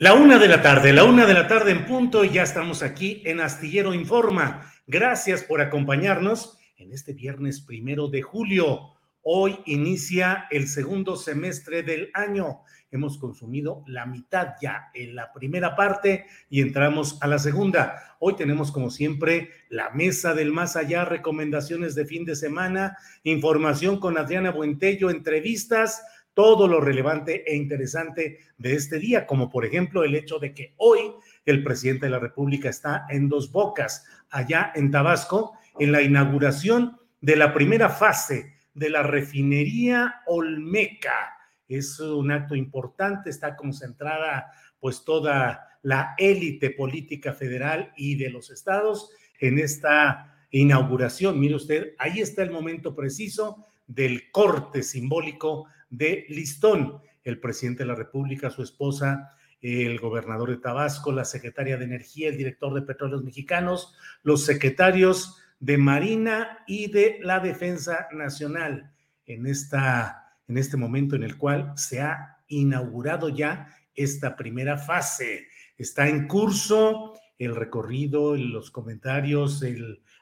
La una de la tarde, la una de la tarde en punto y ya estamos aquí en Astillero Informa. Gracias por acompañarnos en este viernes primero de julio. Hoy inicia el segundo semestre del año. Hemos consumido la mitad ya en la primera parte y entramos a la segunda. Hoy tenemos como siempre la mesa del más allá, recomendaciones de fin de semana, información con Adriana Buentello, entrevistas todo lo relevante e interesante de este día, como por ejemplo el hecho de que hoy el presidente de la República está en dos bocas, allá en Tabasco, en la inauguración de la primera fase de la refinería Olmeca. Es un acto importante, está concentrada pues toda la élite política federal y de los estados en esta inauguración. Mire usted, ahí está el momento preciso del corte simbólico de listón. El presidente de la República, su esposa, el gobernador de Tabasco, la secretaria de Energía, el director de Petróleos Mexicanos, los secretarios de Marina y de la Defensa Nacional en, esta, en este momento en el cual se ha inaugurado ya esta primera fase. Está en curso el recorrido, los comentarios,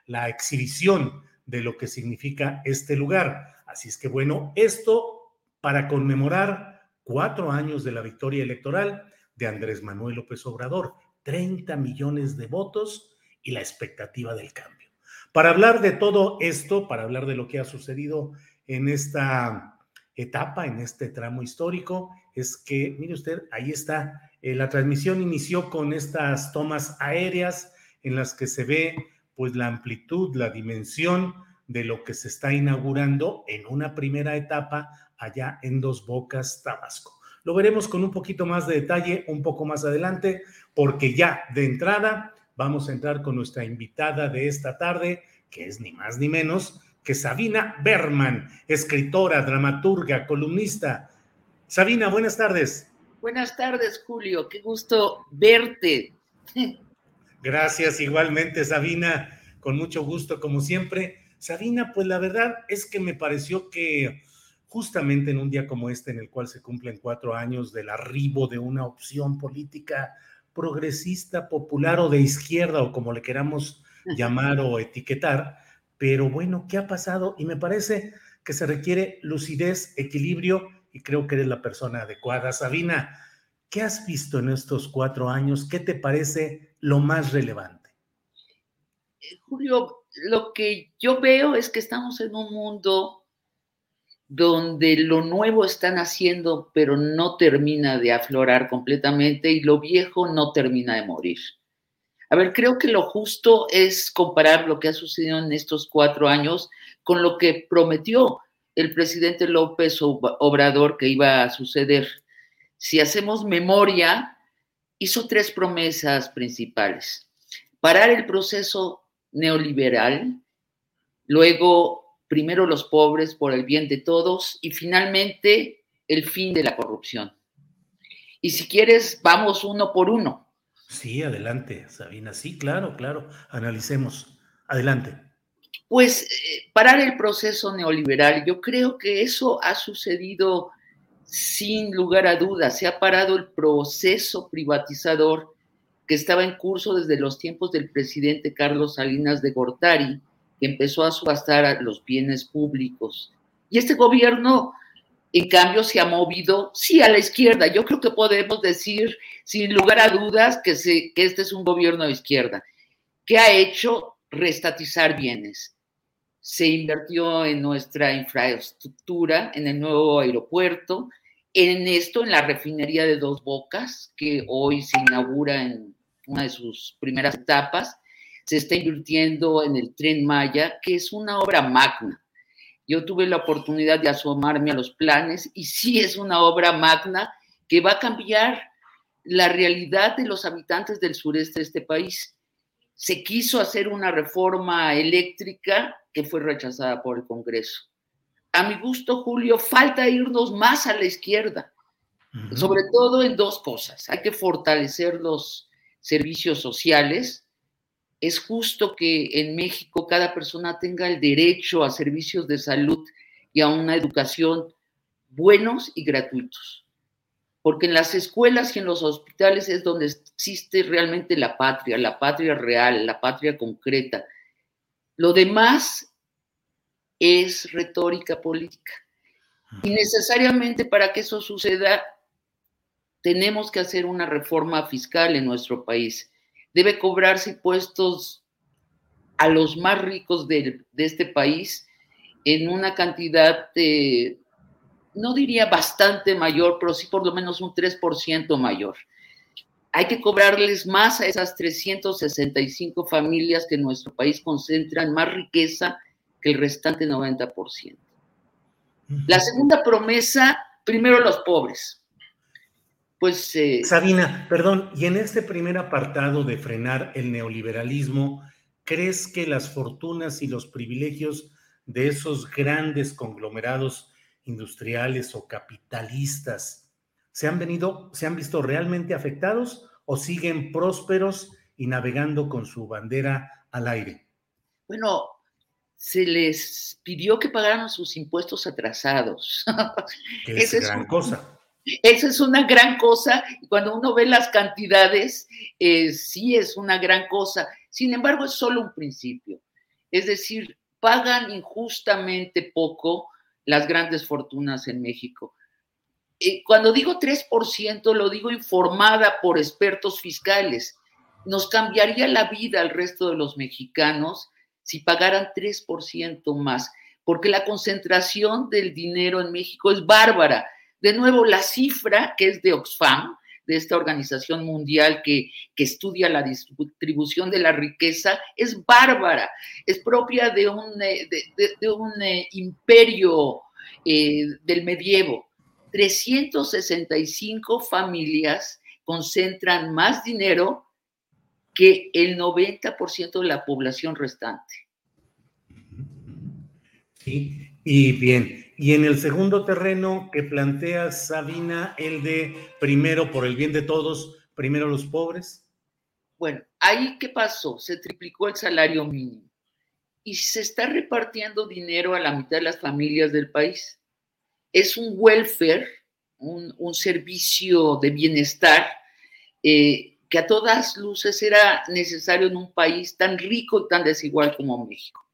la exhibición de lo que significa este lugar. Así es que bueno, esto para conmemorar cuatro años de la victoria electoral de Andrés Manuel López Obrador, 30 millones de votos y la expectativa del cambio. Para hablar de todo esto, para hablar de lo que ha sucedido en esta etapa, en este tramo histórico, es que, mire usted, ahí está, eh, la transmisión inició con estas tomas aéreas en las que se ve pues la amplitud, la dimensión de lo que se está inaugurando en una primera etapa allá en Dos Bocas, Tabasco. Lo veremos con un poquito más de detalle un poco más adelante, porque ya de entrada vamos a entrar con nuestra invitada de esta tarde, que es ni más ni menos que Sabina Berman, escritora, dramaturga, columnista. Sabina, buenas tardes. Buenas tardes, Julio. Qué gusto verte. Gracias, igualmente, Sabina. Con mucho gusto, como siempre. Sabina, pues la verdad es que me pareció que justamente en un día como este, en el cual se cumplen cuatro años del arribo de una opción política progresista, popular o de izquierda, o como le queramos llamar o etiquetar. Pero bueno, ¿qué ha pasado? Y me parece que se requiere lucidez, equilibrio, y creo que eres la persona adecuada. Sabina, ¿qué has visto en estos cuatro años? ¿Qué te parece lo más relevante? Eh, Julio, lo que yo veo es que estamos en un mundo donde lo nuevo está naciendo, pero no termina de aflorar completamente y lo viejo no termina de morir. A ver, creo que lo justo es comparar lo que ha sucedido en estos cuatro años con lo que prometió el presidente López Obrador que iba a suceder. Si hacemos memoria, hizo tres promesas principales. parar el proceso neoliberal, luego primero los pobres por el bien de todos y finalmente el fin de la corrupción. Y si quieres, vamos uno por uno. Sí, adelante, Sabina. Sí, claro, claro. Analicemos. Adelante. Pues eh, parar el proceso neoliberal, yo creo que eso ha sucedido sin lugar a dudas. Se ha parado el proceso privatizador que estaba en curso desde los tiempos del presidente Carlos Salinas de Gortari, que empezó a subastar los bienes públicos. Y este gobierno en cambio, se ha movido, sí, a la izquierda. Yo creo que podemos decir, sin lugar a dudas, que, que este es un gobierno de izquierda, que ha hecho restatizar bienes. Se invirtió en nuestra infraestructura, en el nuevo aeropuerto, en esto, en la refinería de Dos Bocas, que hoy se inaugura en una de sus primeras etapas. Se está invirtiendo en el tren Maya, que es una obra magna yo tuve la oportunidad de asomarme a los planes y sí es una obra magna que va a cambiar la realidad de los habitantes del sureste de este país. Se quiso hacer una reforma eléctrica que fue rechazada por el Congreso. A mi gusto, Julio, falta irnos más a la izquierda, sobre todo en dos cosas. Hay que fortalecer los servicios sociales, es justo que en México cada persona tenga el derecho a servicios de salud y a una educación buenos y gratuitos. Porque en las escuelas y en los hospitales es donde existe realmente la patria, la patria real, la patria concreta. Lo demás es retórica política. Y necesariamente para que eso suceda, tenemos que hacer una reforma fiscal en nuestro país debe cobrarse impuestos a los más ricos de, este país en una cantidad de, no diría bastante mayor, pero sí por lo menos un 3% mayor. Hay que cobrarles más a esas 365 familias que en nuestro país concentran más riqueza que el restante 90%. La segunda promesa, primero los pobres pues... Eh, Sabina, perdón, y en este primer apartado de frenar el neoliberalismo, ¿crees que las fortunas y los privilegios de esos grandes conglomerados industriales o capitalistas se han venido, se han visto realmente afectados o siguen prósperos y navegando con su bandera al aire? Bueno, se les pidió que pagaran sus impuestos atrasados. es gran cosa. Esa es una gran cosa. Cuando uno ve las cantidades, eh, sí es una gran cosa. Sin embargo, es solo un principio. Es decir, pagan injustamente poco las grandes fortunas en México. Eh, cuando digo 3%, lo digo informada por expertos fiscales. Nos cambiaría la vida al resto de los mexicanos si pagaran 3% más, porque la concentración del dinero en México es bárbara de nuevo, la cifra que es de Oxfam, de esta organización mundial que, estudia la distribución de la riqueza, es bárbara, es propia de un, eh, de, un eh, imperio eh, del medievo. 365 familias concentran más dinero que el 90% de la población restante. Sí, y bien, y en el segundo terreno que plantea Sabina, el de primero por el bien de todos, primero los pobres. Bueno, ahí qué pasó? Se triplicó el salario mínimo y se está repartiendo dinero a la mitad de las familias del país. Es un welfare, un, servicio de bienestar eh, que a todas luces era necesario en un país tan rico y tan desigual como México.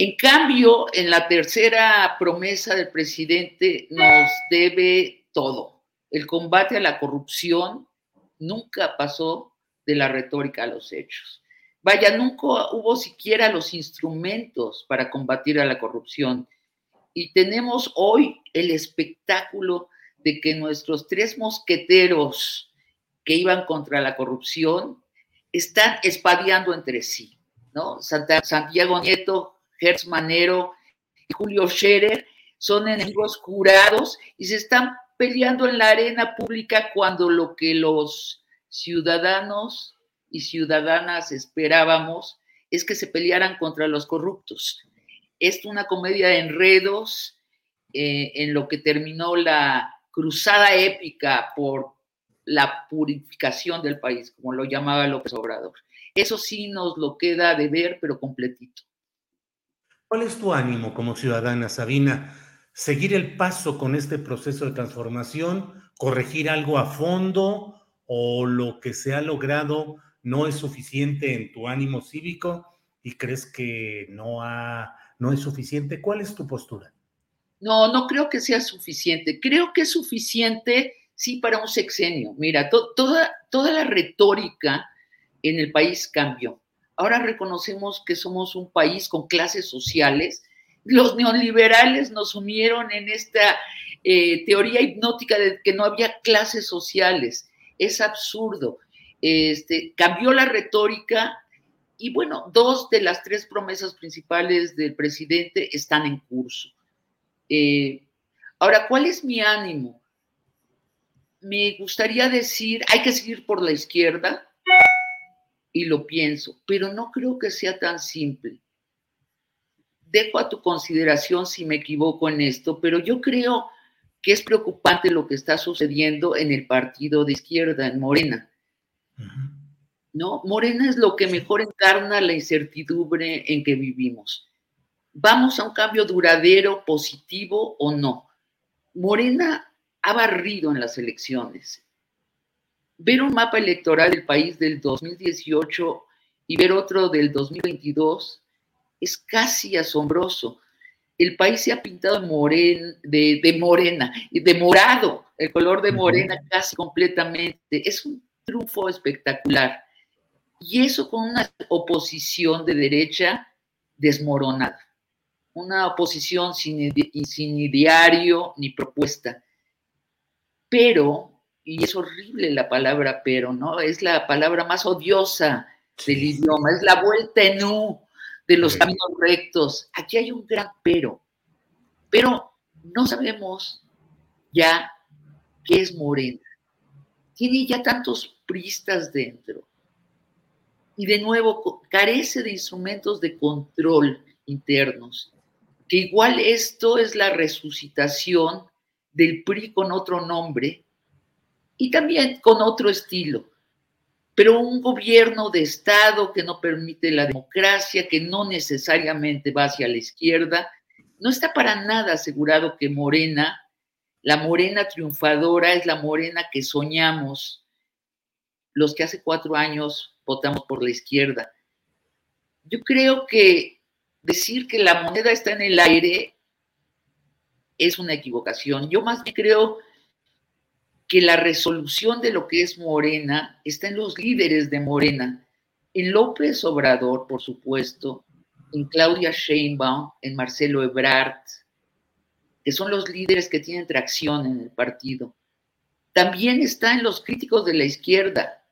En cambio, en la tercera promesa del presidente nos debe todo. El combate a la corrupción nunca pasó de la retórica a los hechos. Vaya, nunca hubo siquiera los instrumentos para combatir a la corrupción. Y tenemos hoy el espectáculo de que nuestros tres mosqueteros que iban contra la corrupción están espadeando entre sí, ¿no? Santiago Nieto Gertz Manero y Julio Scherer son enemigos jurados y se están peleando en la arena pública cuando lo que los ciudadanos y ciudadanas esperábamos es que se pelearan contra los corruptos. Es una comedia de enredos eh, en lo que terminó la cruzada épica por la purificación del país, como lo llamaba López Obrador. Eso sí nos lo queda de ver, pero completito. ¿Cuál es tu ánimo como ciudadana, Sabina? ¿Seguir el paso con este proceso de transformación? ¿Corregir algo a fondo? ¿O lo que se ha logrado no es suficiente en tu ánimo cívico y crees que no, ha, no es suficiente? ¿Cuál es tu postura? No, no creo que sea suficiente. Creo que es suficiente, sí, para un sexenio. Mira, toda, toda la retórica en el país cambió. Ahora reconocemos que somos un país con clases sociales. Los neoliberales nos unieron en esta eh, teoría hipnótica de que no había clases sociales. Es absurdo. Este, cambió la retórica y bueno, dos de las tres promesas principales del presidente están en curso. Eh, ahora, ¿cuál es mi ánimo? Me gustaría decir, hay que seguir por la izquierda, y lo pienso, pero no creo que sea tan simple. Dejo a tu consideración si me equivoco en esto, pero yo creo que es preocupante lo que está sucediendo en el partido de izquierda, en Morena. ¿No? Morena es lo que mejor encarna la incertidumbre en que vivimos. ¿Vamos a un cambio duradero, positivo o no? Morena ha barrido en las elecciones ver un mapa electoral del país del 2018 y ver otro del 2022 es casi asombroso. El país se ha pintado de, de, morena de morado, el color de morena casi completamente. Es un triunfo espectacular. Y eso con una oposición de derecha desmoronada. Una oposición sin, sin ideario ni propuesta. Pero y es horrible la palabra pero, ¿no? Es la palabra más odiosa del idioma, es la vuelta en U de los caminos rectos. Aquí hay un gran pero, pero no sabemos ya qué es Morena. Tiene ya tantos pristas dentro. Y de nuevo, carece de instrumentos de control internos, que igual esto es la resucitación del PRI con otro nombre, y también con otro estilo. Pero un gobierno de Estado que no permite la democracia, que no necesariamente va hacia la izquierda, no está para nada asegurado que Morena, la Morena triunfadora, es la Morena que soñamos los que hace cuatro años votamos por la izquierda. Yo creo que decir que la moneda está en el aire es una equivocación. Yo más bien creo que la resolución de lo que es Morena está en los líderes de Morena, en López Obrador, por supuesto, en Claudia Sheinbaum, en Marcelo Ebrard, que son los líderes que tienen tracción en el partido. También está en los críticos de la izquierda,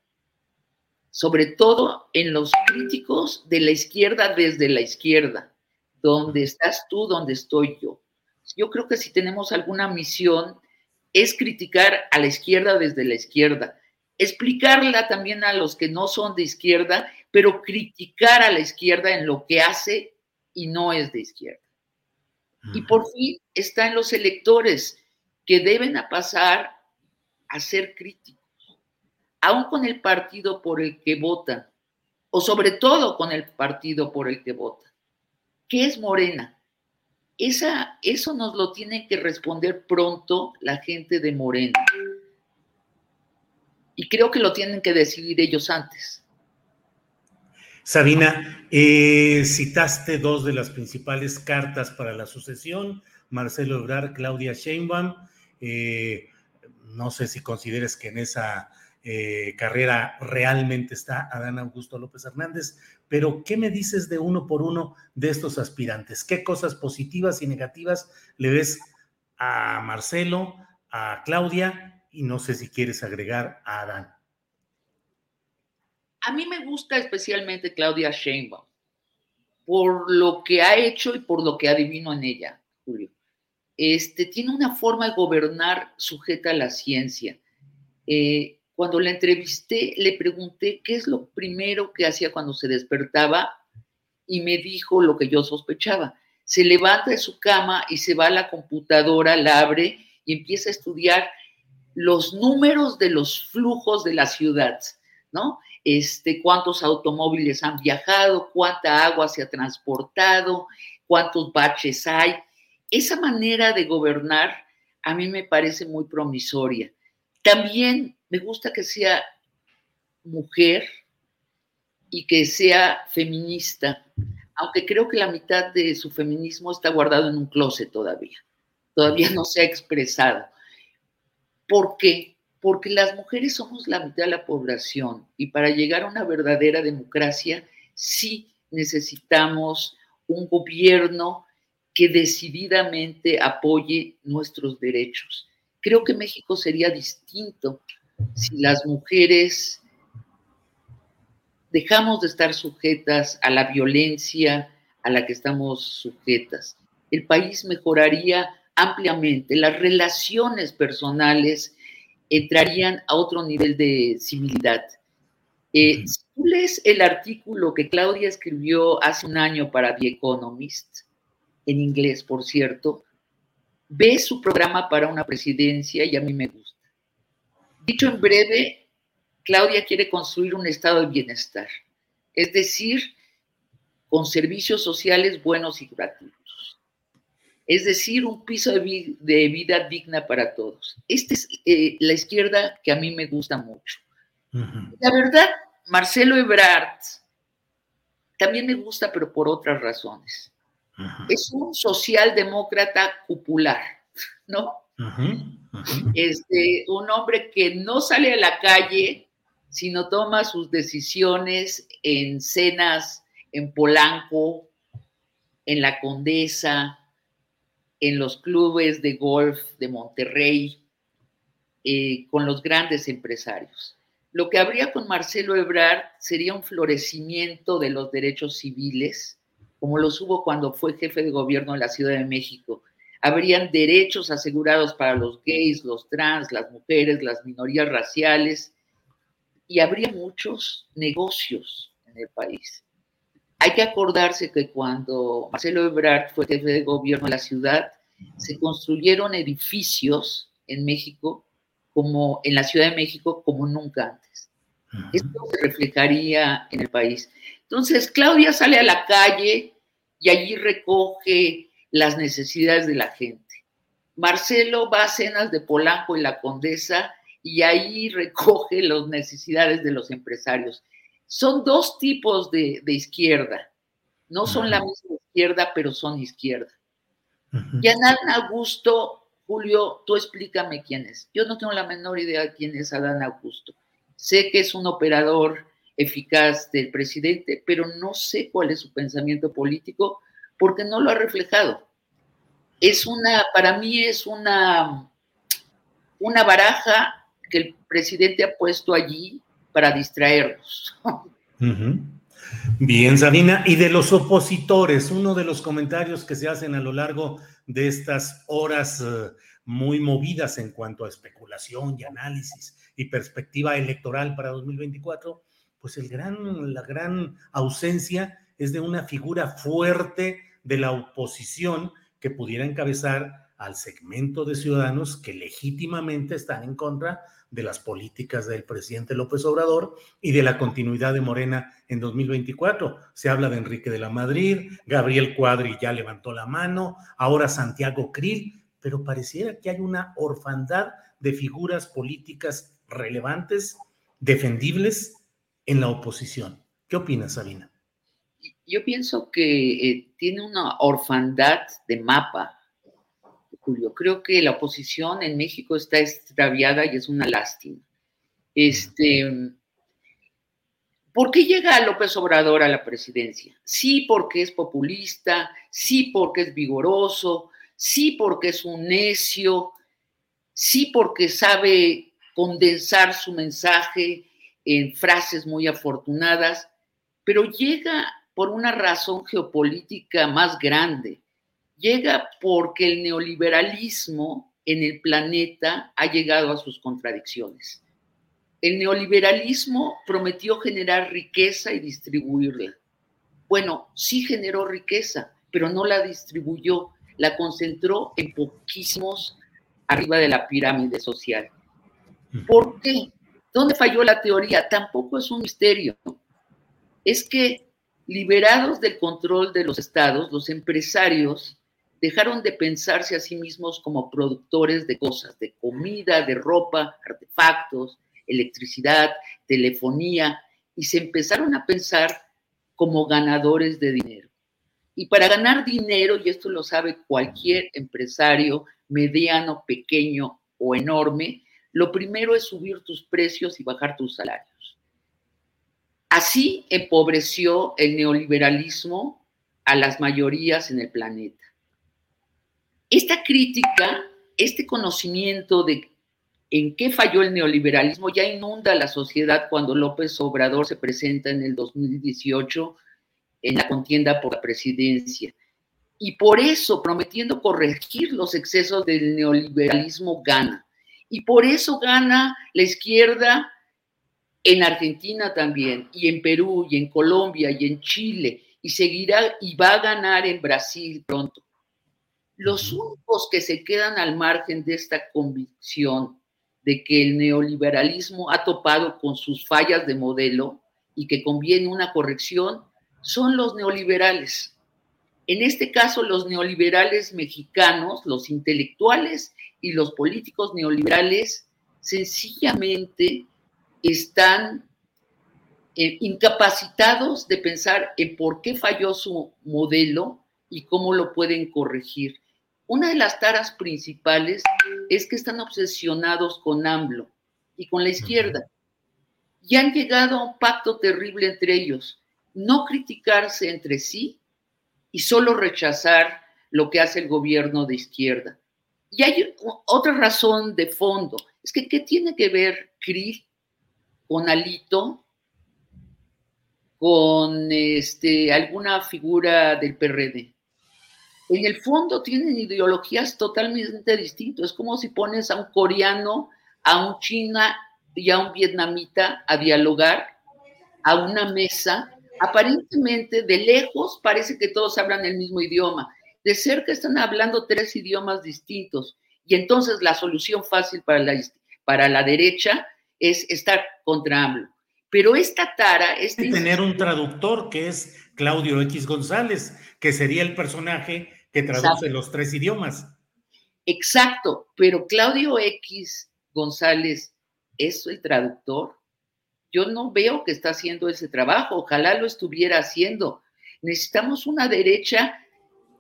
sobre todo en los críticos de la izquierda desde la izquierda, donde estás tú, donde estoy yo. Yo creo que si tenemos alguna misión es criticar a la izquierda desde la izquierda, explicarla también a los que no son de izquierda, pero criticar a la izquierda en lo que hace y no es de izquierda. Y por fin está en los electores que deben a pasar a ser críticos, aún con el partido por el que votan, o sobre todo con el partido por el que votan. ¿Qué es Morena? Esa, eso nos lo tiene que responder pronto la gente de Morena. Y creo que lo tienen que decidir ellos antes. Sabina, eh, citaste dos de las principales cartas para la sucesión, Marcelo Ebrard, Claudia Sheinbaum. Eh, no sé si consideres que en esa eh, carrera realmente está Adán Augusto López Hernández, pero ¿qué me dices de uno por uno de estos aspirantes? ¿Qué cosas positivas y negativas le ves a Marcelo, a Claudia y no sé si quieres agregar a Adán? A mí me gusta especialmente Claudia Sheinbaum por lo que ha hecho y por lo que adivino en ella, Julio. Este, tiene una forma de gobernar sujeta a la ciencia. Eh, cuando la entrevisté, le pregunté qué es lo primero que hacía cuando se despertaba y me dijo lo que yo sospechaba. Se levanta de su cama y se va a la computadora, la abre y empieza a estudiar los números de los flujos de la ciudad, ¿no? Este, cuántos automóviles han viajado, cuánta agua se ha transportado, cuántos baches hay. Esa manera de gobernar a mí me parece muy promisoria. También me gusta que sea mujer y que sea feminista, aunque creo que la mitad de su feminismo está guardado en un closet todavía. Todavía no se ha expresado. ¿Por qué? Porque las mujeres somos la mitad de la población y para llegar a una verdadera democracia sí necesitamos un gobierno que decididamente apoye nuestros derechos. Creo que México sería distinto si las mujeres dejamos de estar sujetas a la violencia a la que estamos sujetas. El país mejoraría ampliamente, las relaciones personales entrarían a otro nivel de civilidad. Eh, si tú lees el artículo que Claudia escribió hace un año para The Economist, en inglés, por cierto, ve su programa para una presidencia y a mí me gusta. Dicho en breve, Claudia quiere construir un estado de bienestar, es decir, con servicios sociales buenos y gratuitos es decir, un piso de, vida digna para todos. Esta es eh, la izquierda que a mí me gusta mucho. La verdad, Marcelo Ebrard también me gusta, pero por otras razones. Es un socialdemócrata popular, ¿no? Este, un hombre que no sale a la calle, sino toma sus decisiones en cenas en Polanco, en la Condesa, en los clubes de golf de Monterrey, eh, con los grandes empresarios. Lo que habría con Marcelo Ebrard sería un florecimiento de los derechos civiles, como los hubo cuando fue jefe de gobierno en la Ciudad de México. Habrían derechos asegurados para los gays, los trans, las mujeres, las minorías raciales, y habría muchos negocios en el país. Hay que acordarse que cuando Marcelo Ebrard fue jefe de gobierno de la ciudad, se construyeron edificios en México, como en la Ciudad de México, como nunca antes. Esto se reflejaría en el país. Entonces, Claudia sale a la calle y allí recoge las necesidades de la gente. Marcelo va a cenas de Polanco y la Condesa y ahí recoge las necesidades de los empresarios son dos tipos de, izquierda. No son la misma izquierda, pero son izquierda. Y Adán Augusto, Julio, tú explícame quién es. Yo no tengo la menor idea de quién es Adán Augusto. Sé que es un operador eficaz del presidente, pero no sé cuál es su pensamiento político porque no lo ha reflejado. Es una, para mí es una, una baraja que el presidente ha puesto allí para distraerlos. Bien, Sabina. Y de los opositores, uno de los comentarios que se hacen a lo largo de estas horas eh, muy movidas en cuanto a especulación y análisis y perspectiva electoral para 2024, pues el gran, la gran ausencia es de una figura fuerte de la oposición que pudiera encabezar al segmento de ciudadanos que legítimamente están en contra de las políticas del presidente López Obrador y de la continuidad de Morena en 2024. Se habla de Enrique de la Madrid, Gabriel Cuadri ya levantó la mano, ahora Santiago Krill, pero pareciera que hay una orfandad de figuras políticas relevantes, defendibles en la oposición. ¿Qué opinas, Sabina? Yo pienso que eh, tiene una orfandad de mapa Julio. Creo que la oposición en México está extraviada y es una lástima. Este, ¿Por qué llega López Obrador a la presidencia? Sí porque es populista, sí porque es vigoroso, sí porque es un necio, sí porque sabe condensar su mensaje en frases muy afortunadas, pero llega por una razón geopolítica más grande llega porque el neoliberalismo en el planeta ha llegado a sus contradicciones. el neoliberalismo prometió generar riqueza y distribuirla. Bueno, sí generó riqueza, pero no la distribuyó, la concentró en poquísimos arriba de la pirámide social. ¿Por qué? ¿Dónde falló la teoría? Tampoco es un misterio. Es que liberados del control de los estados, los empresarios dejaron de pensarse a sí mismos como productores de cosas, de comida, de ropa, artefactos, electricidad, telefonía, y se empezaron a pensar como ganadores de dinero. Y para ganar dinero, y esto lo sabe cualquier empresario, mediano, pequeño o enorme, lo primero es subir tus precios y bajar tus salarios. Así empobreció el neoliberalismo a las mayorías en el planeta. Esta crítica, este conocimiento de en qué falló el neoliberalismo ya inunda la sociedad cuando López Obrador se presenta en el 2018 en la contienda por la presidencia. Y por eso, prometiendo corregir los excesos del neoliberalismo, gana. Y por eso gana la izquierda en Argentina también, y en Perú, y en Colombia, y en Chile, y seguirá y va a ganar en Brasil pronto. Los únicos que se quedan al margen de esta convicción de que el neoliberalismo ha topado con sus fallas de modelo y que conviene una corrección son los neoliberales. En este caso, los neoliberales mexicanos, los intelectuales y los políticos neoliberales sencillamente están eh, incapacitados de pensar en por qué falló su modelo y cómo lo pueden corregir. Una de las taras principales es que están obsesionados con AMLO y con la izquierda. Y han llegado a un pacto terrible entre ellos, no criticarse entre sí y solo rechazar lo que hace el gobierno de izquierda. Y hay otra razón de fondo, es que ¿qué tiene que ver Krill con Alito, con este, alguna figura del PRD? en el fondo tienen ideologías totalmente distintas. Es como si pones a un coreano, a un china y a un vietnamita a dialogar a una mesa. Aparentemente, de lejos, parece que todos hablan el mismo idioma. De cerca están hablando tres idiomas distintos. Y entonces la solución fácil para la, para la derecha es estar contra AMLO. Pero esta tara... Este tener un traductor que es Claudio X González, que sería el personaje que traduce los tres idiomas. Exacto, pero Claudio X González es el traductor. Yo no veo que está haciendo ese trabajo, ojalá lo estuviera haciendo. Necesitamos una derecha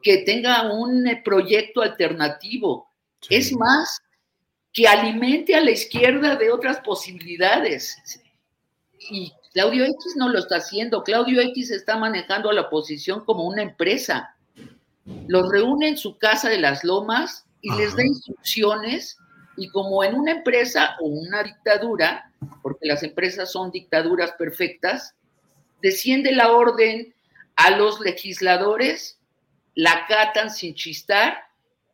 que tenga un eh, proyecto alternativo. Es más, que alimente a la izquierda de otras posibilidades. Y Claudio X no lo está haciendo. Claudio X está manejando a la oposición como una empresa los reúne en su casa de las lomas y les da instrucciones y como en una empresa o una dictadura, porque las empresas son dictaduras perfectas, desciende la orden a los legisladores, la catan sin chistar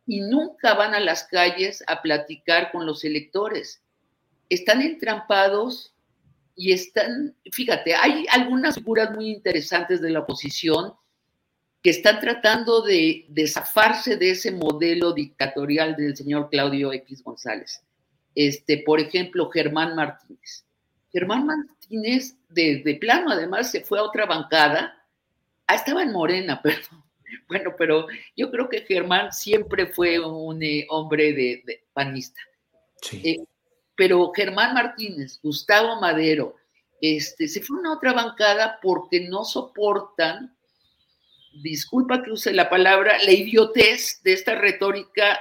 y nunca van a las calles a platicar con los electores. Están entrampados y están, fíjate, hay algunas figuras muy interesantes de la oposición que están tratando de, zafarse de ese modelo dictatorial del señor Claudio X González. Este, por ejemplo, Germán Martínez. Germán Martínez, de, plano, además, se fue a otra bancada. Ah, estaba en Morena, perdón. Bueno, pero yo creo que Germán siempre fue un eh, hombre de, panista. Sí. Eh, pero Germán Martínez, Gustavo Madero, este, se fue a una otra bancada porque no soportan disculpa que use la palabra, la idiotez de esta retórica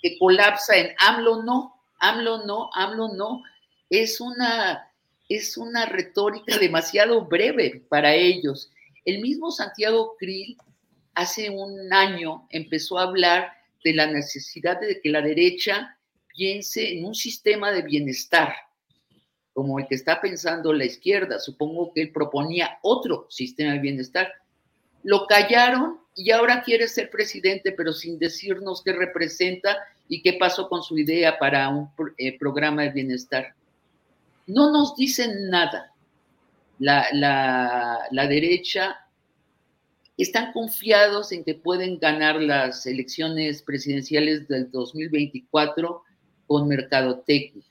que colapsa en AMLO no, AMLO no, AMLO no. Es una, es una retórica demasiado breve para ellos. El mismo Santiago Krill hace un año empezó a hablar de la necesidad de que la derecha piense en un sistema de bienestar, como el que está pensando la izquierda. Supongo que él proponía otro sistema de bienestar lo callaron y ahora quiere ser presidente, pero sin decirnos qué representa y qué pasó con su idea para un eh, programa de bienestar. no nos dicen nada. La, la, derecha están confiados en que pueden ganar las elecciones presidenciales del 2024 con mercadotecnia.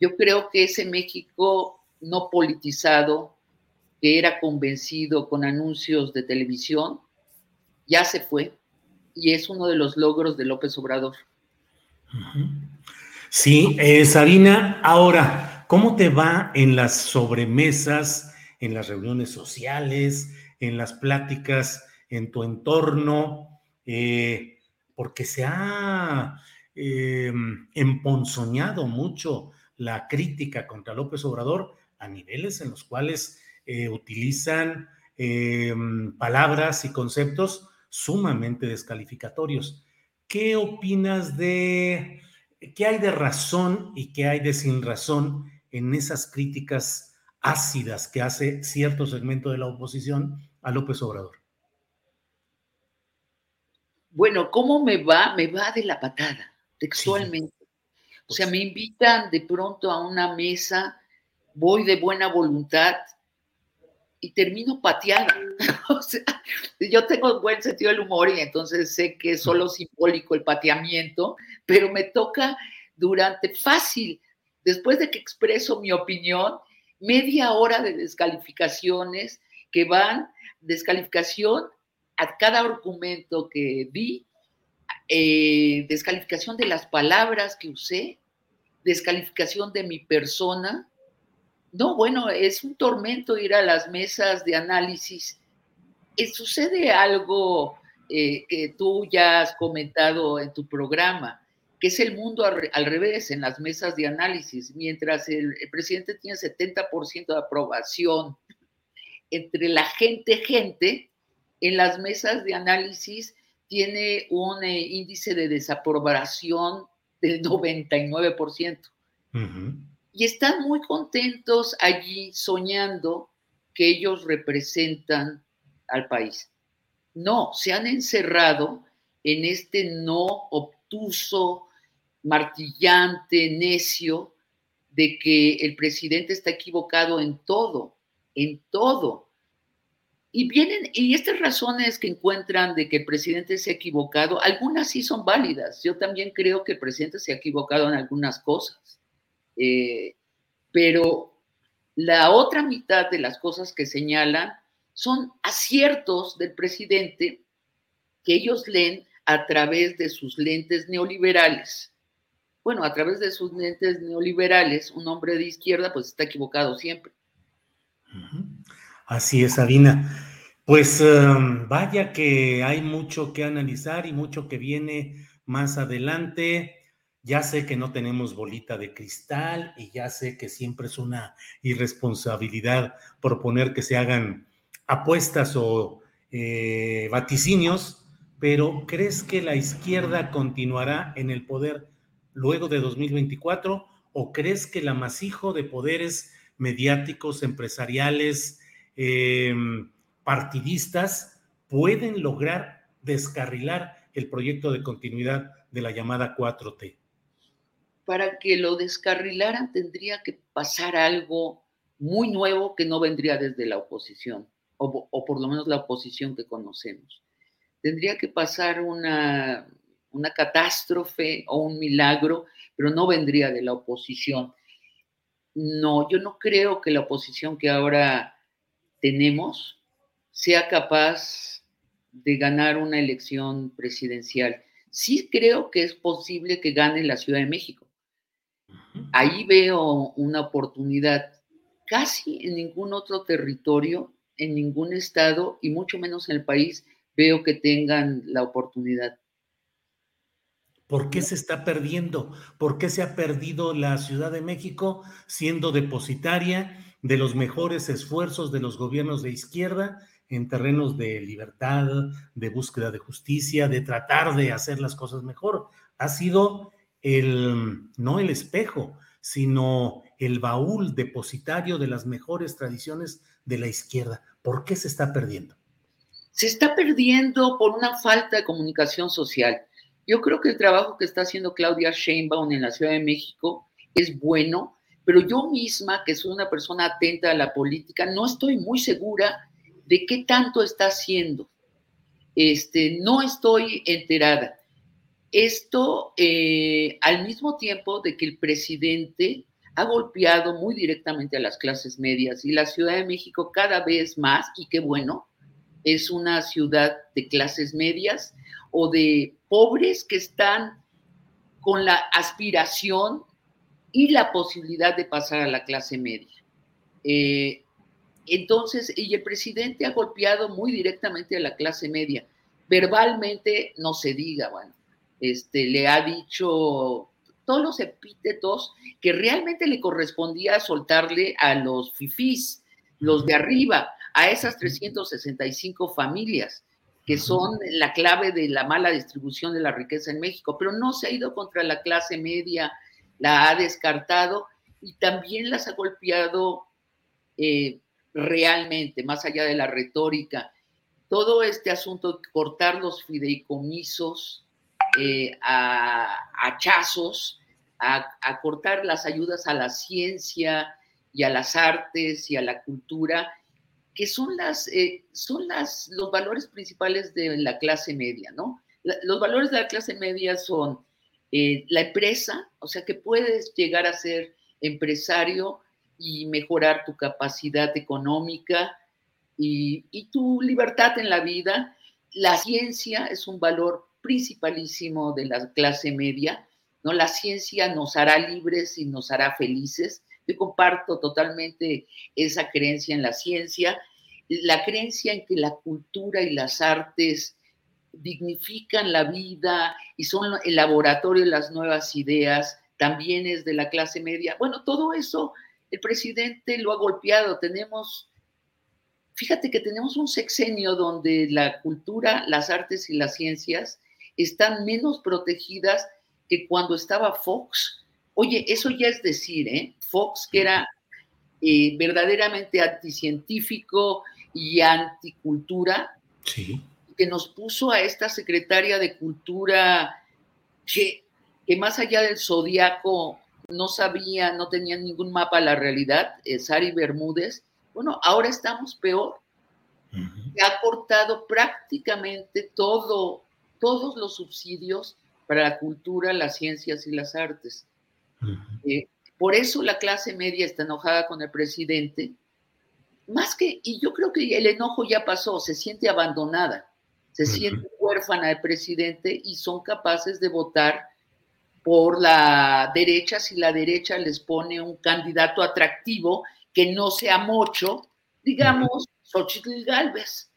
Yo creo que ese México no politizado, que era convencido con anuncios de televisión, ya se fue y es uno de los logros de López Obrador. Sí, eh, Sabina, ahora, ¿cómo te va en las sobremesas, en las reuniones sociales, en las pláticas en tu entorno? Eh, porque se ha eh, emponzoñado mucho la crítica contra López Obrador a niveles en los cuales utilizan palabras y conceptos sumamente descalificatorios. ¿Qué opinas de qué hay de razón y qué hay de sin razón en esas críticas ácidas que hace cierto segmento de la oposición a López Obrador? Bueno, ¿cómo me va? Me va de la patada, textualmente. O sea, me invitan de pronto a una mesa, voy de buena voluntad y termino pateada. o sea, yo tengo buen sentido del humor y entonces sé que es solo simbólico el pateamiento, pero me toca durante fácil, después de que expreso mi opinión, media hora de descalificaciones que van, descalificación a cada argumento que di, eh, descalificación de las palabras que usé, descalificación de mi persona, no, bueno, es un tormento ir a las mesas de análisis. Eh, sucede algo eh, que tú ya has comentado en tu programa, que es el mundo al, revés en las mesas de análisis. Mientras el, presidente tiene 70% de aprobación entre la gente, gente, en las mesas de análisis tiene un eh, índice de desaprobación del 99% y están muy contentos allí soñando que ellos representan al país. No, se han encerrado en este no obtuso, martillante, necio, de que el presidente está equivocado en todo, en todo. Y vienen, y estas razones que encuentran de que el presidente se ha equivocado, algunas sí son válidas. Yo también creo que el presidente se ha equivocado en algunas cosas. Eh, pero la otra mitad de las cosas que señalan son aciertos del presidente que ellos leen a través de sus lentes neoliberales. Bueno, a través de sus lentes neoliberales, un hombre de izquierda pues está equivocado siempre. Así es, Sabina. Pues em, vaya que hay mucho que analizar y mucho que viene más adelante. Ya sé que no tenemos bolita de cristal y ya sé que siempre es una irresponsabilidad proponer que se hagan apuestas o eh, vaticinios, pero ¿crees que la izquierda continuará en el poder luego de 2024 o crees que el amasijo de poderes mediáticos, empresariales, em, partidistas pueden lograr descarrilar el proyecto de continuidad de la llamada 4T? para que lo descarrilaran tendría que pasar algo muy nuevo que no vendría desde la oposición, o, por lo menos la oposición que conocemos. Tendría que pasar una, una catástrofe o un milagro, pero no vendría de la oposición. No, yo no creo que la oposición que ahora tenemos sea capaz de ganar una elección presidencial. Sí creo que es posible que gane la Ciudad de México Ahí veo una oportunidad. Casi en ningún otro territorio, en ningún estado y mucho menos en el país veo que tengan la oportunidad. ¿Por qué se está perdiendo? ¿Por qué se ha perdido la Ciudad de México siendo depositaria de los mejores esfuerzos de los gobiernos de izquierda en terrenos de libertad, de búsqueda de justicia, de tratar de hacer las cosas mejor? Ha sido el, no el espejo, sino el baúl depositario de las mejores tradiciones de la izquierda. ¿Por qué se está perdiendo? Se está perdiendo por una falta de comunicación social. Yo creo que el trabajo que está haciendo Claudia Sheinbaum en la Ciudad de México es bueno, pero yo misma, que soy una persona atenta a la política, no estoy muy segura de qué tanto está haciendo. Este, no estoy enterada. Esto eh, al mismo tiempo de que el presidente ha golpeado muy directamente a las clases medias y la Ciudad de México cada vez más, y qué bueno, es una ciudad de clases medias o de pobres que están con la aspiración y la posibilidad de pasar a la clase media. Eh, entonces, y el presidente ha golpeado muy directamente a la clase media. Verbalmente no se diga, bueno, este, le ha dicho todos los epítetos que realmente le correspondía soltarle a los fifís, los de arriba, a esas 365 familias que son la clave de la mala distribución de la riqueza en México, pero no se ha ido contra la clase media, la ha descartado y también las ha golpeado eh, realmente, más allá de la retórica. Todo este asunto de cortar los fideicomisos eh, a hachazos, a, cortar las ayudas a la ciencia y a las artes y a la cultura, que son, las, eh, son las, los valores principales de la clase media, ¿no? los valores de la clase media son eh, la empresa, o sea, que puedes llegar a ser empresario y mejorar tu capacidad económica y, y, tu libertad en la vida. La ciencia es un valor principalísimo de la clase media, ¿no? La ciencia nos hará libres y nos hará felices. Yo comparto totalmente esa creencia en la ciencia, la creencia en que la cultura y las artes dignifican la vida y son el laboratorio de las nuevas ideas, también es de la clase media. Bueno, todo eso el presidente lo ha golpeado. Tenemos, fíjate que tenemos un sexenio donde la cultura, las artes y las ciencias están menos protegidas que cuando estaba Fox. Oye, eso ya es decir, ¿eh? Fox, que era eh, verdaderamente anticientífico y anticultura, que nos puso a esta secretaria de Cultura que, que más allá del zodiaco no sabía, no tenía ningún mapa a la realidad, eh, Sari Bermúdez. Bueno, ahora estamos peor. Ha cortado prácticamente todo, todos los subsidios para la cultura, las ciencias y las artes. Eh, por eso la clase media está enojada con el presidente, más que, y yo creo que el enojo ya pasó, se siente abandonada, se siente huérfana del presidente y son capaces de votar por la derecha si la derecha les pone un candidato atractivo que no sea mocho, digamos, Xochitl Galvez.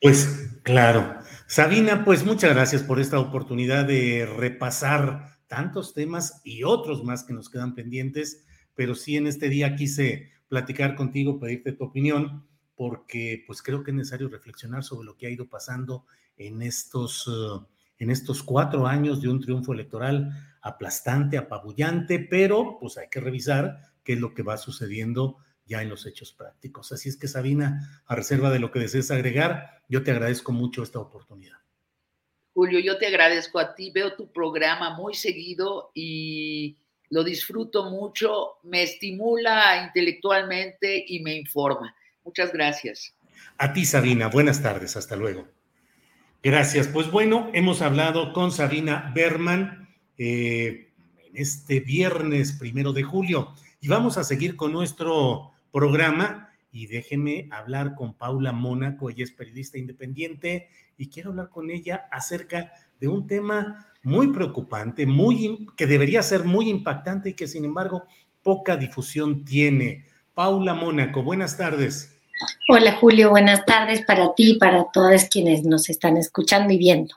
Pues claro. Sabina, pues muchas gracias por esta oportunidad de repasar tantos temas y otros más que nos quedan pendientes, pero sí en este día quise platicar contigo, pedirte tu opinión, porque pues creo que es necesario reflexionar sobre lo que ha ido pasando en estos, uh, en estos cuatro años de un triunfo electoral aplastante, apabullante, pero pues hay que revisar qué es lo que va sucediendo ya en los hechos prácticos. Así es que Sabina, a reserva de lo que desees agregar, yo te agradezco mucho esta oportunidad. Julio, yo te agradezco a ti, veo tu programa muy seguido y lo disfruto mucho, me estimula intelectualmente y me informa. Muchas gracias. A ti, Sabina, buenas tardes, hasta luego. Gracias. Pues bueno, hemos hablado con Sabina Berman eh, en este viernes primero de julio y vamos a seguir con nuestro programa y déjeme hablar con Paula Mónaco, ella es periodista independiente y quiero hablar con ella acerca de un tema muy preocupante, muy que debería ser muy impactante y que sin embargo poca difusión tiene. Paula Mónaco, buenas tardes. Hola Julio, buenas tardes para ti y para todos quienes nos están escuchando y viendo.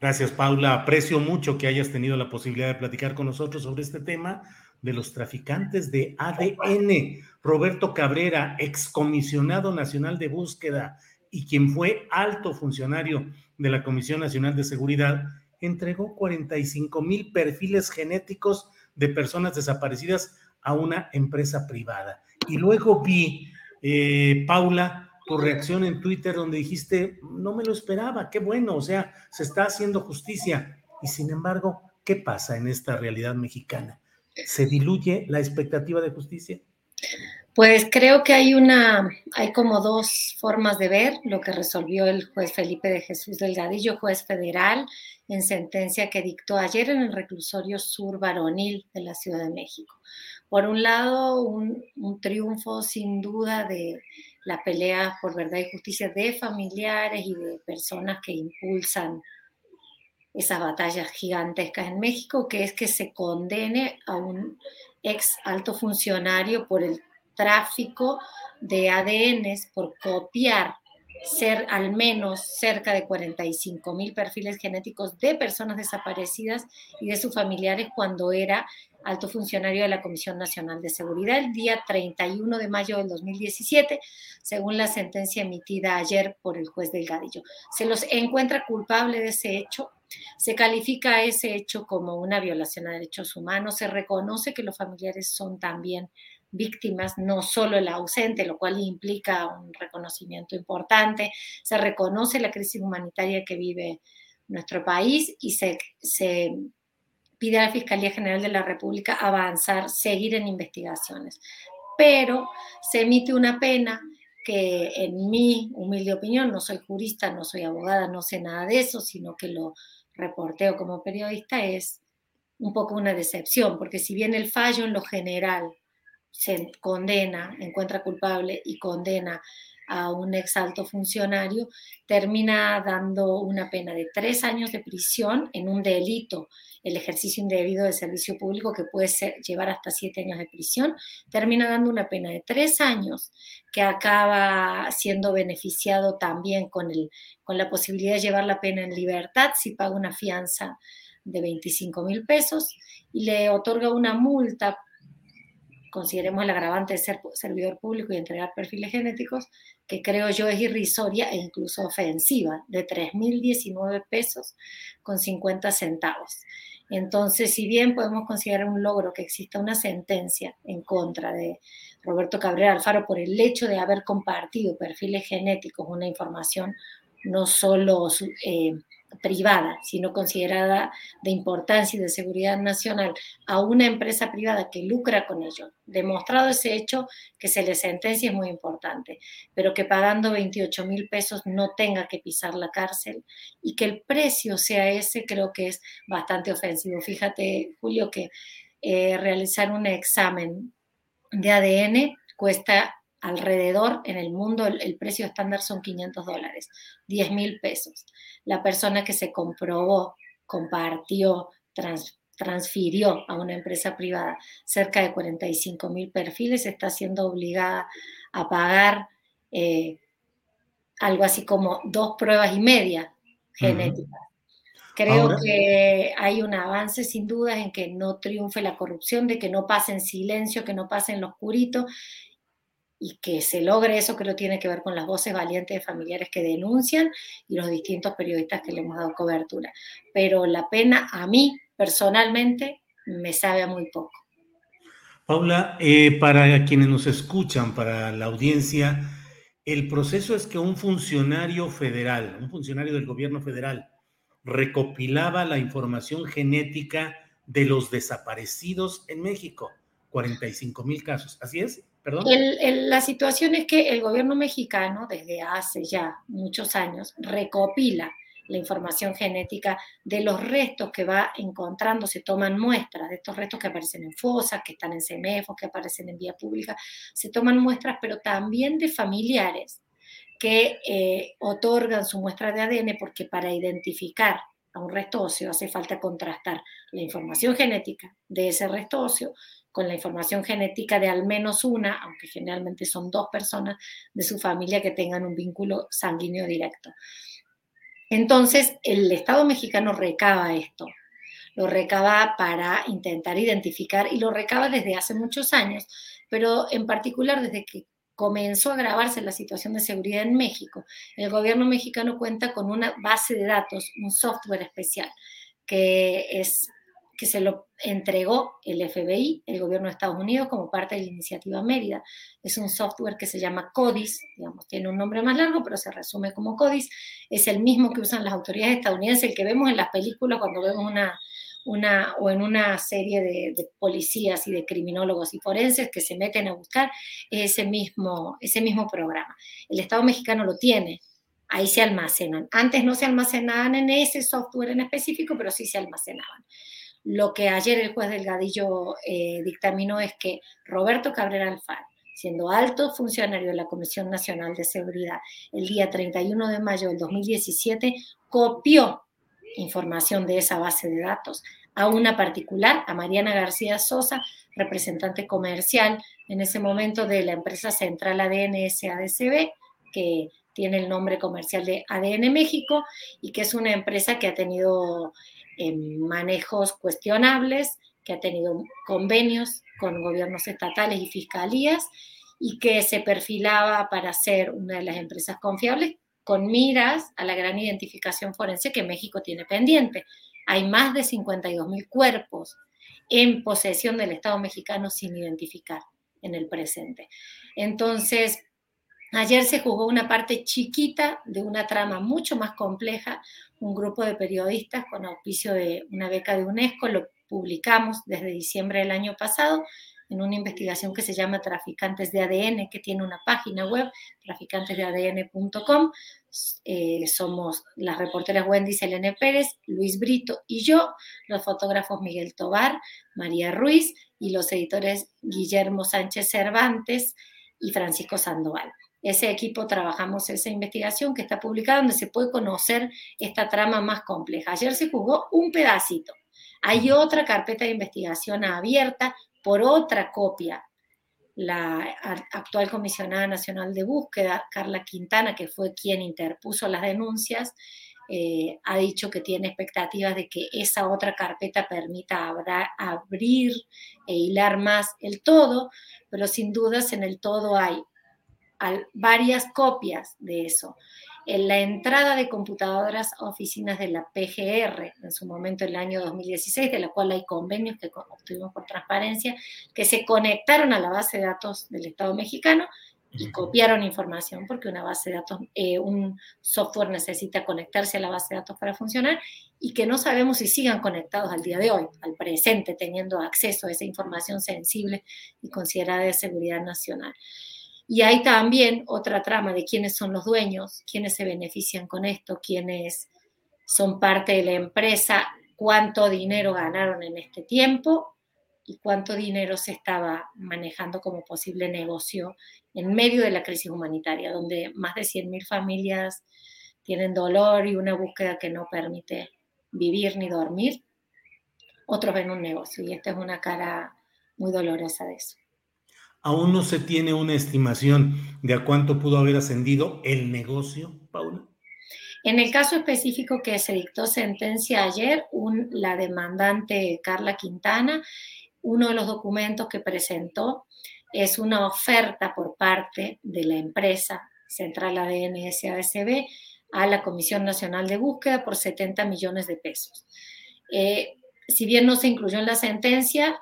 Gracias Paula, aprecio mucho que hayas tenido la posibilidad de platicar con nosotros sobre este tema de los traficantes de ADN. Roberto Cabrera, excomisionado nacional de búsqueda y quien fue alto funcionario de la Comisión Nacional de Seguridad, entregó 45 mil perfiles genéticos de personas desaparecidas a una empresa privada. Y luego vi, eh, Paula, tu reacción en Twitter donde dijiste, no me lo esperaba, qué bueno, o sea, se está haciendo justicia. Y sin embargo, ¿qué pasa en esta realidad mexicana? ¿Se diluye la expectativa de justicia? Pues creo que hay una, hay como dos formas de ver lo que resolvió el juez Felipe de Jesús Delgadillo, juez federal, en sentencia que dictó ayer en el reclusorio sur varonil de la Ciudad de México. Por un lado, un, un triunfo sin duda de la pelea por verdad y justicia de familiares y de personas que impulsan esas batallas gigantescas en México, que es que se condene a un ex alto funcionario por el tráfico de ADNs, por copiar ser al menos cerca de 45 mil perfiles genéticos de personas desaparecidas y de sus familiares cuando era alto funcionario de la Comisión Nacional de Seguridad el día 31 de mayo del 2017, según la sentencia emitida ayer por el juez Delgadillo. Se los encuentra culpable de ese hecho, se califica ese hecho como una violación a derechos humanos, se reconoce que los familiares son también víctimas, no solo el ausente, lo cual implica un reconocimiento importante, se reconoce la crisis humanitaria que vive nuestro país y se, se pide a la Fiscalía General de la República avanzar, seguir en investigaciones. Pero se emite una pena que en mi humilde opinión, no soy jurista, no soy abogada, no sé nada de eso, sino que lo reporteo como periodista, es un poco una decepción, porque si bien el fallo en lo general se condena, encuentra culpable y condena a un ex alto funcionario, termina dando una pena de tres años de prisión en un delito, el ejercicio indebido de servicio público que puede ser, llevar hasta siete años de prisión, termina dando una pena de tres años que acaba siendo beneficiado también con, el, con la posibilidad de llevar la pena en libertad si paga una fianza de 25 mil pesos y le otorga una multa consideremos el agravante de ser servidor público y entregar perfiles genéticos, que creo yo es irrisoria e incluso ofensiva, de 3.019 pesos con 50 centavos. Entonces, si bien podemos considerar un logro que exista una sentencia en contra de Roberto Cabrera Alfaro por el hecho de haber compartido perfiles genéticos, una información no solo eh, privada, sino considerada de importancia y de seguridad nacional a una empresa privada que lucra con ello, demostrado ese hecho, que se le sentencia es muy importante, pero que pagando 28 mil pesos no tenga que pisar la cárcel y que el precio sea ese, creo que es bastante ofensivo. Fíjate, Julio, que eh, realizar un examen de ADN cuesta alrededor en el mundo el, precio estándar son 500 dólares, 10 mil pesos. La persona que se comprobó, compartió, transfirió a una empresa privada cerca de 45 mil perfiles está siendo obligada a pagar eh, algo así como dos pruebas y media genéticas. Creo que hay un avance sin duda en que no triunfe la corrupción, de que no pase en silencio, que no pase en lo oscurito y que se logre eso creo tiene que ver con las voces valientes de familiares que denuncian y los distintos periodistas que le hemos dado cobertura. Pero la pena a mí personalmente me sabe a muy poco. Paula, eh, para quienes nos escuchan, para la audiencia, el proceso es que un funcionario federal, un funcionario del gobierno federal, recopilaba la información genética de los desaparecidos en México, 45 mil casos. ¿Así es? La situación es que el gobierno mexicano, desde hace ya muchos años, recopila la información genética de los restos que va encontrando, se toman muestras de estos restos que aparecen en fosas, que están en CEMEFOS, que aparecen en vía pública, se toman muestras, pero también de familiares que eh, otorgan su muestra de ADN porque para identificar a un resto óseo hace falta contrastar la información genética de ese resto óseo con la información genética de al menos una, aunque generalmente son dos personas de su familia que tengan un vínculo sanguíneo directo. Entonces, el Estado mexicano recaba esto, lo recaba para intentar identificar y lo recaba desde hace muchos años, pero en particular desde que comenzó a agravarse la situación de seguridad en México, el gobierno mexicano cuenta con una base de datos, un software especial que es que se lo entregó el FBI, el gobierno de Estados Unidos, como parte de la iniciativa Mérida. Es un software que se llama CODIS, digamos, tiene un nombre más largo, pero se resume como CODIS. Es el mismo que usan las autoridades estadounidenses, el que vemos en las películas cuando vemos una, una, o en una serie de, de, policías y de criminólogos y forenses que se meten a buscar ese mismo, ese mismo programa. El Estado mexicano lo tiene, ahí se almacenan. Antes no se almacenaban en ese software en específico, pero sí se almacenaban. Lo que ayer el juez Delgadillo eh, dictaminó es que Roberto Cabrera Alfaro, siendo alto funcionario de la Comisión Nacional de Seguridad, el día 31 de mayo del 2017, copió información de esa base de datos a una particular, a Mariana García Sosa, representante comercial en ese momento de la empresa central ADN SADCB, que tiene el nombre comercial de ADN México y que es una empresa que ha tenido manejos cuestionables, que ha tenido convenios con gobiernos estatales y fiscalías y que se perfilaba para ser una de las empresas confiables con miras a la gran identificación forense que México tiene pendiente. Hay más de 52 mil cuerpos en posesión del Estado mexicano sin identificar en el presente. Entonces, ayer se jugó una parte chiquita de una trama mucho más compleja, un grupo de periodistas con auspicio de una beca de UNESCO, lo publicamos desde diciembre del año pasado en una investigación que se llama Traficantes de ADN, que tiene una página web, traficantesdeadn.com. Eh, somos las reporteras Wendy Selene Pérez, Luis Brito y yo, los fotógrafos Miguel Tobar, María Ruiz y los editores Guillermo Sánchez Cervantes y Francisco Sandoval ese equipo trabajamos esa investigación que está publicada donde se puede conocer esta trama más compleja. Ayer se jugó un pedacito. Hay otra carpeta de investigación abierta por otra copia. La actual comisionada nacional de búsqueda, Carla Quintana, que fue quien interpuso las denuncias, eh, ha dicho que tiene expectativas de que esa otra carpeta permita abrir e hilar más el todo, pero sin dudas en el todo hay varias copias de eso. En la entrada de computadoras a oficinas de la PGR, en su momento en el año 2016, de la cual hay convenios que obtuvimos por transparencia, que se conectaron a la base de datos del Estado mexicano y copiaron información, porque una base de datos, eh, un software necesita conectarse a la base de datos para funcionar y que no sabemos si sigan conectados al día de hoy, al presente, teniendo acceso a esa información sensible y considerada de seguridad nacional. Y hay también otra trama de quiénes son los dueños, quiénes se benefician con esto, quiénes son parte de la empresa, cuánto dinero ganaron en este tiempo y cuánto dinero se estaba manejando como posible negocio en medio de la crisis humanitaria, donde más de 100.000 familias tienen dolor y una búsqueda que no permite vivir ni dormir. Otros ven un negocio y esta es una cara muy dolorosa de eso aún no se tiene una estimación de a cuánto pudo haber ascendido el negocio, Paula. En el caso específico que se dictó sentencia ayer, la demandante Carla Quintana, uno de los documentos que presentó es una oferta por parte de la empresa Central ADN SADCB a la Comisión Nacional de Búsqueda por 70 millones de pesos. Eh, si bien no se incluyó en la sentencia,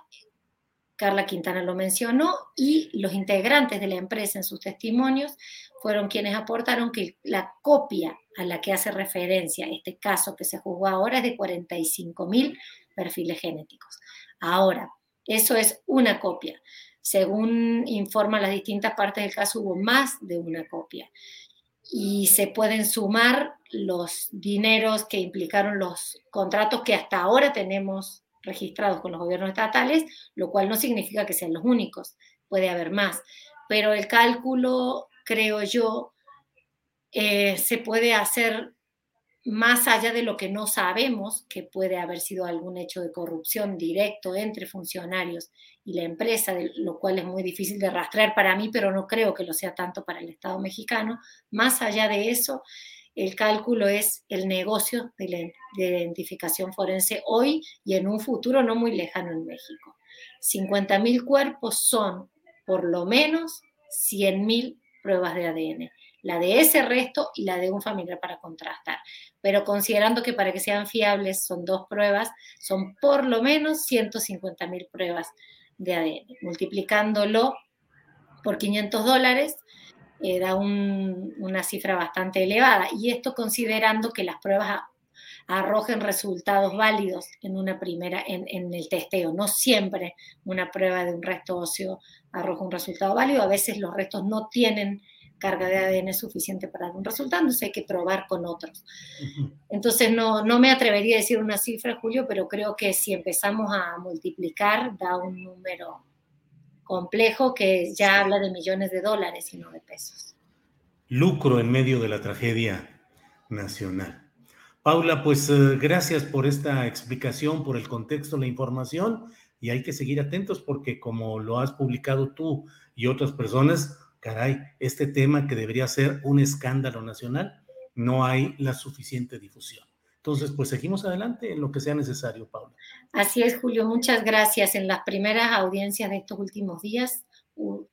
Carla Quintana lo mencionó, y los integrantes de la empresa en sus testimonios fueron quienes aportaron que la copia a la que hace referencia este caso que se juzgó ahora es de 45 mil perfiles genéticos. Ahora, eso es una copia. Según informan las distintas partes del caso, hubo más de una copia. Y se pueden sumar los dineros que implicaron los contratos que hasta ahora tenemos registrados con los gobiernos estatales, lo cual no significa que sean los únicos, puede haber más. Pero el cálculo, creo yo, eh, se puede hacer más allá de lo que no sabemos, que puede haber sido algún hecho de corrupción directo entre funcionarios y la empresa, lo cual es muy difícil de rastrear para mí, pero no creo que lo sea tanto para el Estado mexicano. Más allá de eso, el cálculo es el negocio de la identificación forense hoy y en un futuro no muy lejano en México. 50.000 cuerpos son por lo menos 100.000 pruebas de ADN, la de ese resto y la de un familiar para contrastar. Pero considerando que para que sean fiables son dos pruebas, son por lo menos 150.000 pruebas de ADN. Multiplicándolo por 500 dólares, eh, da una cifra bastante elevada. Y esto considerando que las pruebas arrojen resultados válidos en una primera, en, en, el testeo. No siempre una prueba de un resto óseo arroja un resultado válido, a veces los restos no tienen carga de ADN suficiente para dar un resultado, entonces hay que probar con otros. Entonces no, no me atrevería a decir una cifra, Julio, pero creo que si empezamos a multiplicar da un número complejo que ya habla de millones de dólares y no de pesos. Lucro en medio de la tragedia nacional. Paula, pues eh, gracias por esta explicación, por el contexto, la información, y hay que seguir atentos porque como lo has publicado tú y otras personas, caray, este tema que debería ser un escándalo nacional, no hay la suficiente difusión. Entonces, pues seguimos adelante en lo que sea necesario, Paula. Así es, Julio, muchas gracias. En las primeras audiencias de estos últimos días,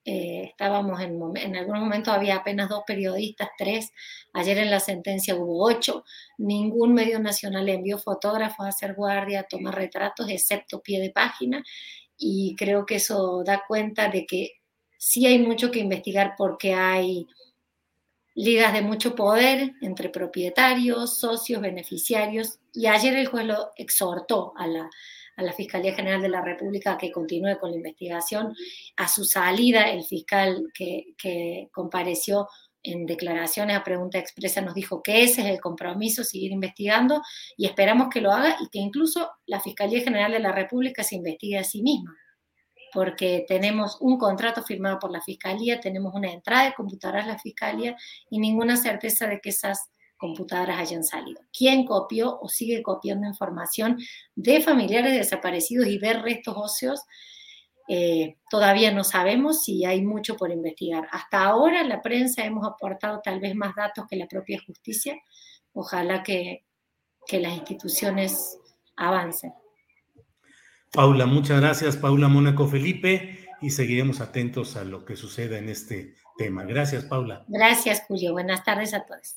eh, estábamos en, en algunos momentos había apenas dos periodistas, tres. Ayer en la sentencia hubo ocho. Ningún medio nacional envió fotógrafos a hacer guardia, a tomar retratos, excepto pie de página. Y creo que eso da cuenta de que sí hay mucho que investigar porque hay ligas de mucho poder entre propietarios, socios, beneficiarios, y ayer el juez lo exhortó a la, Fiscalía General de la República a que continúe con la investigación. A su salida, el fiscal que, que compareció en declaraciones a pregunta expresa nos dijo que ese es el compromiso, seguir investigando, y esperamos que lo haga y que incluso la Fiscalía General de la República se investigue a sí misma porque tenemos un contrato firmado por la Fiscalía, tenemos una entrada de computadoras a la Fiscalía y ninguna certeza de que esas computadoras hayan salido. ¿Quién copió o sigue copiando información de familiares desaparecidos y de restos óseos? Eh, todavía no sabemos si hay mucho por investigar. Hasta ahora la prensa hemos aportado tal vez más datos que la propia justicia. Ojalá que las instituciones avancen. Paula, muchas gracias, Paula Mónaco Felipe, y seguiremos atentos a lo que suceda en este tema. Gracias, Paula. Gracias, Julio. Buenas tardes a todos.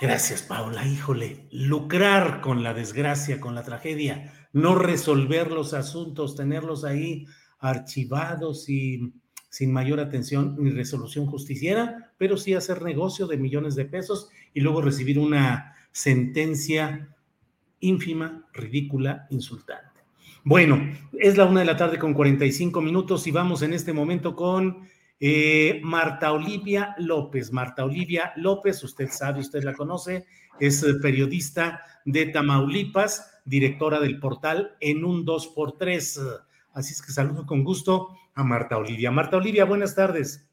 Gracias, Paula. Híjole, lucrar con la desgracia, con la tragedia, no resolver los asuntos, tenerlos ahí archivados y sin mayor atención ni resolución justiciera, pero sí hacer negocio de millones de pesos y luego recibir una sentencia ínfima, ridícula, insultante. Bueno, es la una de la tarde con 45 minutos y vamos en este momento con eh, Marta Olivia López. Marta Olivia López, usted sabe, usted la conoce, es periodista de Tamaulipas, directora del portal En un 2x3. Así es que saludo con gusto a Marta Olivia. Marta Olivia, buenas tardes.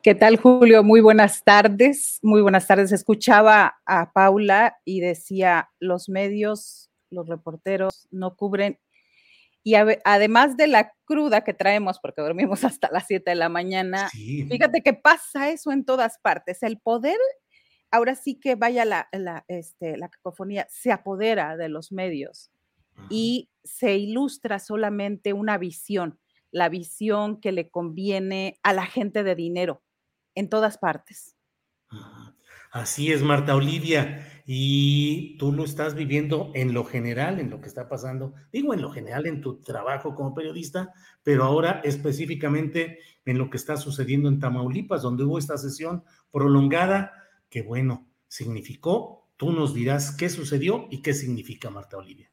¿Qué tal, Julio? Muy buenas tardes. Muy buenas tardes. Escuchaba a Paula y decía, los medios, los reporteros no cubren y además de la cruda que traemos, porque dormimos hasta las 7 de la mañana, fíjate que pasa eso en todas partes. El poder, ahora sí que vaya la, la, este, la cacofonía, se apodera de los medios y se ilustra solamente una visión, la visión que le conviene a la gente de dinero en todas partes. Así es, Marta Olivia. Y tú lo estás viviendo en lo general, en lo que está pasando, digo en lo general en tu trabajo como periodista, pero ahora específicamente en lo que está sucediendo en Tamaulipas, donde hubo esta sesión prolongada, que bueno, significó, tú nos dirás qué sucedió y qué significa, Marta Olivia.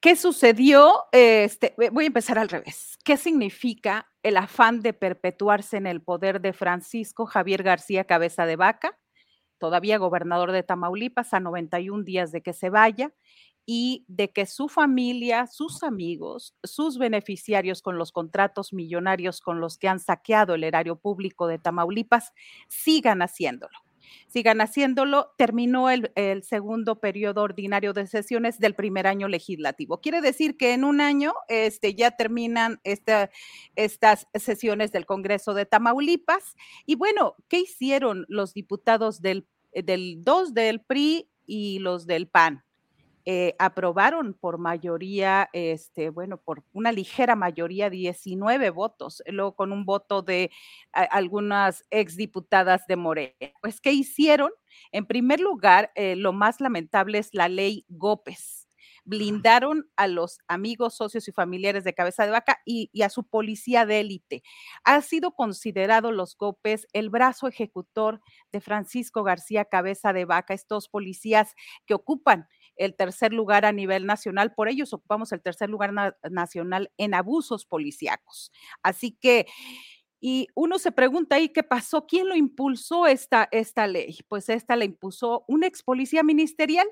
¿Qué sucedió? Este, voy a empezar al revés. ¿Qué significa el afán de perpetuarse en el poder de Francisco Javier García Cabeza de Vaca, todavía gobernador de Tamaulipas, a 91 días de que se vaya, y de que su familia, sus amigos, sus beneficiarios con los contratos millonarios con los que han saqueado el erario público de Tamaulipas sigan haciéndolo? Sigan haciéndolo. Terminó el, segundo periodo ordinario de sesiones del primer año legislativo. Quiere decir que en un año este, ya terminan estas sesiones del Congreso de Tamaulipas. Y bueno, ¿qué hicieron los diputados del, del dos del PRI y los del PAN? Eh, aprobaron por mayoría, este, bueno, por una ligera mayoría, 19 votos, luego con un voto de algunas exdiputadas de Morena. Pues, ¿qué hicieron? En primer lugar, eh, lo más lamentable es la ley Gópez blindaron a los amigos, socios y familiares de Cabeza de Vaca y, a su policía de élite. Ha sido considerado los Gópez el brazo ejecutor de Francisco García Cabeza de Vaca, estos policías que ocupan el tercer lugar a nivel nacional, por ellos ocupamos el tercer lugar nacional en abusos policíacos. Así que y uno se pregunta ahí qué pasó, quién lo impulsó esta, esta ley. Pues esta la impuso un ex policía ministerial,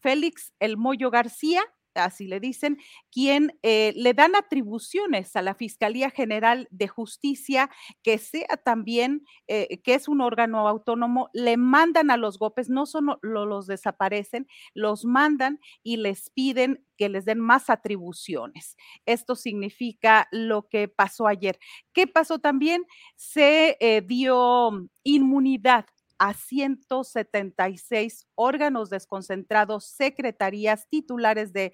Félix El Moyo García, así le dicen, quien eh, le dan atribuciones a la Fiscalía General de Justicia, que sea también, eh, que es un órgano autónomo, le mandan a los GOPES, no solo los desaparecen, los mandan y les piden que les den más atribuciones. Esto significa lo que pasó ayer. ¿Qué pasó también? Se eh, dio inmunidad a 176 órganos desconcentrados, secretarías titulares de,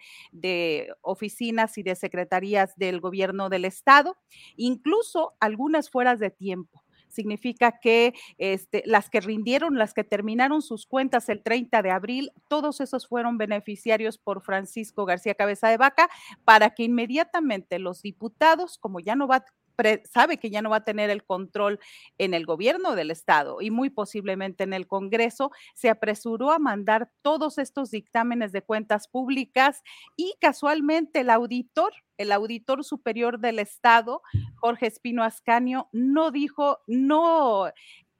oficinas y de secretarías del gobierno del estado, incluso algunas fuera de tiempo. Significa que este, las que rindieron, las que terminaron sus cuentas el 30 de abril, todos esos fueron beneficiarios por Francisco García Cabeza de Vaca para que inmediatamente los diputados, como ya no va sabe que ya no va a tener el control en el gobierno del estado y muy posiblemente en el Congreso, se apresuró a mandar todos estos dictámenes de cuentas públicas y casualmente el auditor, el auditor superior del estado, Jorge Espino Ascanio, no dijo, no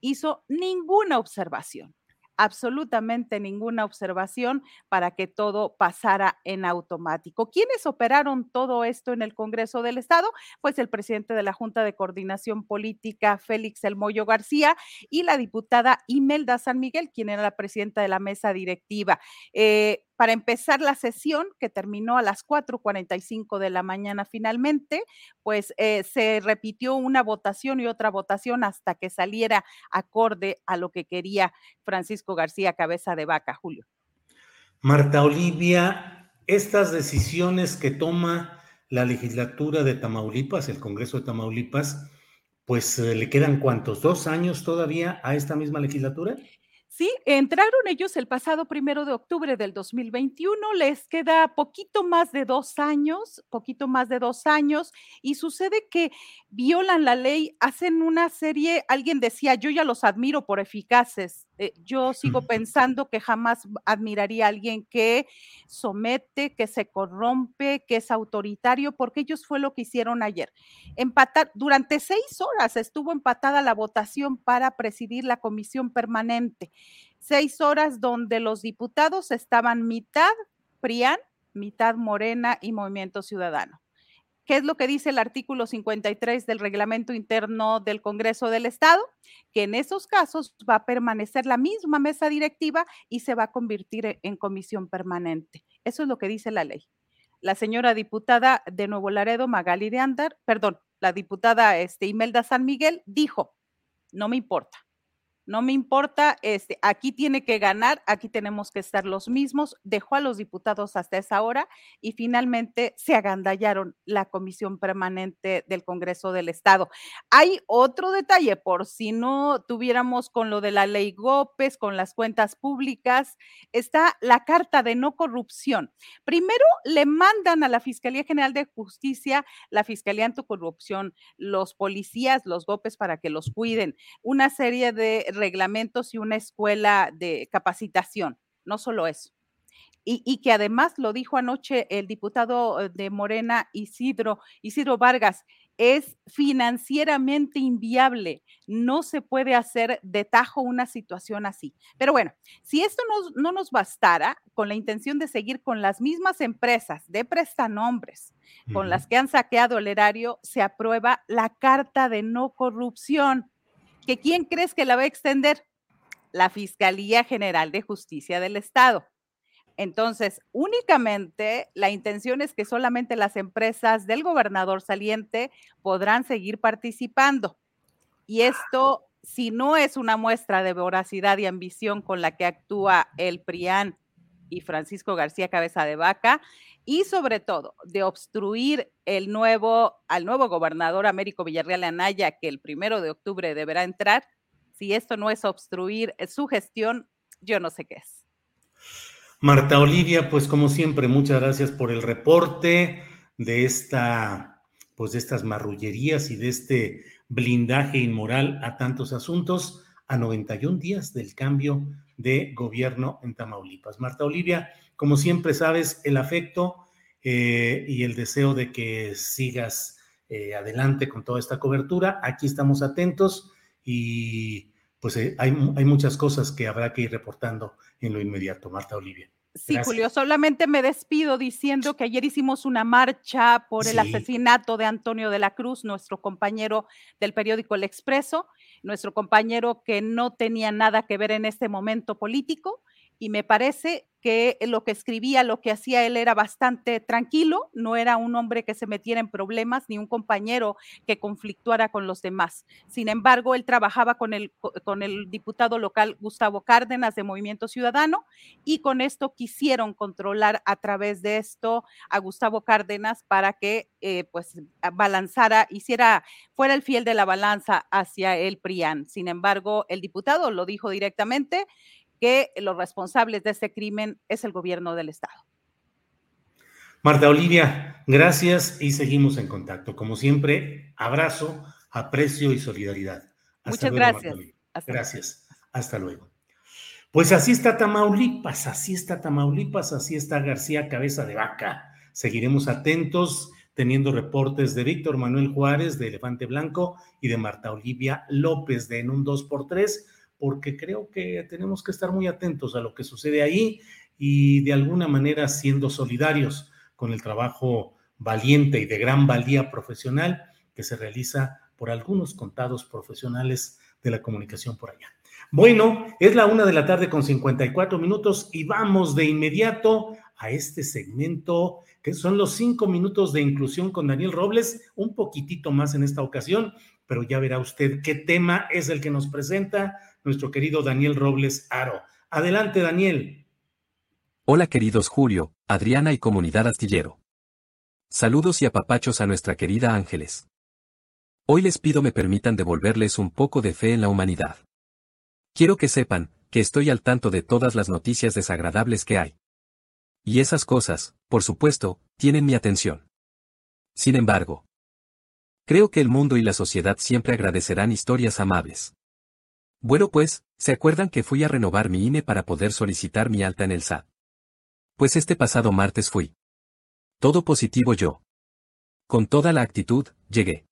hizo ninguna observación absolutamente ninguna observación para que todo pasara en automático. ¿Quiénes operaron todo esto en el Congreso del Estado? Pues el presidente de la Junta de Coordinación Política, Félix El Moyo García, y la diputada Imelda San Miguel, quien era la presidenta de la mesa directiva. Eh, para empezar la sesión, que terminó a las 4.45 de la mañana finalmente, pues eh, se repitió una votación y otra votación hasta que saliera acorde a lo que quería Francisco García Cabeza de Vaca, Julio. Marta Olivia, estas decisiones que toma la legislatura de Tamaulipas, el Congreso de Tamaulipas, pues eh, le quedan cuántos, dos años todavía a esta misma legislatura? Sí, entraron ellos el pasado primero de octubre del 2021, les queda poquito más de dos años, poquito más de dos años, y sucede que violan la ley, hacen una serie, alguien decía, yo ya los admiro por eficaces, eh, yo sigo pensando que jamás admiraría a alguien que somete, que se corrompe, que es autoritario, porque ellos fue lo que hicieron ayer. Empatar, durante seis horas estuvo empatada la votación para presidir la comisión permanente. Seis horas donde los diputados estaban mitad PRIAN, mitad Morena y Movimiento Ciudadano. ¿Qué es lo que dice el artículo 53 del reglamento interno del Congreso del Estado? Que en esos casos va a permanecer la misma mesa directiva y se va a convertir e, en comisión permanente. Eso es lo que dice la ley. La señora diputada de Nuevo Laredo, Magali de Andar, perdón, la diputada este, Imelda San Miguel, dijo, no me importa no me importa, este, aquí tiene que ganar, aquí tenemos que estar los mismos, dejó a los diputados hasta esa hora y finalmente se agandallaron la comisión permanente del Congreso del Estado. Hay otro detalle, por si no tuviéramos con lo de la ley GOPES, con las cuentas públicas, está la carta de no corrupción. Primero le mandan a la Fiscalía General de Justicia, la Fiscalía Anticorrupción, los policías, los GOPES para que los cuiden, una serie de reglamentos y una escuela de capacitación, no solo eso. Y, que además lo dijo anoche el diputado eh, de Morena, Isidro, Isidro Vargas, es financieramente inviable. No se puede hacer de tajo una situación así. Pero bueno, si esto no, no nos bastara con la intención de seguir con las mismas empresas de prestanombres con las que han saqueado el erario, se aprueba la Carta de No Corrupción que quién crees que la va a extender? La Fiscalía General de Justicia del Estado. Entonces, únicamente la intención es que solamente las empresas del gobernador saliente podrán seguir participando. Y esto, si no es una muestra de voracidad y ambición con la que actúa el PRIAN y Francisco García Cabeza de Vaca, y sobre todo de obstruir el nuevo, al nuevo gobernador Américo Villarreal Anaya, que el primero de octubre deberá entrar. Si esto no es obstruir su gestión, yo no sé qué es. Marta Olivia, pues como siempre, muchas gracias por el reporte de esta, pues de estas marrullerías y de este blindaje inmoral a tantos asuntos a 91 días del cambio de gobierno en Tamaulipas. Marta Olivia, como siempre sabes, el afecto eh, y el deseo de que sigas eh, adelante con toda esta cobertura. Aquí estamos atentos y pues eh, hay, hay muchas cosas que habrá que ir reportando en lo inmediato. Marta Olivia. Sí, Julio, solamente me despido diciendo que ayer hicimos una marcha por el asesinato de Antonio de la Cruz, nuestro compañero del periódico El Expreso, nuestro compañero que no tenía nada que ver en este momento político, y me parece que lo que escribía, lo que hacía él era bastante tranquilo, no era un hombre que se metiera en problemas ni un compañero que conflictuara con los demás. Sin embargo, él trabajaba con el, con el diputado local Gustavo Cárdenas de Movimiento Ciudadano y con esto quisieron controlar a través de esto a Gustavo Cárdenas para que eh, pues balanzara, hiciera, fuera el fiel de la balanza hacia el PRIAN. Sin embargo, el diputado lo dijo directamente que los responsables de este crimen es el gobierno del Estado. Marta Olivia, gracias y seguimos en contacto. Como siempre, abrazo, aprecio y solidaridad. Muchas gracias. gracias. Hasta luego. Pues así está Tamaulipas, así está Tamaulipas, así está García Cabeza de Vaca. Seguiremos atentos teniendo reportes de Víctor Manuel Juárez de Elefante Blanco y de Marta Olivia López de En un 2x3 porque creo que tenemos que estar muy atentos a lo que sucede ahí y de alguna manera siendo solidarios con el trabajo valiente y de gran valía profesional que se realiza por algunos contados profesionales de la comunicación por allá. Bueno, es la una de la tarde con 54 minutos y vamos de inmediato a este segmento que son los cinco minutos de inclusión con Daniel Robles, un poquitito más en esta ocasión, pero ya verá usted qué tema es el que nos presenta nuestro querido Daniel Robles Aro. Adelante, Daniel. Hola queridos Julio, Adriana y comunidad astillero. Saludos y apapachos a nuestra querida Ángeles. Hoy les pido me permitan devolverles un poco de fe en la humanidad. Quiero que sepan, que estoy al tanto de todas las noticias desagradables que hay. Y esas cosas, por supuesto, tienen mi atención. Sin embargo, creo que el mundo y la sociedad siempre agradecerán historias amables. Bueno pues, ¿se acuerdan que fui a renovar mi INE para poder solicitar mi alta en el SAT? Pues este pasado martes fui. Todo positivo yo. Con toda la actitud, llegué.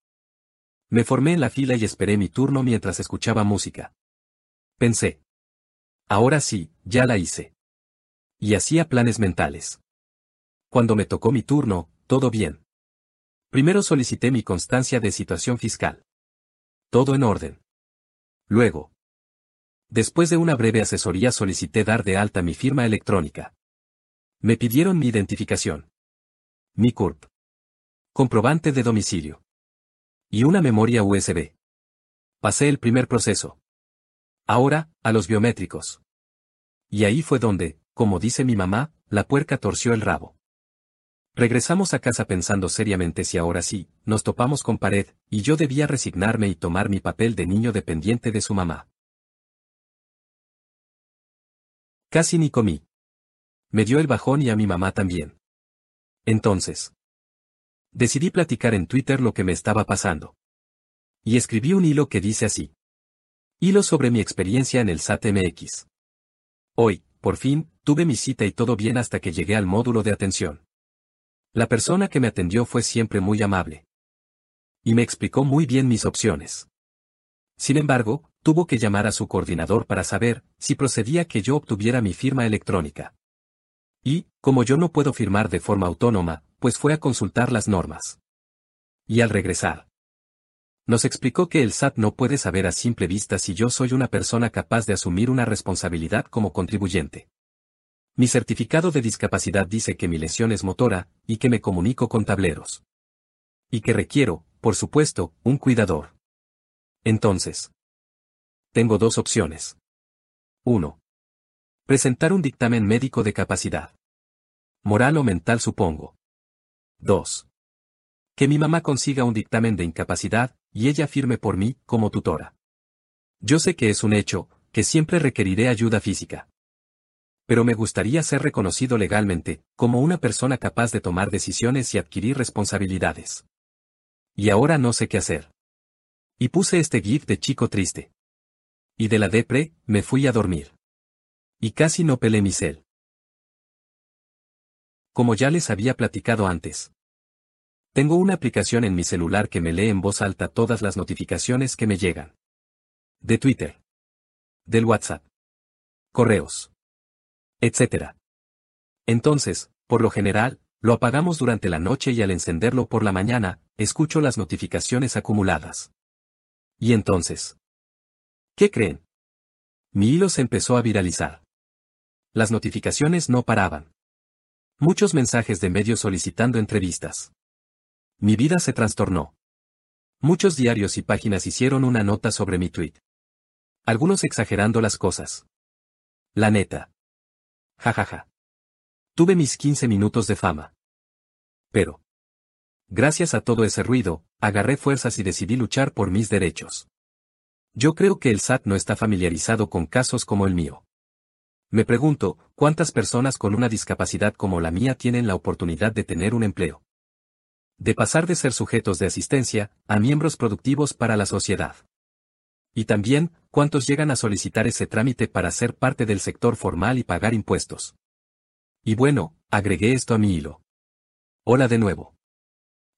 Me formé en la fila y esperé mi turno mientras escuchaba música. Pensé. Ahora sí, ya la hice. Y hacía planes mentales. Cuando me tocó mi turno, todo bien. Primero solicité mi constancia de situación fiscal. Todo en orden. Luego, Después de una breve asesoría solicité dar de alta mi firma electrónica. Me pidieron mi identificación. Mi CURP. Comprobante de domicilio. Y una memoria USB. Pasé el primer proceso. Ahora, a los biométricos. Y ahí fue donde, como dice mi mamá, la puerca torció el rabo. Regresamos a casa pensando seriamente si ahora sí, nos topamos con pared, y yo debía resignarme y tomar mi papel de niño dependiente de su mamá. Casi ni comí. Me dio el bajón y a mi mamá también. Entonces. Decidí platicar en Twitter lo que me estaba pasando. Y escribí un hilo que dice así. Hilo sobre mi experiencia en el SAT MX. Hoy, por fin, tuve mi cita y todo bien hasta que llegué al módulo de atención. La persona que me atendió fue siempre muy amable. Y me explicó muy bien mis opciones. Sin embargo, tuvo que llamar a su coordinador para saber si procedía que yo obtuviera mi firma electrónica. Y, como yo no puedo firmar de forma autónoma, pues fue a consultar las normas. Y al regresar, nos explicó que el SAT no puede saber a simple vista si yo soy una persona capaz de asumir una responsabilidad como contribuyente. Mi certificado de discapacidad dice que mi lesión es motora, y que me comunico con tableros. Y que requiero, por supuesto, un cuidador. Entonces, tengo dos opciones. 1. Presentar un dictamen médico de capacidad. Moral o mental supongo. 2. Que mi mamá consiga un dictamen de incapacidad, y ella firme por mí, como tutora. Yo sé que es un hecho, que siempre requeriré ayuda física. Pero me gustaría ser reconocido legalmente, como una persona capaz de tomar decisiones y adquirir responsabilidades. Y ahora no sé qué hacer. Y puse este GIF de chico triste. Y de la depre, me fui a dormir. Y casi no pelé mi cel. Como ya les había platicado antes. Tengo una aplicación en mi celular que me lee en voz alta todas las notificaciones que me llegan. De Twitter. Del WhatsApp. Correos. Etc. Entonces, por lo general, lo apagamos durante la noche y al encenderlo por la mañana, escucho las notificaciones acumuladas. Y entonces. ¿Qué creen? Mi hilo se empezó a viralizar. Las notificaciones no paraban. Muchos mensajes de medios solicitando entrevistas. Mi vida se trastornó. Muchos diarios y páginas hicieron una nota sobre mi tweet. Algunos exagerando las cosas. La neta. Ja ja ja. Tuve mis 15 minutos de fama. Pero. Gracias a todo ese ruido, agarré fuerzas y decidí luchar por mis derechos. Yo creo que el SAT no está familiarizado con casos como el mío. Me pregunto, ¿cuántas personas con una discapacidad como la mía tienen la oportunidad de tener un empleo? De pasar de ser sujetos de asistencia, a miembros productivos para la sociedad. Y también, ¿cuántos llegan a solicitar ese trámite para ser parte del sector formal y pagar impuestos? Y bueno, agregué esto a mi hilo. Hola de nuevo.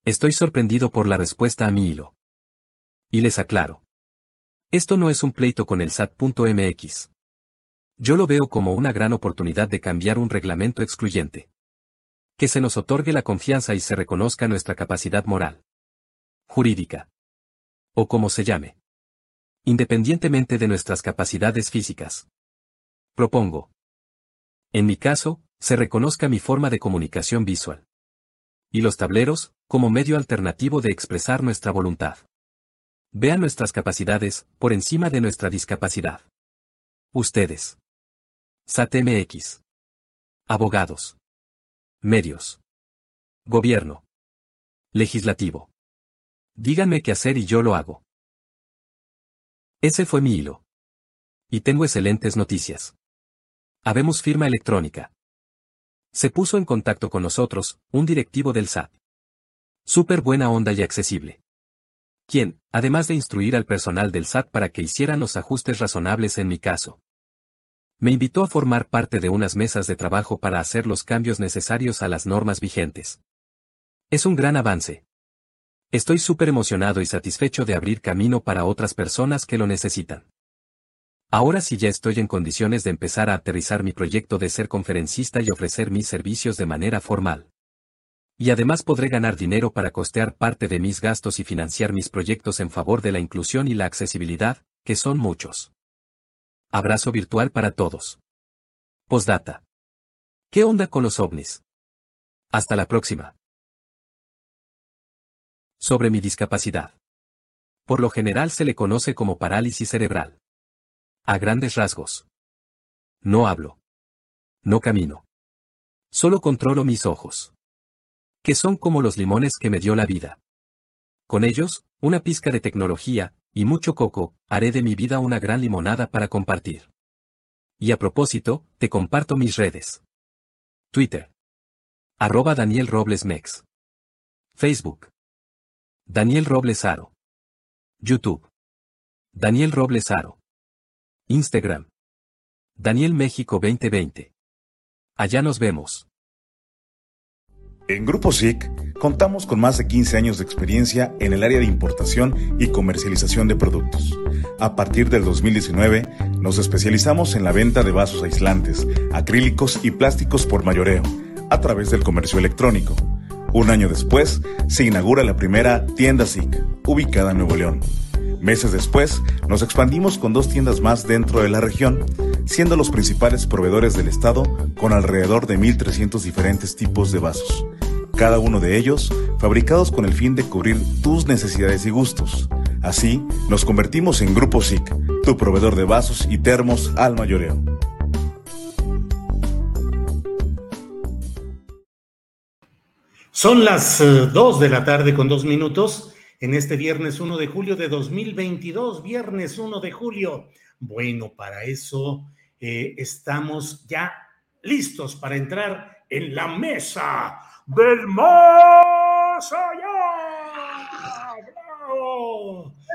Estoy sorprendido por la respuesta a mi hilo. Y les aclaro. Esto no es un pleito con el SAT.mx. Yo lo veo como una gran oportunidad de cambiar un reglamento excluyente. Que se nos otorgue la confianza y se reconozca nuestra capacidad moral. Jurídica. O como se llame. Independientemente de nuestras capacidades físicas. Propongo. En mi caso, se reconozca mi forma de comunicación visual. Y los tableros, como medio alternativo de expresar nuestra voluntad. Vean nuestras capacidades, por encima de nuestra discapacidad. Ustedes. SATMX. Abogados. Medios. Gobierno. Legislativo. Díganme qué hacer y yo lo hago. Ese fue mi hilo. Y tengo excelentes noticias. Habemos firma electrónica. Se puso en contacto con nosotros, un directivo del SAT. Súper buena onda y accesible. Quien, además de instruir al personal del SAT para que hicieran los ajustes razonables en mi caso, me invitó a formar parte de unas mesas de trabajo para hacer los cambios necesarios a las normas vigentes. Es un gran avance. Estoy súper emocionado y satisfecho de abrir camino para otras personas que lo necesitan. Ahora sí ya estoy en condiciones de empezar a aterrizar mi proyecto de ser conferencista y ofrecer mis servicios de manera formal. Y además podré ganar dinero para costear parte de mis gastos y financiar mis proyectos en favor de la inclusión y la accesibilidad, que son muchos. Abrazo virtual para todos. Postdata. ¿Qué onda con los ovnis? Hasta la próxima. Sobre mi discapacidad. Por lo general se le conoce como parálisis cerebral. A grandes rasgos. No hablo. No camino. Solo controlo mis ojos. Que son como los limones que me dio la vida. Con ellos, una pizca de tecnología, y mucho coco, haré de mi vida una gran limonada para compartir. Y a propósito, te comparto mis redes. Twitter. Arroba Daniel Robles Mex. Facebook. Daniel Robles Aro. YouTube. Daniel Robles Aro. Instagram. Daniel México 2020. Allá nos vemos. En Grupo SIC contamos con más de 15 años de experiencia en el área de importación y comercialización de productos. A partir del 2019 nos especializamos en la venta de vasos aislantes, acrílicos y plásticos por mayoreo, a través del comercio electrónico. Un año después se inaugura la primera tienda SIC, ubicada en Nuevo León. Meses después, nos expandimos con dos tiendas más dentro de la región, siendo los principales proveedores del estado con alrededor de 1.300 diferentes tipos de vasos cada uno de ellos fabricados con el fin de cubrir tus necesidades y gustos. Así, nos convertimos en Grupo SIC, tu proveedor de vasos y termos al mayoreo. Son las 2 eh, de la tarde con dos minutos en este viernes 1 de julio de 2022, viernes 1 de julio. Bueno, para eso eh, estamos ya listos para entrar en la mesa del más allá.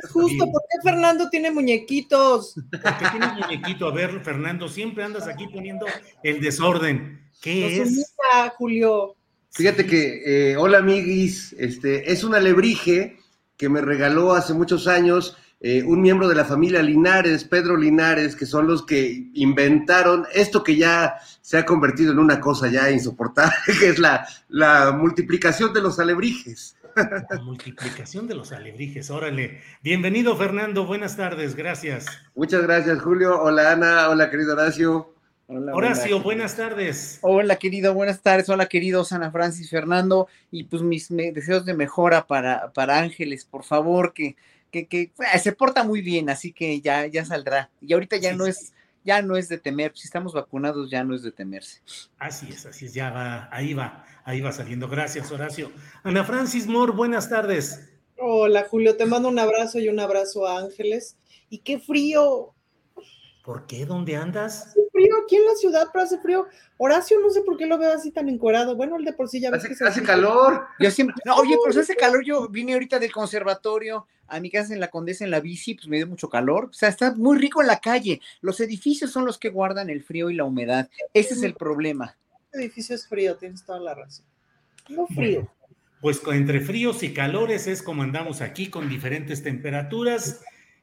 es justo. ¿Por qué Fernando tiene muñequitos? ¿Por qué tiene muñequito? A ver, Fernando, siempre andas aquí poniendo el desorden. ¿Qué Nos es? humilla, Julio. Fíjate que, eh, hola amiguis, este, es un alebrije que me regaló hace muchos años eh, un miembro de la familia Linares, Pedro Linares, que son los que inventaron esto que ya se ha convertido en una cosa ya insoportable, que es la, la multiplicación de los alebrijes. La multiplicación de los alebrijes, órale. Bienvenido, Fernando, buenas tardes, gracias. Muchas gracias, Julio. Hola, Ana. Hola, querido Horacio. Hola, Horacio, hola. buenas tardes. Hola, querido, buenas tardes. Hola, queridos Ana Francis Fernando. Y pues mis me- deseos de mejora para, para Ángeles, por favor, que, que, que eh, se porta muy bien, así que ya, ya saldrá. Y ahorita ya Sí, no sí. es, ya no es de temer. Si estamos vacunados, ya no es de temerse. Así es, así es, ya va, ahí va, ahí va saliendo. Gracias, Horacio. Ana Francis Moore, buenas tardes. Hola, Julio. Te mando un abrazo y un abrazo a Ángeles. Y qué frío. ¿Por qué? ¿Dónde andas? Hace frío aquí en la ciudad, pero hace frío. Horacio, no sé por qué lo veo así tan encuerado. Bueno, el de por sí ya ves Hace, que se hace calor. Yo siempre, no, oye, pero hace calor, yo vine ahorita del conservatorio a mi casa en la Condesa en la bici, pues me dio mucho calor. O sea, está muy rico en la calle. Los edificios son los que guardan el frío y la humedad. Ese es el problema. Este edificio es frío, tienes toda la razón. No frío. Pues entre fríos y calores es como andamos aquí con diferentes temperaturas.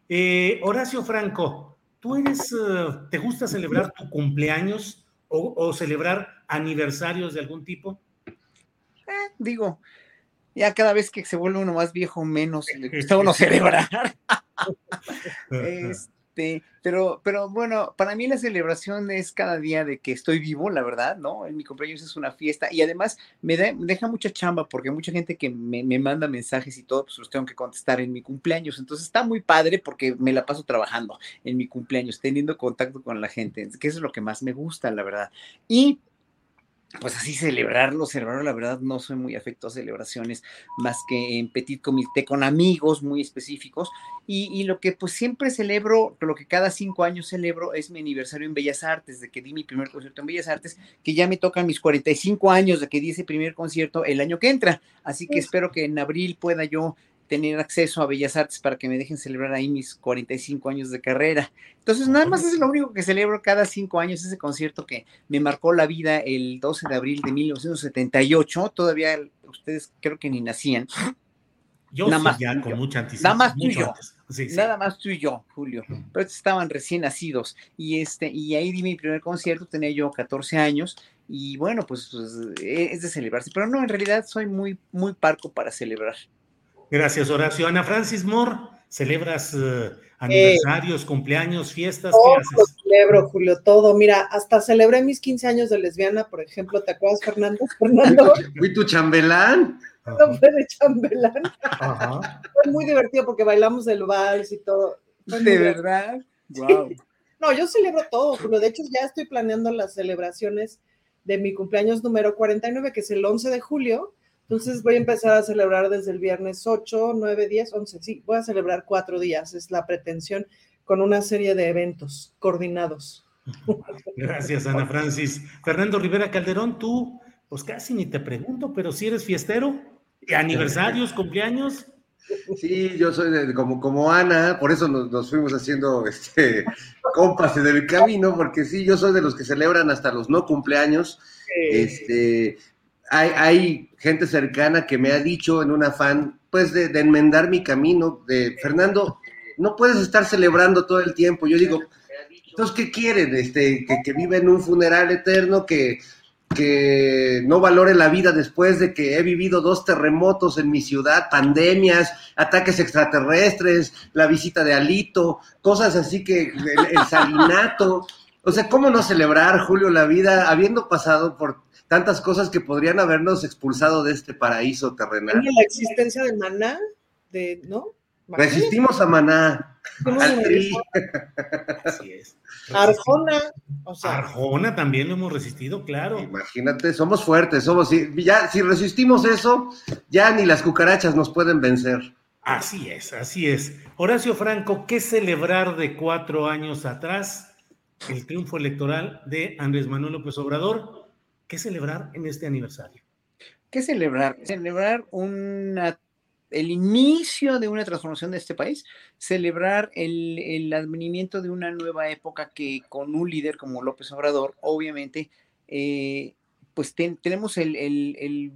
Eh, Horacio Franco, ¿tú eres, eh, te gusta celebrar tu cumpleaños o, o celebrar aniversarios de algún tipo? Eh, digo, ya cada vez que se vuelve uno más viejo, menos le gusta uno celebrar. Este, pero, pero bueno, para mí la celebración es cada día de que estoy vivo, la verdad, ¿no? En mi cumpleaños es una fiesta y además me, me deja mucha chamba porque mucha gente que me, me manda mensajes y todo, pues los tengo que contestar en mi cumpleaños. Entonces está muy padre porque me la paso trabajando en mi cumpleaños, teniendo contacto con la gente, que es lo que más me gusta, la verdad. Y pues así celebrarlo, celebrarlo, la verdad no soy muy afecto a celebraciones más que en petit comité con amigos muy específicos y, y lo que pues siempre celebro, lo que cada cinco años celebro es mi aniversario en Bellas Artes, de que di mi primer concierto en Bellas Artes, que ya me tocan mis 45 años de que di ese primer concierto el año que entra, así que espero que en abril pueda yo tener acceso a Bellas Artes para que me dejen celebrar ahí mis 45 años de carrera. Entonces, nada más es lo único que celebro cada cinco años, ese concierto que me marcó la vida el 12 de abril de 1978. Todavía ustedes creo que ni nacían. Yo Nada sí, más ya con yo. mucha anticipación. Nada más tú y yo. antes. Sí, sí. Nada más tú y yo, Julio. Pero estaban recién nacidos. Y este, y ahí di mi primer concierto, tenía yo 14 años. Y bueno, pues, pues, eh, es de celebrarse. Pero no, en realidad soy muy, muy parco para celebrar. Gracias, Horacio. Ana Francis Moore, ¿celebras eh, aniversarios, cumpleaños, fiestas? Todo ¿Qué lo haces? celebro, Julio, todo. Mira, hasta celebré mis 15 años de lesbiana, por ejemplo. ¿Te acuerdas, Fernando? Fernando Fui tu chambelán. no fue de chambelán. Ajá. Fue muy divertido porque bailamos el vals y todo. Fue ¿De verdad? Wow. No, yo celebro todo, Julio. De hecho, ya estoy planeando las celebraciones de mi cumpleaños número 49, que es el 11 de julio. Entonces voy a empezar a celebrar desde el viernes 8, 9, 10, 11. Sí, voy a celebrar cuatro días. Es la pretensión con una serie de eventos coordinados. Gracias, Ana Francis. Fernando Rivera Calderón, tú, pues casi ni te pregunto, pero si eres fiestero, ¿Y aniversarios, cumpleaños. Sí, yo soy de- como, como Ana, por eso nos, nos fuimos haciendo este, compas en el camino, porque sí, yo soy de los que celebran hasta los no cumpleaños. Este, hay, hay gente cercana que me ha dicho en un afán, pues, de, de enmendar mi camino, de Fernando, no puedes estar celebrando todo el tiempo. Yo digo, entonces, ¿qué quieren? Este, que, que en un funeral eterno, que, que no valore la vida después de que he vivido dos terremotos en mi ciudad, pandemias, ataques extraterrestres, la visita de Alito, cosas así que el, el salinato. O sea, ¿cómo no celebrar, Julio, la vida habiendo pasado por tantas cosas que podrían habernos expulsado de este paraíso terrenal? La existencia de maná, de, ¿no? Resistimos a Maná, Resistimos al Tri. Así es. Arjona, o sea, Arjona también lo hemos resistido, claro. Imagínate, somos fuertes, somos, si, ya, si resistimos eso, ya ni las cucarachas nos pueden vencer. Así es, así es. Horacio Franco, ¿qué celebrar de cuatro años atrás? El triunfo electoral de Andrés Manuel López Obrador. ¿Qué celebrar en este aniversario? ¿Qué celebrar? Celebrar una el inicio de una transformación de este país, celebrar el, el advenimiento de una nueva época que con un líder como López Obrador, obviamente, eh, pues tenemos el, el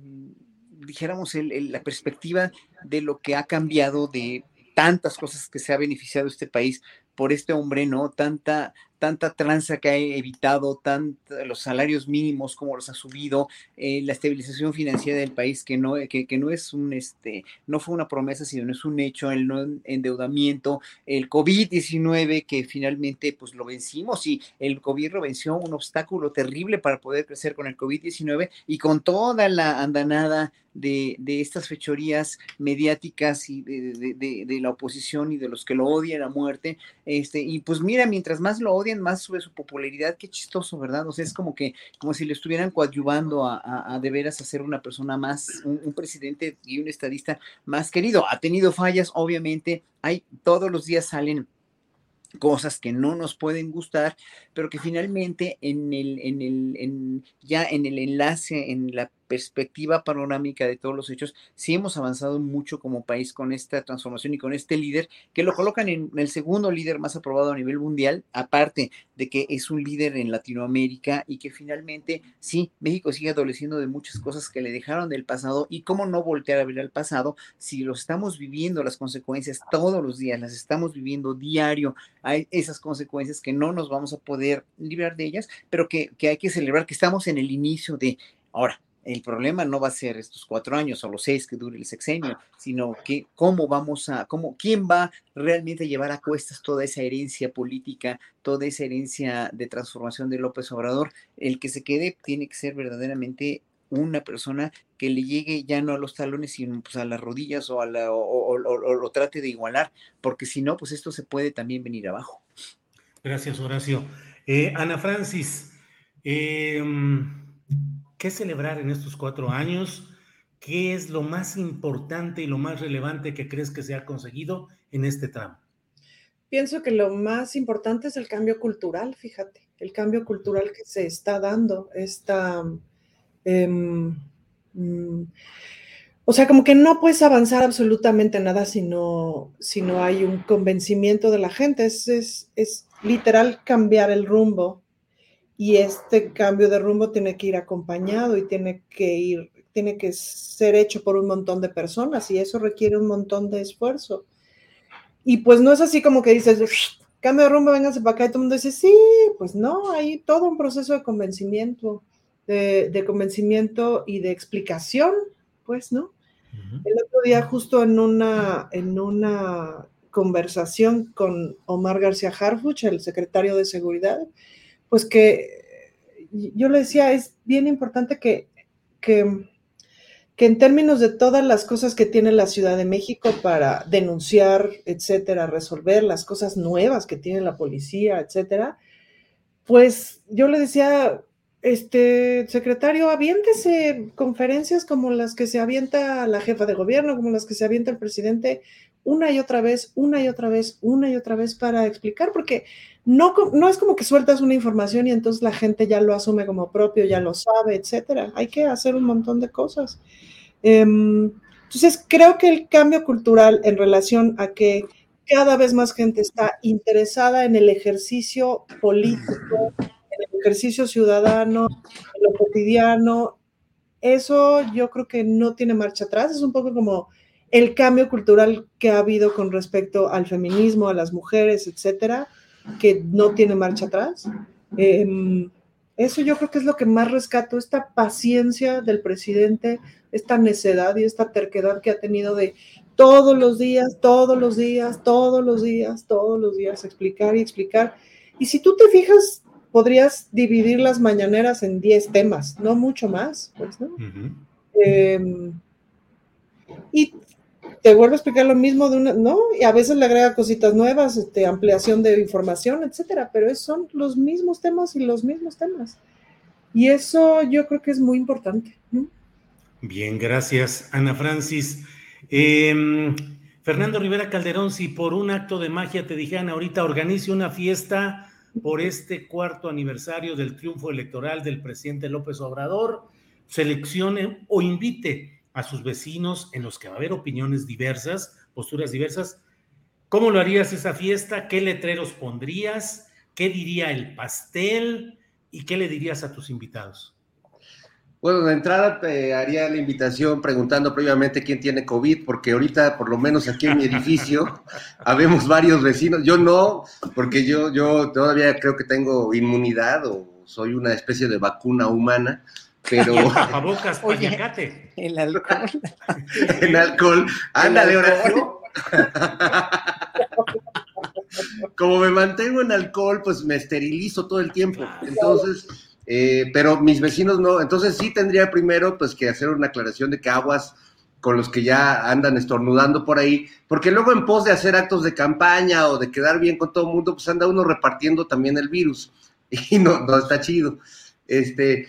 dijéramos, la perspectiva de lo que ha cambiado de tantas cosas que se ha beneficiado este país por este hombre, ¿no? Tanta, tanta tranza que ha evitado, tanto, los salarios mínimos como los ha subido, eh, la estabilización financiera del país que no, que, no es un, este, no fue una promesa, sino es un hecho, el no endeudamiento, el COVID-19 que finalmente pues lo vencimos y el gobierno venció un obstáculo terrible para poder crecer con el COVID-19 y con toda la andanada de, estas fechorías mediáticas y de, la oposición y de los que lo odian a muerte. Este, y pues mira, mientras más lo odian, más sube su popularidad. Qué chistoso, ¿verdad? O sea, es como que, como si le estuvieran coadyuvando a, a, de veras a ser una persona más, un, presidente y un estadista más querido. Ha tenido fallas, obviamente. Hay, todos los días salen cosas que no nos pueden gustar, pero que finalmente en el, en el, en, ya en el enlace, en la perspectiva panorámica de todos los hechos, sí hemos avanzado mucho como país con esta transformación y con este líder, que lo colocan en el segundo líder más aprobado a nivel mundial, aparte de que es un líder en Latinoamérica y que finalmente sí, México sigue adoleciendo de muchas cosas que le dejaron del pasado y cómo no voltear a ver al pasado si lo estamos viviendo las consecuencias todos los días, las estamos viviendo diario, hay esas consecuencias que no nos vamos a poder librar de ellas, pero que, que hay que celebrar que estamos en el inicio de ahora el problema no va a ser estos cuatro años o los seis que dure el sexenio, sino que cómo vamos a, cómo, quién va realmente a llevar a cuestas toda esa herencia política, toda esa herencia de transformación de López Obrador. El que se quede tiene que ser verdaderamente una persona que le llegue ya no a los talones, sino pues a las rodillas o, a la, o, lo trate de igualar, porque si no, pues esto se puede también venir abajo. Gracias, Horacio. Eh, Ana Francis, eh, ¿Qué celebrar en estos cuatro años? ¿Qué es lo más importante y lo más relevante que crees que se ha conseguido en este tramo? Pienso que lo más importante es el cambio cultural, fíjate, el cambio cultural que se está dando, esta... Mm, o sea, como que no puedes avanzar absolutamente nada si no, si no hay un convencimiento de la gente. Es, es, es, literal cambiar el rumbo y este cambio de rumbo tiene que ir acompañado y tiene que ir, tiene que ser hecho por un montón de personas y eso requiere un montón de esfuerzo. Y pues no es así como que dices, cambio de rumbo, véngase para acá y todo el mundo dice, sí, pues no, hay todo un proceso de convencimiento, de, convencimiento y de explicación, pues, ¿no? El otro día justo en una, en una conversación con Omar García Harfuch, el secretario de Seguridad, pues que yo le decía, es bien importante que, que, en términos de todas las cosas que tiene la Ciudad de México para denunciar, etcétera, resolver las cosas nuevas que tiene la policía, etcétera, pues yo le decía, este secretario, aviéntese conferencias como las que se avienta la jefa de gobierno, como las que se avienta el presidente, una y otra vez, una y otra vez, una y otra vez para explicar, porque no, no es como que sueltas una información y entonces la gente ya lo asume como propio, ya lo sabe, etcétera. Hay que hacer un montón de cosas. Em, entonces, creo que el cambio cultural en relación a que cada vez más gente está interesada en el ejercicio político, en el ejercicio ciudadano, en lo cotidiano, eso yo creo que no tiene marcha atrás. Es un poco como el cambio cultural que ha habido con respecto al feminismo, a las mujeres, etcétera que no tiene marcha atrás. Em, eso yo creo que es lo que más rescato, esta paciencia del presidente, esta necedad y esta terquedad que ha tenido de todos los días, todos los días, todos los días, todos los días explicar y explicar. Y si tú te fijas, podrías dividir las mañaneras en 10 temas, no mucho más, pues, ¿no? Em, y te vuelve a explicar lo mismo de una, ¿no? Y a veces le agrega cositas nuevas, este, ampliación de información, etcétera, pero son los mismos temas y los mismos temas. Y eso yo creo que es muy importante. Bien, gracias, Ana Francis. Em, Fernando Rivera Calderón, si por un acto de magia te dijeran ahorita organice una fiesta por este cuarto aniversario del triunfo electoral del presidente López Obrador, seleccione o invite a sus vecinos en los que va a haber opiniones diversas, posturas diversas. ¿Cómo lo harías esa fiesta? ¿Qué letreros pondrías? ¿Qué diría el pastel? ¿Y qué le dirías a tus invitados? Bueno, de entrada te haría la invitación preguntando previamente quién tiene COVID, porque ahorita, por lo menos aquí en mi edificio, habemos varios vecinos. Yo no, porque yo, yo todavía creo que tengo inmunidad o soy una especie de vacuna humana, pero... Tapabocas, pañacate. El alcohol. en alcohol. Ándale, Horacio. Como me mantengo en alcohol, pues me esterilizo todo el tiempo. Entonces eh, pero mis vecinos no, entonces sí tendría primero pues que hacer una aclaración de que aguas con los que ya andan estornudando por ahí, porque luego en pos de hacer actos de campaña o de quedar bien con todo el mundo, pues anda uno repartiendo también el virus y no, no está chido. Este,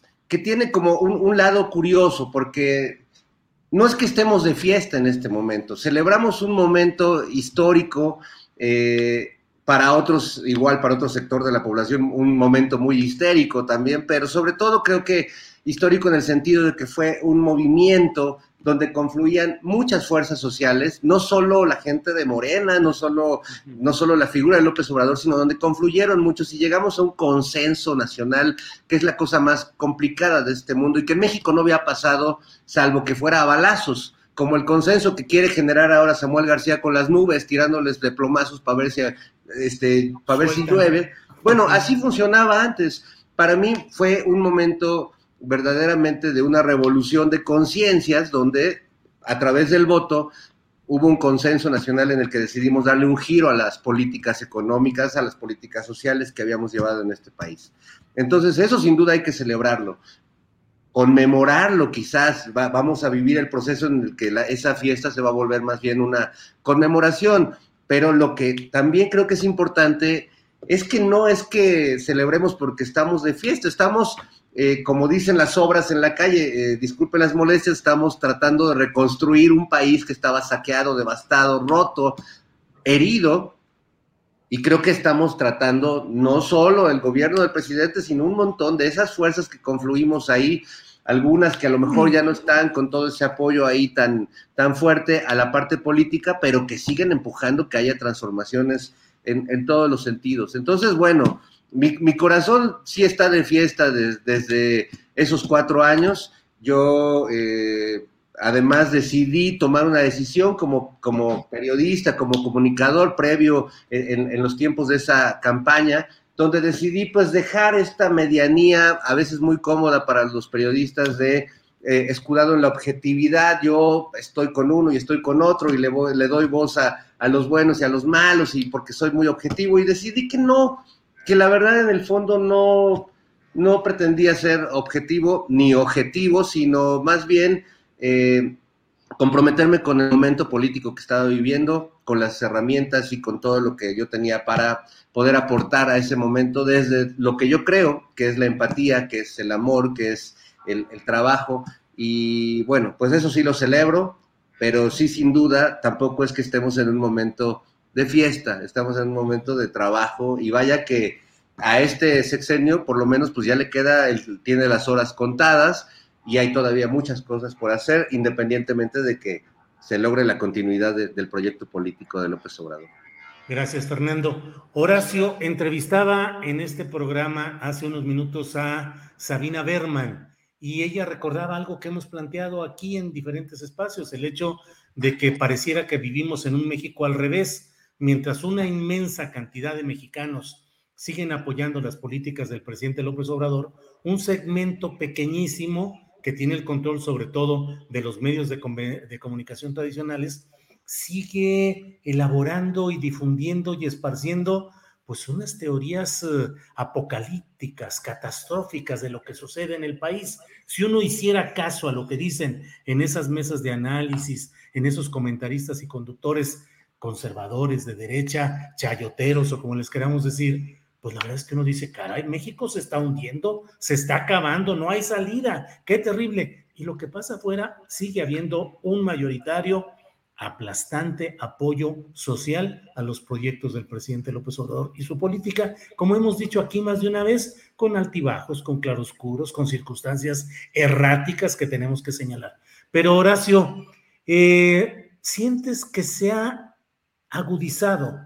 que tiene como un, lado curioso, porque no es que estemos de fiesta en este momento, celebramos un momento histórico, eh, para otros, igual para otro sector de la población, un momento muy histérico también, pero sobre todo creo que histórico en el sentido de que fue un movimiento donde confluían muchas fuerzas sociales, no solo la gente de Morena, no solo, no solo la figura de López Obrador, sino donde confluyeron muchos y llegamos a un consenso nacional, que es la cosa más complicada de este mundo y que en México no había pasado, salvo que fuera a balazos, como el consenso que quiere generar ahora Samuel García con las nubes, tirándoles de plomazos para ver si, este, para ver si llueve. Bueno, así funcionaba antes. Para mí fue un momento verdaderamente de una revolución de conciencias donde a través del voto hubo un consenso nacional en el que decidimos darle un giro a las políticas económicas, a las políticas sociales que habíamos llevado en este país. Entonces, eso sin duda hay que celebrarlo, conmemorarlo quizás, vamos a vivir el proceso en el que esa fiesta se va a volver más bien una conmemoración, pero lo que también creo que es importante es que no es que celebremos porque estamos de fiesta, estamos eh, como dicen las obras en la calle, eh, disculpen las molestias, estamos tratando de reconstruir un país que estaba saqueado, devastado, roto, herido, y creo que estamos tratando no solo el gobierno del presidente, sino un montón de esas fuerzas que confluimos ahí, algunas que a lo mejor ya no están con todo ese apoyo ahí tan, tan fuerte a la parte política, pero que siguen empujando que haya transformaciones en, en todos los sentidos. Entonces, bueno, mi, corazón sí está de fiesta desde esos cuatro años. Yo, eh, además, decidí tomar una decisión como, como periodista, como comunicador previo en, los tiempos de esa campaña, donde decidí pues dejar esta medianía, a veces muy cómoda para los periodistas de eh, escudado en la objetividad, yo estoy con uno y estoy con otro y le, le doy voz a, a, los buenos y a los malos y porque soy muy objetivo y decidí que no, que la verdad en el fondo no, no pretendía ser objetivo ni objetivo, sino más bien eh, comprometerme con el momento político que estaba viviendo, con las herramientas y con todo lo que yo tenía para poder aportar a ese momento desde lo que yo creo que es la empatía, que es el amor, que es el, el trabajo. Y bueno, pues eso sí lo celebro, pero sí sin duda tampoco es que estemos en un momento de fiesta, estamos en un momento de trabajo y vaya que a este sexenio por lo menos pues ya le queda, el, tiene las horas contadas y hay todavía muchas cosas por hacer independientemente de que se logre la continuidad del proyecto político de López Obrador. Gracias, Fernando. Horacio entrevistaba en este programa hace unos minutos a Sabina Berman y ella recordaba algo que hemos planteado aquí en diferentes espacios, el hecho de que pareciera que vivimos en un México al revés, mientras una inmensa cantidad de mexicanos siguen apoyando las políticas del presidente López Obrador, un segmento pequeñísimo que tiene el control sobre todo de los medios de, comunicación tradicionales, sigue elaborando y difundiendo y esparciendo pues unas teorías eh, apocalípticas, catastróficas de lo que sucede en el país. Si uno hiciera caso a lo que dicen en esas mesas de análisis, en esos comentaristas y conductores conservadores de derecha, chayoteros o como les queramos decir, pues la verdad es que uno dice, caray, México se está hundiendo, se está acabando, no hay salida, qué terrible. Y lo que pasa afuera, sigue habiendo un mayoritario aplastante apoyo social a los proyectos del presidente López Obrador y su política, como hemos dicho aquí más de una vez, con altibajos, con claroscuros, con circunstancias erráticas que tenemos que señalar. Pero Horacio, eh, ¿sientes que se agudizado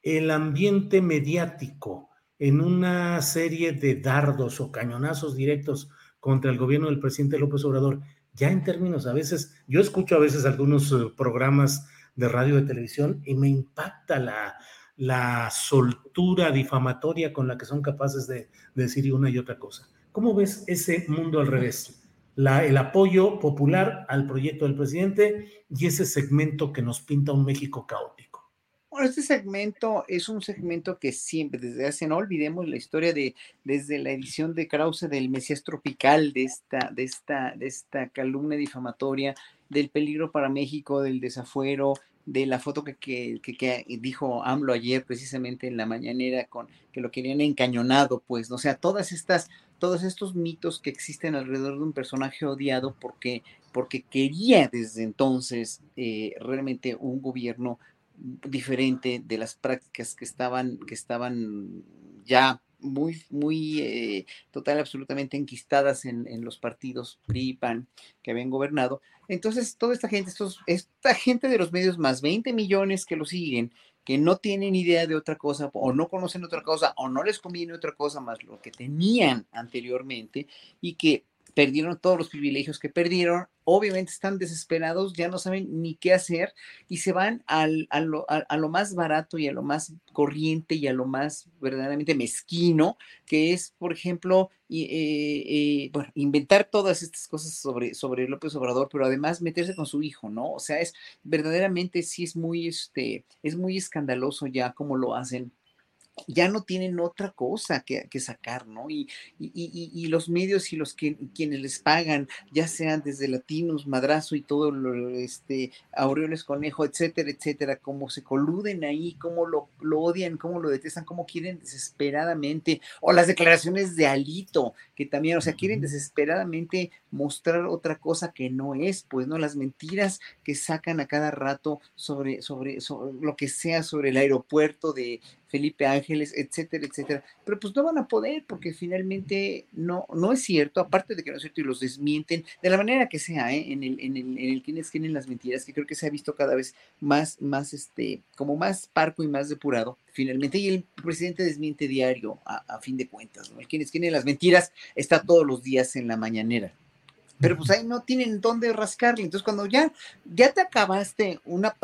el ambiente mediático en una serie de dardos o cañonazos directos contra el gobierno del presidente López Obrador ya en términos a veces, yo escucho a veces algunos eh, programas de radio de televisión y me impacta la, soltura difamatoria con la que son capaces de, decir una y otra cosa. ¿Cómo ves ese mundo al revés? El apoyo popular al proyecto del presidente y ese segmento que nos pinta un México caótico. Bueno, este segmento es un segmento que siempre, desde hace, no olvidemos la historia de, desde la edición de Krause del Mesías Tropical, de esta, de esta, de esta calumnia difamatoria, del peligro para México, del desafuero, de la foto que, que, que, dijo AMLO ayer precisamente en la mañanera con que lo querían encañonado, pues, o sea, todas estas, todos estos mitos que existen alrededor de un personaje odiado porque, porque quería desde entonces eh, realmente un gobierno diferente de las prácticas que estaban, que estaban ya muy, muy eh, total, absolutamente enquistadas en, en, los partidos PRI PAN que habían gobernado. Entonces, toda esta gente, estos, esta gente de los medios, más 20 millones que lo siguen, que no tienen idea de otra cosa, o no conocen otra cosa, o no les conviene otra cosa más lo que tenían anteriormente, y que perdieron todos los privilegios que perdieron, obviamente están desesperados, ya no saben ni qué hacer y se van al, a, lo, a, lo, más barato y a lo más corriente y a lo más verdaderamente mezquino, que es, por ejemplo, eh, eh, bueno, inventar todas estas cosas sobre, sobre López Obrador, pero además meterse con su hijo, ¿no? O sea, es verdaderamente sí es muy, este, es muy escandaloso ya cómo lo hacen ya no tienen otra cosa que, sacar, ¿no? Y, y, los medios y los que quienes les pagan, ya sean desde Latinos, Madrazo y todo, lo, este, Aureoles Conejo, etcétera, etcétera, cómo se coluden ahí, cómo lo, lo odian, cómo lo detestan, cómo quieren desesperadamente, o las declaraciones de Alito, que también, o sea, quieren desesperadamente mostrar otra cosa que no es, pues, ¿no? Las mentiras que sacan a cada rato sobre, sobre, sobre lo que sea sobre el aeropuerto de Felipe Ángeles, etcétera, etcétera. Pero pues no van a poder porque finalmente no, no es cierto, aparte de que no es cierto y los desmienten de la manera que sea, ¿eh? en, el, en, el, en el quienes tienen las mentiras, que creo que se ha visto cada vez más, más, este, como más parco y más depurado, finalmente. Y el presidente desmiente diario, a, fin de cuentas, ¿no? El quienes tienen las mentiras está todos los días en la mañanera pero pues ahí no tienen dónde rascarle. Entonces, cuando ya, ya te acabaste una,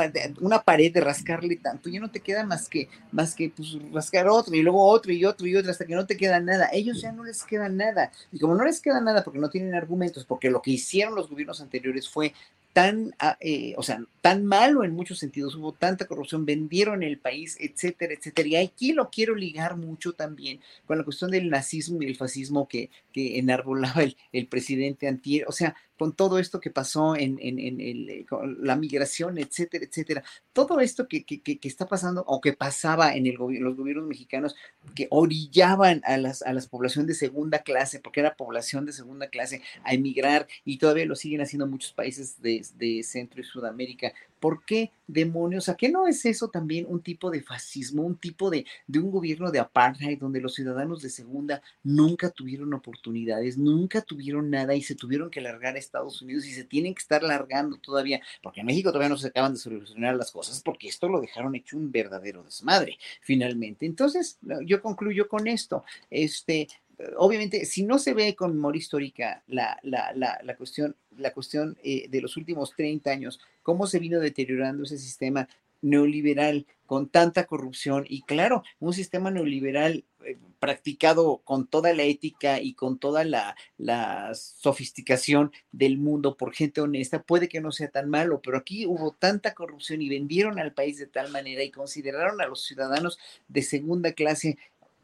una pared de rascarle tanto, ya no te queda más que, más que pues, rascar otro y luego otro y otro y otro hasta que no te queda nada. Ellos ya no les queda nada. Y como no les queda nada porque no tienen argumentos, porque lo que hicieron los gobiernos anteriores fue tan, ah, eh, o sea, tan malo en muchos sentidos, hubo tanta corrupción, vendieron el país, etcétera, etcétera. Y aquí lo quiero ligar mucho también con la cuestión del nazismo y el fascismo que, que enarbolaba el, el presidente Antier. O sea, con todo esto que pasó en, en, en el, eh, la migración, etcétera, etcétera. Todo esto que, que, que, está pasando o que pasaba en el los gobiernos mexicanos que orillaban a las, a las población de segunda clase, porque era población de segunda clase, a emigrar y todavía lo siguen haciendo muchos países de, de Centro y Sudamérica ¿Por qué demonios? ¿A qué no es eso también un tipo de fascismo, un tipo de, de un gobierno de apartheid donde los ciudadanos de segunda nunca tuvieron oportunidades, nunca tuvieron nada y se tuvieron que largar a Estados Unidos y se tienen que estar largando todavía, porque en México todavía no se acaban de solucionar las cosas, porque esto lo dejaron hecho un verdadero desmadre, finalmente. Entonces, yo concluyo con esto. Este, obviamente, si no se ve con memoria histórica la, la, la, la cuestión, la cuestión eh, de los últimos 30 años, cómo se vino deteriorando ese sistema neoliberal con tanta corrupción y claro, un sistema neoliberal eh, practicado con toda la ética y con toda la, la, sofisticación del mundo por gente honesta, puede que no sea tan malo, pero aquí hubo tanta corrupción y vendieron al país de tal manera y consideraron a los ciudadanos de segunda clase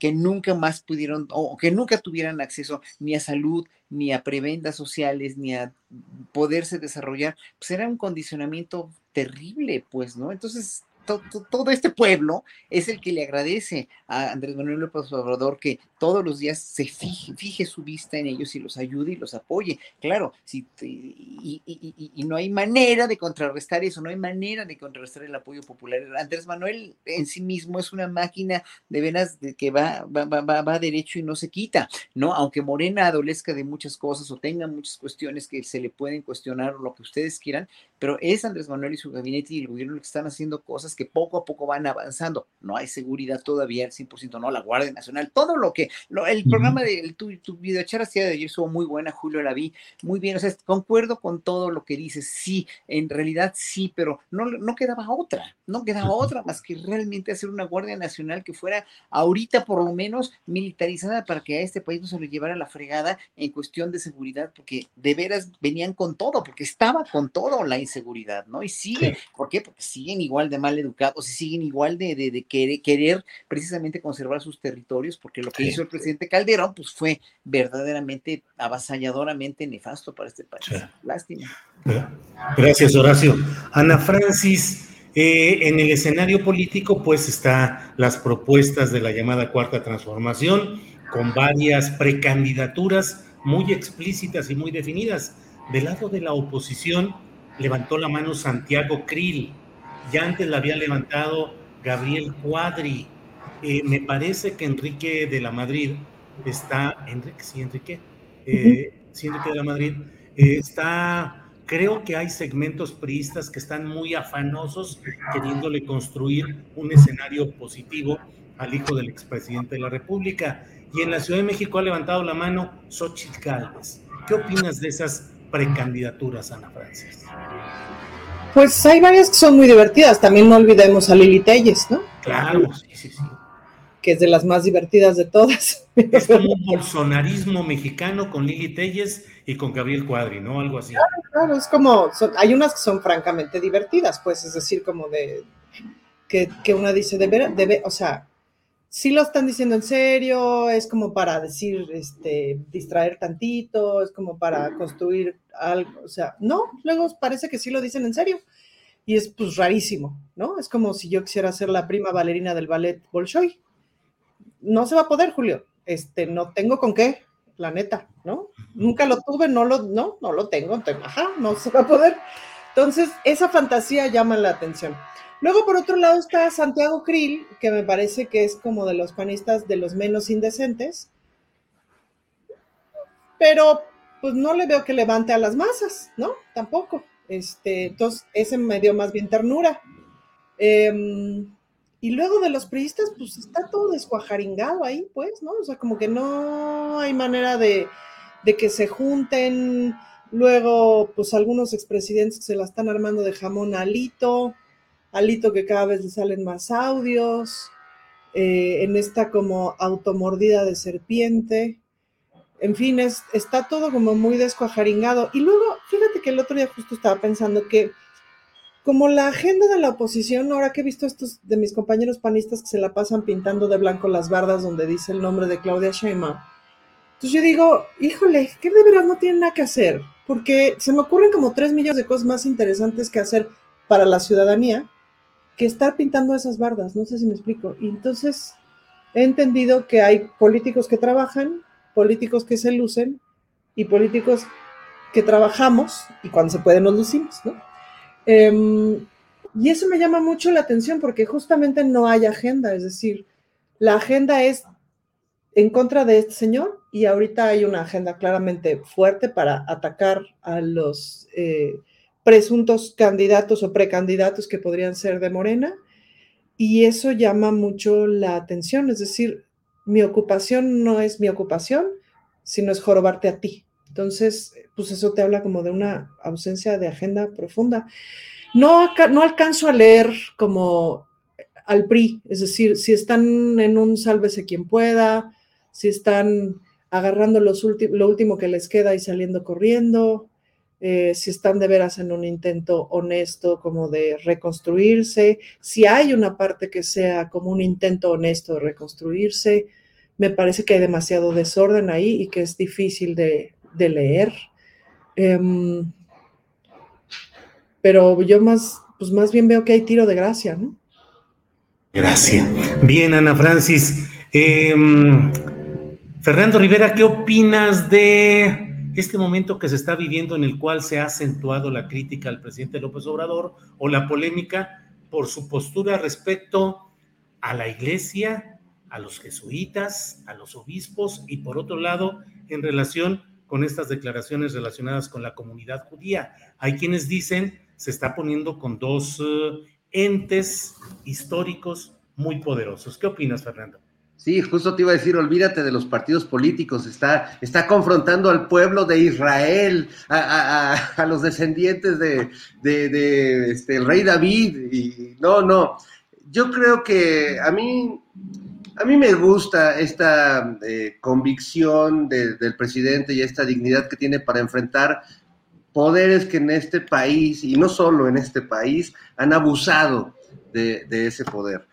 que nunca más pudieron o que nunca tuvieran acceso ni a salud, ni a prebendas sociales, ni a poderse desarrollar, pues era un condicionamiento terrible, pues, ¿no? Entonces, todo este pueblo es el que le agradece a Andrés Manuel López Obrador que todos los días se fije, su vista en ellos y los ayude y los apoye. Claro, si y, no hay manera de contrarrestar eso, no hay manera de contrarrestar el apoyo popular. Andrés Manuel en sí mismo es una máquina de venas que va, va, va, va derecho y no se quita, ¿no? Aunque Morena adolezca de muchas cosas o tenga muchas cuestiones que se le pueden cuestionar o lo que ustedes quieran, pero es Andrés Manuel y su gabinete y el gobierno que están haciendo cosas que poco a poco van avanzando. No hay seguridad todavía al 100%, no, la Guardia Nacional, todo lo que, el programa de tu, tu de ayer estuvo muy buena, Julio la vi, muy bien, o sea, concuerdo con todo lo que dices, sí, en realidad sí, pero no, no quedaba otra, no quedaba otra más que realmente hacer una Guardia Nacional que fuera ahorita por lo menos militarizada para que a este país no se lo llevara la fregada en cuestión de seguridad, porque de veras venían con todo, porque estaba con todo la inseguridad, ¿no? Y sigue, ¿por qué? Porque siguen igual de mal educados y siguen igual de, de, querer, querer, precisamente conservar sus territorios, porque lo que hizo el presidente Calderón, pues fue verdaderamente avasalladoramente nefasto para este país. Lástima. Gracias, Horacio. Ana Francis, eh, en el escenario político, pues está las propuestas de la llamada Cuarta Transformación, con varias precandidaturas muy explícitas y muy definidas. Del lado de la oposición, levantó la mano Santiago Krill, ya antes la había levantado Gabriel Cuadri. Eh, me parece que Enrique de la Madrid está, Enrique, sí, Enrique, eh, sí, Enrique de la Madrid, eh, está, creo que hay segmentos priistas que están muy afanosos queriéndole construir un escenario positivo al hijo del expresidente de la República. Y en la Ciudad de México ha levantado la mano Xochitl Gálvez. ¿Qué opinas de esas precandidaturas, Ana Francis? Pues hay varias que son muy divertidas. También no olvidemos a Lili Telles, ¿no? Claro, sí, sí, sí. Que es de las más divertidas de todas. Es como un bolsonarismo mexicano con Lili Telles y con Gabriel Cuadri, ¿no? Algo así. Claro, claro, es como, hay unas que son francamente divertidas, pues, es decir, como de, que, que una dice, de ver, debe, o sea, sí lo están diciendo en serio, es como para decir, este, distraer tantito, es como para construir algo, o sea, no, luego parece que sí lo dicen en serio. Y es pues rarísimo, ¿no? Es como si yo quisiera ser la prima bailarina del ballet Bolshoi. No se va a poder, Julio. Este, no tengo con qué, la neta, ¿no? Nunca lo tuve, no lo, no, no lo tengo, ajá, no se va a poder. Entonces, esa fantasía llama la atención. Luego, por otro lado, está Santiago Krill, que me parece que es como de los panistas de los menos indecentes, pero pues no le veo que levante a las masas, ¿no? Tampoco. Este, entonces, ese me dio más bien ternura. Em, y luego de los priistas, pues está todo descuajaringado ahí, pues, ¿no? O sea, como que no hay manera de, de que se junten. Luego, pues algunos expresidentes que se la están armando de jamón alito. Alito que cada vez le salen más audios, eh, en esta como automordida de serpiente. En fin, es, está todo como muy descuajaringado. Y luego, fíjate que el otro día justo estaba pensando que como la agenda de la oposición, ahora que he visto estos de mis compañeros panistas que se la pasan pintando de blanco las bardas donde dice el nombre de Claudia Sheinbaum, entonces yo digo, híjole, que de verdad no tienen nada que hacer, porque se me ocurren como tres millones de cosas más interesantes que hacer para la ciudadanía que estar pintando esas bardas, no sé si me explico. Y entonces he entendido que hay políticos que trabajan, políticos que se lucen y políticos que trabajamos y cuando se puede nos lucimos, ¿no? Em, Y eso me llama mucho la atención porque justamente no hay agenda, es decir, la agenda es en contra de este señor y ahorita hay una agenda claramente fuerte para atacar a los eh, presuntos candidatos o precandidatos que podrían ser de Morena y eso llama mucho la atención, es decir, mi ocupación no es mi ocupación, sino es jorobarte a ti. Entonces, pues eso te habla como de una ausencia de agenda profunda. No, no alcanzo a leer como al PRI, es decir, si están en un sálvese quien pueda, si están agarrando los lo último que les queda y saliendo corriendo, eh, si están de veras en un intento honesto como de reconstruirse, si hay una parte que sea como un intento honesto de reconstruirse, me parece que hay demasiado desorden ahí y que es difícil de, leer. Em, pero yo más, pues más bien veo que hay tiro de gracia, ¿no? Gracias. Bien, Ana Francis. Em, Fernando Rivera, ¿qué opinas de este momento que se está viviendo en el cual se ha acentuado la crítica al presidente López Obrador o la polémica por su postura respecto a la iglesia, a los jesuitas, a los obispos y por otro lado en relación con estas declaraciones relacionadas con la comunidad judía. Hay quienes dicen se está poniendo con dos eh, entes históricos muy poderosos. ¿Qué opinas, Fernando? Sí, justo te iba a decir, olvídate de los partidos políticos, está, está confrontando al pueblo de Israel, a, los descendientes de, de, este, el rey David, y no, no, yo creo que a mí, a mí me gusta esta eh, convicción del presidente y esta dignidad que tiene para enfrentar poderes que en este país, y no solo en este país, han abusado de ese poder.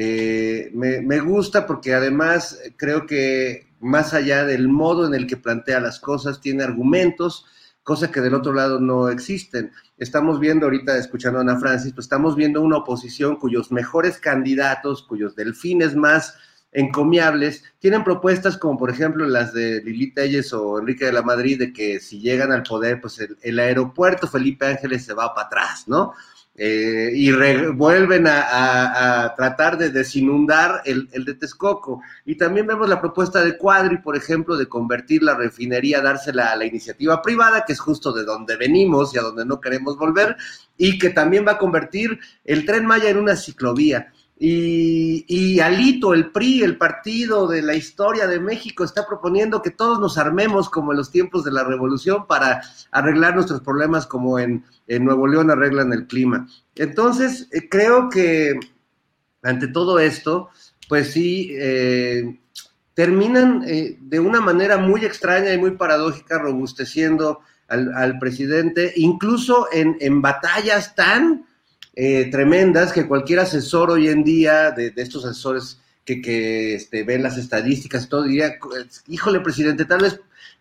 Eh, me, gusta porque además creo que más allá del modo en el que plantea las cosas, tiene argumentos, cosa que del otro lado no existen. Estamos viendo ahorita, escuchando a Ana Francis, pues estamos viendo una oposición cuyos mejores candidatos, cuyos delfines más encomiables, tienen propuestas como por ejemplo las de Lili Telles o Enrique de la Madrid, de que si llegan al poder, pues el aeropuerto Felipe Ángeles se va para atrás, ¿no? Eh, y vuelven a, tratar de desinundar el, el, de Texcoco. Y también vemos la propuesta de Cuadri, por ejemplo, de convertir la refinería, dársela a la iniciativa privada, que es justo de donde venimos y a donde no queremos volver, y que también va a convertir el tren Maya en una ciclovía. Y, Alito, el PRI, el partido de la historia de México, está proponiendo que todos nos armemos como en los tiempos de la revolución para arreglar nuestros problemas como en, Nuevo León arreglan el clima. Entonces, eh, creo que ante todo esto, pues sí, eh, terminan eh, de una manera muy extraña y muy paradójica robusteciendo al, presidente, incluso en, en batallas tan eh, tremendas que cualquier asesor hoy en día, de, estos asesores que, este, ven las estadísticas, todo diría, híjole, presidente, tal vez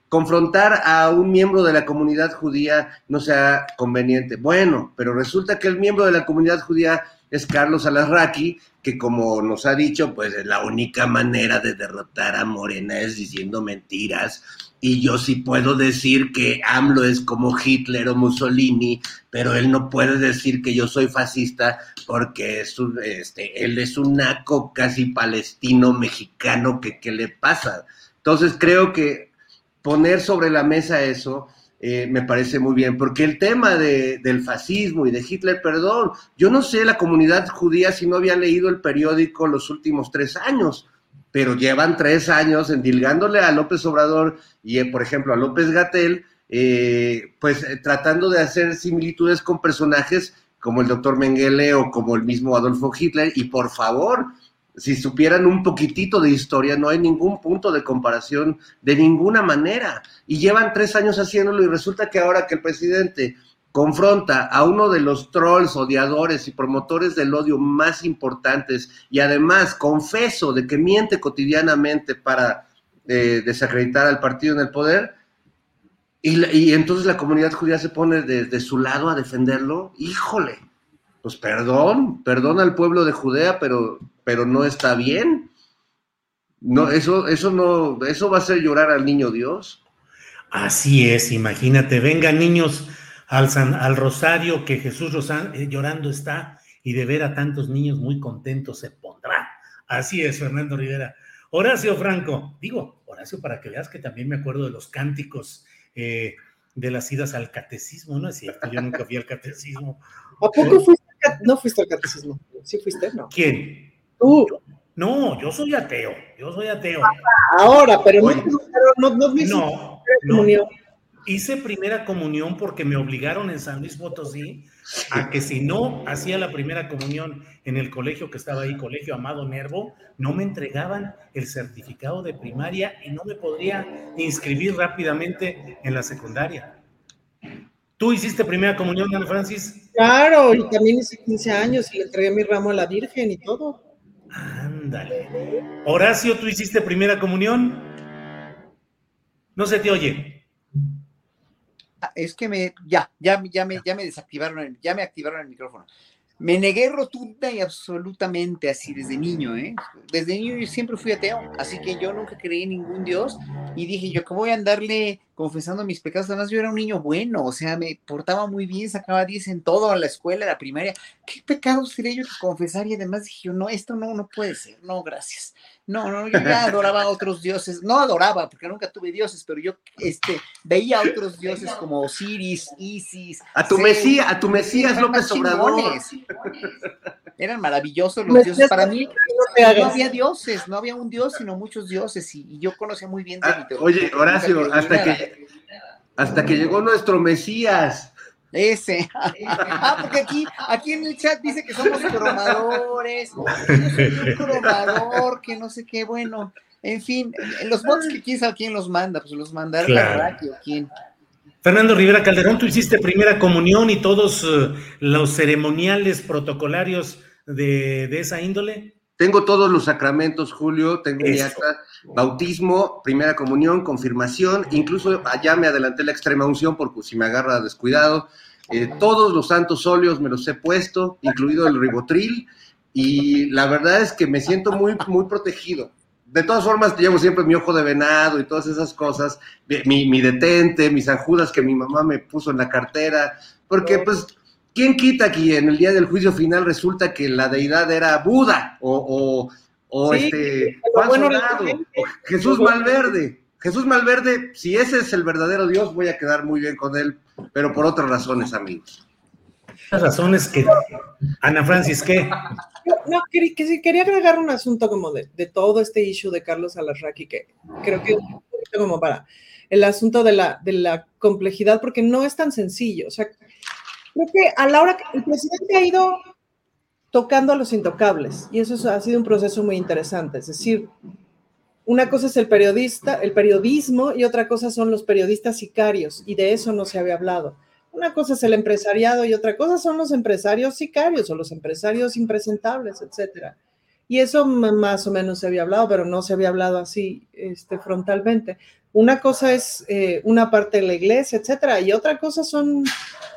confrontar a un miembro de la comunidad judía no sea conveniente. Bueno, pero resulta que el miembro de la comunidad judía es Carlos Alarraqui, que como nos ha dicho, pues la única manera de derrotar a Morena es diciendo mentiras y yo sí puedo decir que AMLO es como Hitler o Mussolini, pero él no puede decir que yo soy fascista porque es este, él es un naco casi palestino mexicano que qué le pasa. Entonces creo que poner sobre la mesa eso eh, me parece muy bien, porque el tema de, del fascismo y de Hitler, perdón, yo no sé la comunidad judía si no había leído el periódico los últimos tres años pero llevan tres años endilgándole a López Obrador y, eh, por ejemplo, a López Gatel, eh, pues eh, tratando de hacer similitudes con personajes como el doctor Mengele o como el mismo Adolfo Hitler, y por favor, si supieran un poquitito de historia, no hay ningún punto de comparación de ninguna manera. Y llevan tres años haciéndolo y resulta que ahora que el presidente confronta a uno de los trolls, odiadores y promotores del odio más importantes y además confeso de que miente cotidianamente para eh, desacreditar al partido en el poder, y, entonces la comunidad judía se pone de, su lado a defenderlo, híjole, pues perdón, perdón al pueblo de Judea, pero, pero no está bien. No, eso, eso no, eso va a hacer llorar al niño Dios. Así es, imagínate, vengan niños al, al rosario que Jesús eh, llorando está y de ver a tantos niños muy contentos se pondrá. Así es, Fernando Rivera. Horacio Franco, digo, Horacio, para que veas que también me acuerdo de los cánticos eh, de las idas al catecismo, ¿no es cierto? Yo nunca fui al catecismo. ¿A poco fuiste? No fuiste al catecismo. ¿Sí fuiste? No. ¿Quién? Tú. No, yo soy ateo. Yo soy ateo. Ahora, pero no, no, no, no, no, Hice primera comunión porque me obligaron en San Luis Potosí a que si no hacía la primera comunión en el colegio que estaba ahí, Colegio Amado Nervo, no me entregaban el certificado de primaria y no me podría inscribir rápidamente en la secundaria. ¿Tú hiciste primera comunión, Ana Francis? Claro, y también hice 15 años y le entregué mi ramo a la Virgen y todo. Ándale. Horacio, ¿tú hiciste primera comunión? No se te oye. Ah, es que me, ya, ya, ya me, ya me desactivaron, ya me activaron el micrófono. Me negué rotunda y absolutamente así desde niño, ¿eh? Desde niño yo siempre fui ateo, así que yo nunca creí en ningún Dios y dije, yo cómo voy a andarle confesando mis pecados, además yo era un niño bueno, o sea, me portaba muy bien, sacaba 10 en todo, en la escuela, en la primaria, ¿qué pecados sería yo que confesar? Y además dije yo, no, esto no, no puede ser, no, gracias. No, no, yo ya adoraba a otros dioses, no adoraba, porque nunca tuve dioses, pero yo este, veía a otros dioses como Osiris, Isis. A tu Mesías, a tu Mesías López Obrador. Eran maravillosos los dioses. Para mí no había dioses, no había un dios, sino muchos dioses, y, yo conocía muy bien de ah, Oye, Horacio, hasta que, hasta que llegó nuestro Mesías. Ese. Ah, porque aquí, aquí en el chat dice que somos cromadores. Yo soy un cromador, que no sé qué, bueno. En fin, los bots que quién sabe quién los manda, pues los mandará la radio, quién. Fernando Rivera Calderón, tú hiciste primera comunión y todos eh, los ceremoniales protocolarios de, de, esa índole. Tengo todos los sacramentos, Julio, tengo mi acta, bautismo, primera comunión, confirmación, incluso allá me adelanté la extrema unción porque si me agarra descuidado, eh, todos los santos óleos me los he puesto, incluido el ribotril, y la verdad es que me siento muy, muy protegido. De todas formas, llevo siempre mi ojo de venado y todas esas cosas, mi, mi detente, mis anjudas que mi mamá me puso en la cartera, porque pues ¿quién quita que en el día del juicio final resulta que la deidad era Buda o, este Jesús Malverde? Jesús Malverde, si ese es el verdadero Dios, voy a quedar muy bien con él, pero por otras razones, amigos. Las razones que Ana Francis, ¿qué? No, quería, agregar un asunto como de, todo este issue de Carlos Alarraqui, que creo que un poquito como para el asunto de la, de la complejidad, porque no es tan sencillo. O sea, creo que a la hora que el presidente ha ido tocando a los intocables, y eso ha sido un proceso muy interesante, es decir, una cosa es el periodista, el periodismo, y otra cosa son los periodistas sicarios, y de eso no se había hablado. Una cosa es el empresariado y otra cosa son los empresarios sicarios o los empresarios impresentables, etcétera. Y eso más o menos se había hablado, pero no se había hablado así este, frontalmente. Una cosa es eh, una parte de la iglesia, etcétera, y otra cosa son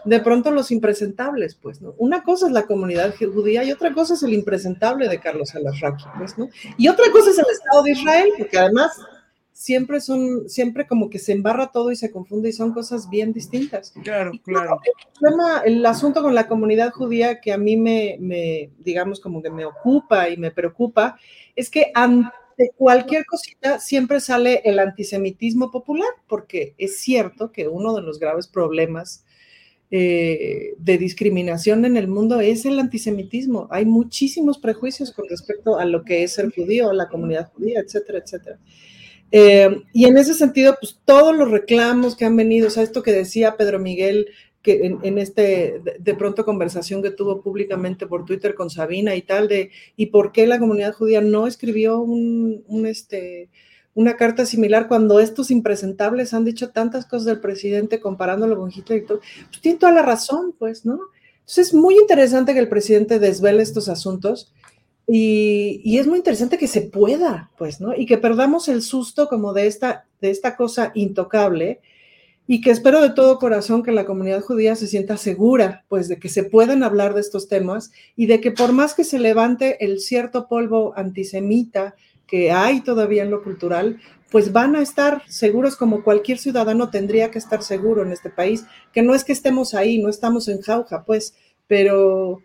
de pronto los impresentables, pues, ¿no? Una cosa es la comunidad judía y otra cosa es el impresentable de Carlos Alarraqui, pues, ¿no? Y otra cosa es el Estado de Israel, porque además siempre son, siempre como que se embarra todo y se confunde y son cosas bien distintas. Claro, claro. El, el asunto con la comunidad judía que a mí me, me, digamos, como que me ocupa y me preocupa, es que ante cualquier cosita siempre sale el antisemitismo popular, porque es cierto que uno de los graves problemas eh, de discriminación en el mundo es el antisemitismo. Hay muchísimos prejuicios con respecto a lo que es el judío, la comunidad judía, etcétera, etcétera. Eh, y en ese sentido, pues todos los reclamos que han venido, o sea, esto que decía Pedro Miguel, que en, este de, pronto conversación que tuvo públicamente por Twitter con Sabina y tal, de y por qué la comunidad judía no escribió un, un este, una carta similar cuando estos impresentables han dicho tantas cosas del presidente comparándolo con Hitler y todo, pues tiene toda la razón, pues, ¿no? Entonces es muy interesante que el presidente desvele estos asuntos y, es muy interesante que se pueda, pues, ¿no? Y que perdamos el susto como de esta, de esta cosa intocable y que espero de todo corazón que la comunidad judía se sienta segura, pues, de que se pueden hablar de estos temas y de que por más que se levante el cierto polvo antisemita que hay todavía en lo cultural, pues van a estar seguros como cualquier ciudadano tendría que estar seguro en este país, que no es que estemos ahí, no estamos en jauja, pues, pero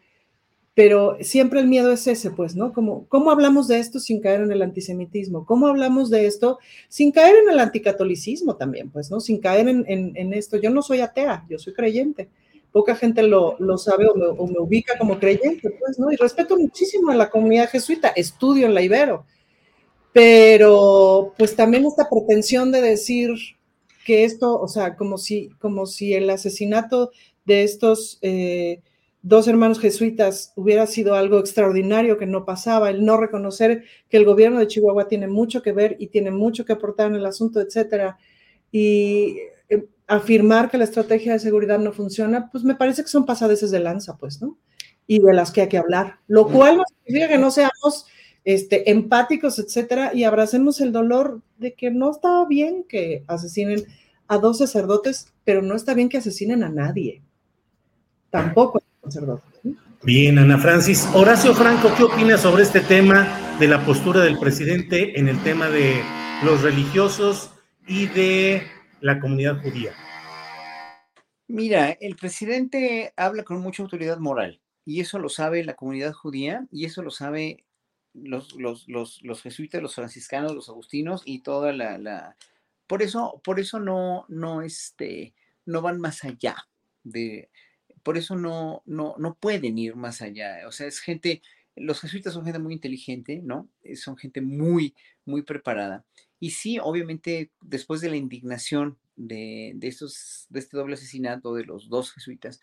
pero siempre el miedo es ese, pues, ¿no? Como, ¿Cómo hablamos de esto sin caer en el antisemitismo? ¿Cómo hablamos de esto sin caer en el anticatolicismo también, pues, ¿no? Sin caer en, esto. Yo no soy atea, yo soy creyente. Poca gente lo, sabe o me, ubica como creyente, pues, ¿no? Y respeto muchísimo a la comunidad jesuita, estudio en la Ibero, pero pues también esta pretensión de decir que esto, o sea, como si, como si el asesinato de estos... Eh, dos hermanos jesuitas hubiera sido algo extraordinario que no pasaba, el no reconocer que el gobierno de Chihuahua tiene mucho que ver y tiene mucho que aportar en el asunto, etcétera, y eh, afirmar que la estrategia de seguridad no funciona, pues me parece que son pasadeces de lanza, pues, ¿no? Y de las que hay que hablar, lo cual no significa que no seamos este, empáticos, etcétera, y abracemos el dolor de que no está bien que asesinen a dos sacerdotes, pero no está bien que asesinen a nadie. Tampoco Bien, Ana Francis. Horacio Franco, ¿qué opinas sobre este tema de la postura del presidente en el tema de los religiosos y de la comunidad judía? Mira, el presidente habla con mucha autoridad moral y eso lo sabe la comunidad judía y eso lo sabe los, los, los, jesuitas, los franciscanos, los agustinos y toda la, la... Por eso, por eso no, no, este, no van más allá de, por eso no, no, no pueden ir más allá. O sea, es gente, los jesuitas son gente muy inteligente, ¿no? Eh, son gente muy, muy preparada. Y sí, obviamente, después de la indignación de, de, estos, de este doble asesinato de los dos jesuitas,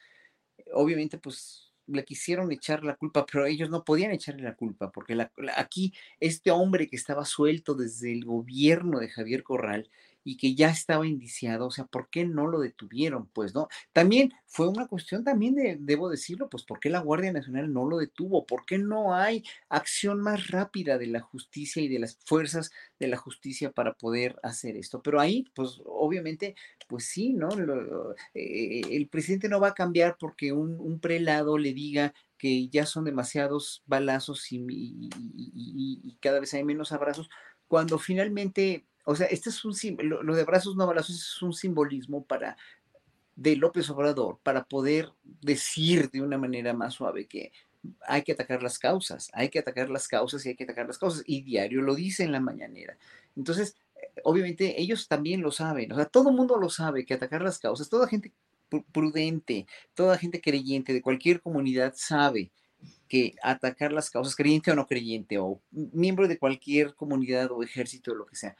obviamente, pues le quisieron echar la culpa, pero ellos no podían echarle la culpa, porque aquí este hombre que estaba suelto desde el gobierno de Javier Corral, y que ya estaba indiciado, o sea, ¿por qué no lo detuvieron? Pues no, también fue una cuestión también de, debo decirlo, pues ¿por qué la Guardia Nacional no lo detuvo? ¿Por qué no hay acción más rápida de la justicia y de las fuerzas de la justicia para poder hacer esto? Pero ahí, pues obviamente, pues sí, ¿no? Eh, el presidente no va a cambiar porque un, prelado le diga que ya son demasiados balazos y cada vez hay menos abrazos, cuando finalmente o sea, este es un lo, de brazos no balazos es un simbolismo para de López Obrador para poder decir de una manera más suave que hay que atacar las causas, hay que atacar las causas y hay que atacar las causas. Y diario lo dice en la mañanera. Entonces, eh, obviamente ellos también lo saben, o sea, todo el mundo lo sabe que atacar las causas, toda gente prudente, toda gente creyente de cualquier comunidad sabe que atacar las causas, creyente o no creyente, o miembro de cualquier comunidad o ejército o lo que sea,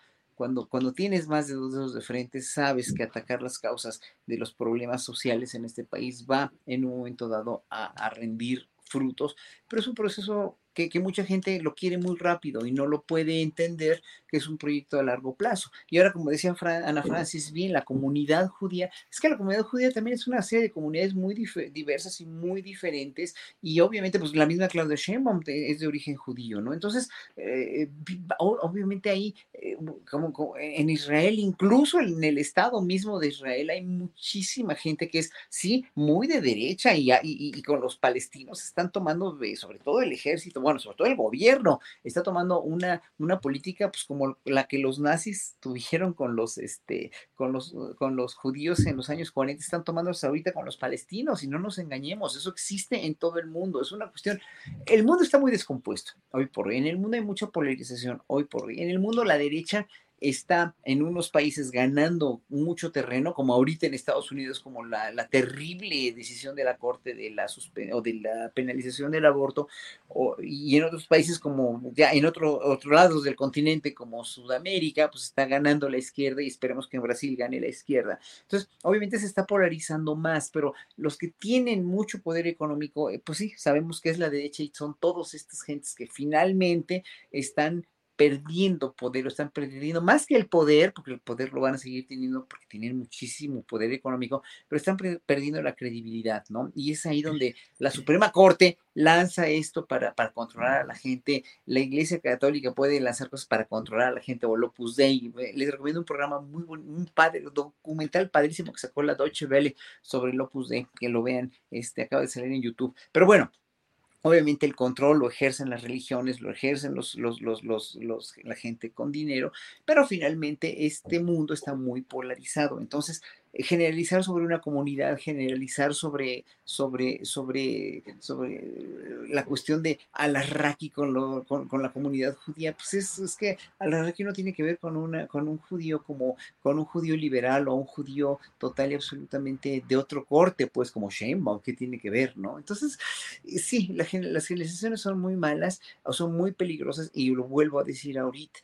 cuando, tienes más de dos dedos de frente, sabes que atacar las causas de los problemas sociales en este país va en un momento dado a, a rendir frutos, pero es un proceso que, mucha gente lo quiere muy rápido y no lo puede entender que es un proyecto a largo plazo. Y ahora, como decía Ana Francis, bien, la comunidad judía, es que la comunidad judía también es una serie de comunidades muy diversas y muy diferentes, y obviamente, pues la misma Claudia Sheinbaum es de origen judío, ¿no? Entonces, eh, obviamente ahí, eh, como, en Israel, incluso en el Estado mismo de Israel, hay muchísima gente que es, sí, muy de derecha y, y con los palestinos están tomando, sobre todo el ejército, bueno, sobre todo el gobierno, está tomando una, una política pues como la que los nazis tuvieron con los, este, con los, con los judíos en los años 40, están tomando ahorita con los palestinos y no nos engañemos, eso existe en todo el mundo, es una cuestión, el mundo está muy descompuesto hoy por hoy, en el mundo hay mucha polarización hoy por hoy, en el mundo la derecha está en unos países ganando mucho terreno, como ahorita en Estados Unidos, como la, terrible decisión de la Corte de la, o de la penalización del aborto, y en otros países como ya en otro, otros lados del continente, como Sudamérica, pues está ganando la izquierda y esperemos que en Brasil gane la izquierda. Entonces, obviamente se está polarizando más, pero los que tienen mucho poder económico, eh, pues sí, sabemos que es la derecha y son todos estas gentes que finalmente están perdiendo poder, lo están perdiendo más que el poder, porque el poder lo van a seguir teniendo porque tienen muchísimo poder económico, pero están perdiendo la credibilidad, ¿no? Y es ahí donde la Suprema Corte lanza esto para, para controlar a la gente, la Iglesia Católica puede lanzar cosas para controlar a la gente, o Opus Dei, les recomiendo un programa muy bueno, un padre, documental padrísimo que sacó la Deutsche Welle sobre el Opus Dei, que lo vean, este, acaba de salir en YouTube, pero bueno, Obviamente el control lo ejercen las religiones, lo ejercen los, los, los, la gente con dinero, pero finalmente este mundo está muy polarizado. Entonces, generalizar sobre una comunidad, generalizar sobre, sobre, sobre, sobre la cuestión de Alarraqui con, lo, con, con, la comunidad judía, pues es, es que Alarraqui no tiene que ver con, una, con un judío como con un judío liberal o un judío total y absolutamente de otro corte, pues como Sheinbaum, ¿qué tiene que ver, no? Entonces, sí, la, las generalizaciones son muy malas o son muy peligrosas y lo vuelvo a decir ahorita,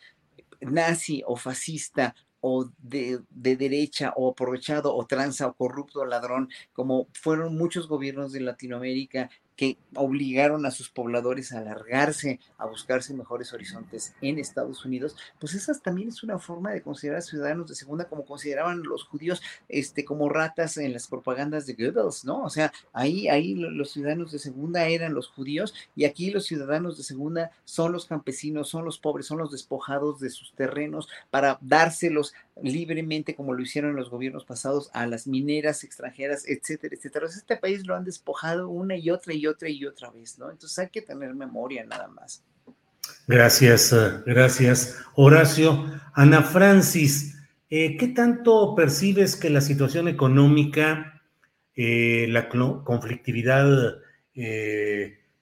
nazi o fascista o de, de, derecha o aprovechado o tranza o corrupto o ladrón, como fueron muchos gobiernos de Latinoamérica que obligaron a sus pobladores a alargarse, a buscarse mejores horizontes en Estados Unidos, pues esa también es una forma de considerar ciudadanos de segunda como consideraban los judíos este, como ratas en las propagandas de Goebbels, ¿no? O sea, ahí, ahí los ciudadanos de segunda eran los judíos y aquí los ciudadanos de segunda son los campesinos, son los pobres, son los despojados de sus terrenos para dárselos libremente como lo hicieron los gobiernos pasados a las mineras extranjeras, etcétera, etcétera. Este país lo han despojado una y otra y otra y otra vez, ¿no? Entonces hay que tener memoria nada más. Gracias, eh, gracias, Horacio. Ana Francis, eh, ¿qué tanto percibes que la situación económica, eh, la conflictividad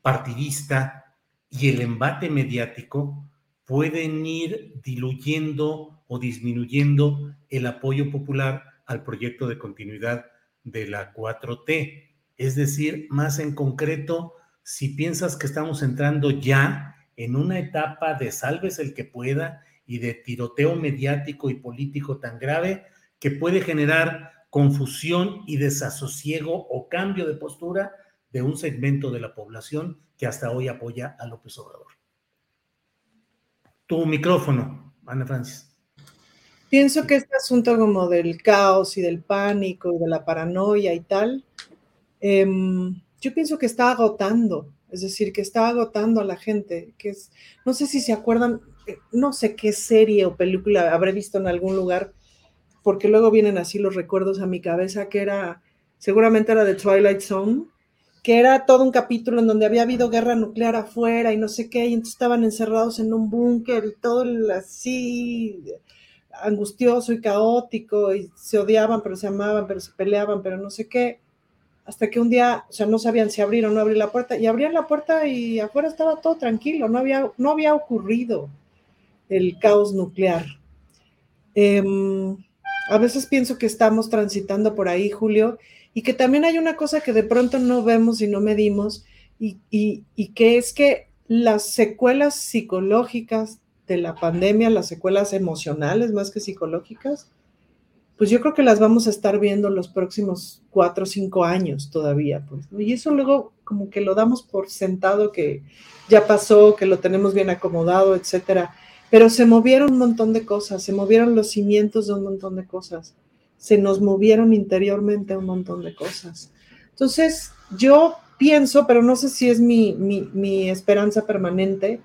partidista y el embate mediático pueden ir diluyendo o disminuyendo el apoyo popular al proyecto de continuidad de la 4T? Es decir, más en concreto, si piensas que estamos entrando ya en una etapa de salves el que pueda y de tiroteo mediático y político tan grave que puede generar confusión y desasosiego o cambio de postura de un segmento de la población que hasta hoy apoya a López Obrador. Tu micrófono, Ana Francis. Pienso que este asunto como del caos y del pánico y de la paranoia y tal, Em, yo pienso que está agotando, es decir, que está agotando a la gente, que es, no sé si se acuerdan, eh, no sé qué serie o película habré visto en algún lugar, porque luego vienen así los recuerdos a mi cabeza, que era, seguramente era de Twilight Zone, que era todo un capítulo en donde había habido guerra nuclear afuera y no sé qué, y entonces estaban encerrados en un búnker y todo así angustioso y caótico, y se odiaban, pero se amaban, pero se peleaban, pero no sé qué hasta que un día, o sea, no sabían si abrir o no abrir la puerta, y abrían la puerta y afuera estaba todo tranquilo, no había, no había ocurrido el caos nuclear. Em, a veces pienso que estamos transitando por ahí, Julio, y que también hay una cosa que de pronto no vemos y no medimos, y, y que es que las secuelas psicológicas de la pandemia, las secuelas emocionales más que psicológicas, pues yo creo que las vamos a estar viendo los próximos cuatro o cinco años todavía, pues, Y eso luego como que lo damos por sentado que ya pasó, que lo tenemos bien acomodado, etcétera. Pero se movieron un montón de cosas, se movieron los cimientos de un montón de cosas, se nos movieron interiormente un montón de cosas. Entonces, yo pienso, pero no sé si es mi, mi, mi esperanza permanente,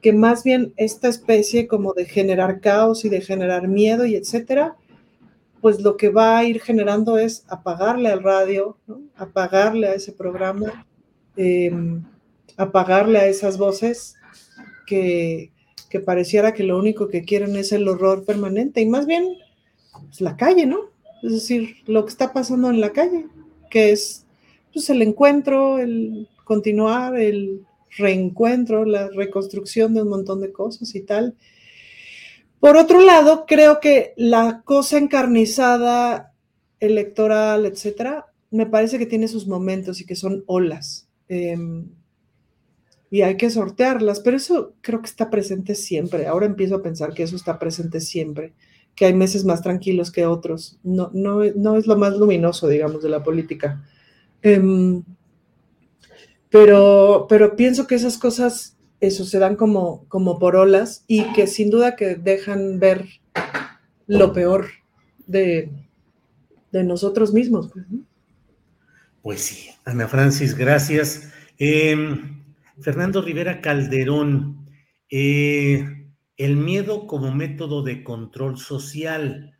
que más bien esta especie como de generar caos y de generar miedo y etcétera, pues lo que va a ir generando es apagarle al radio, apagarle a ese programa, em, apagarle a esas voces que, pareciera que lo único que quieren es el horror permanente y más bien pues, la calle, ¿no? Es decir, lo que está pasando en la calle, que es pues, el encuentro, el continuar, el reencuentro, la reconstrucción de un montón de cosas y tal. Por otro lado, creo que la cosa encarnizada electoral, etcétera, me parece que tiene sus momentos y que son olas. Em, y hay que sortearlas, pero eso creo que está presente siempre. Ahora empiezo a pensar que eso está presente siempre, que hay meses más tranquilos que otros. No, no, no es lo más luminoso, digamos, de la política. Em, pero, pero pienso que esas cosas eso se dan como, como por olas y que sin duda que dejan ver lo peor de, nosotros mismos. Pues, pues, sí, Ana Francis, gracias. Em, Fernando Rivera Calderón, eh, el miedo como método de control social.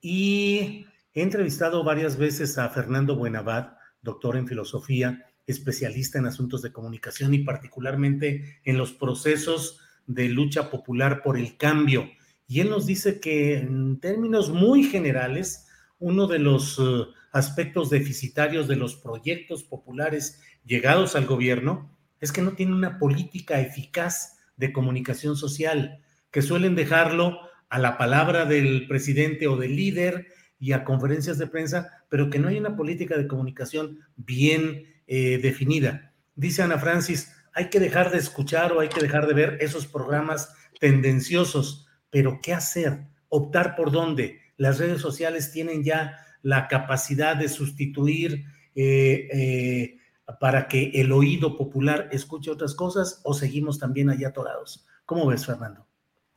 Y he entrevistado varias veces a Fernando Buenabad, doctor en filosofía, especialista en asuntos de comunicación y particularmente en los procesos de lucha popular por el cambio. Y él nos dice que en términos muy generales, uno de los eh, aspectos deficitarios de los proyectos populares llegados al gobierno es que no tiene una política eficaz de comunicación social, que suelen dejarlo a la palabra del presidente o del líder y a conferencias de prensa, pero que no hay una política de comunicación bien eh, definida. Dice Ana Francis, hay que dejar de escuchar o hay que dejar de ver esos programas tendenciosos, pero ¿qué hacer? ¿Optar por dónde? Las redes sociales tienen ya la capacidad de sustituir eh, eh, para que el oído popular escuche otras cosas o seguimos también allá atorados? ¿Cómo ves, Fernando?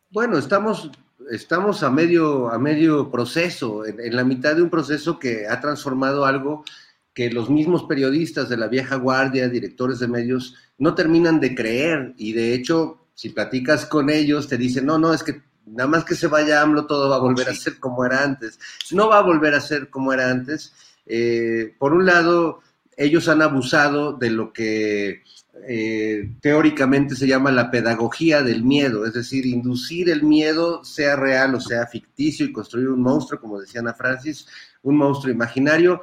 Bueno, estamos, estamos a, medio, a medio proceso, en, la mitad de un proceso que ha transformado algo que los mismos periodistas de la vieja guardia, directores de medios, no terminan de creer. Y de hecho, si platicas con ellos, te dicen, no, no, es que nada más que se vaya AMLO, todo va a volver a ser como era antes. No va a volver a ser como era antes. Eh, por un lado, ellos han abusado de lo que eh, teóricamente se llama la pedagogía del miedo, es decir, inducir el miedo, sea real o sea ficticio, y construir un monstruo, como decía Ana Francis, un monstruo imaginario.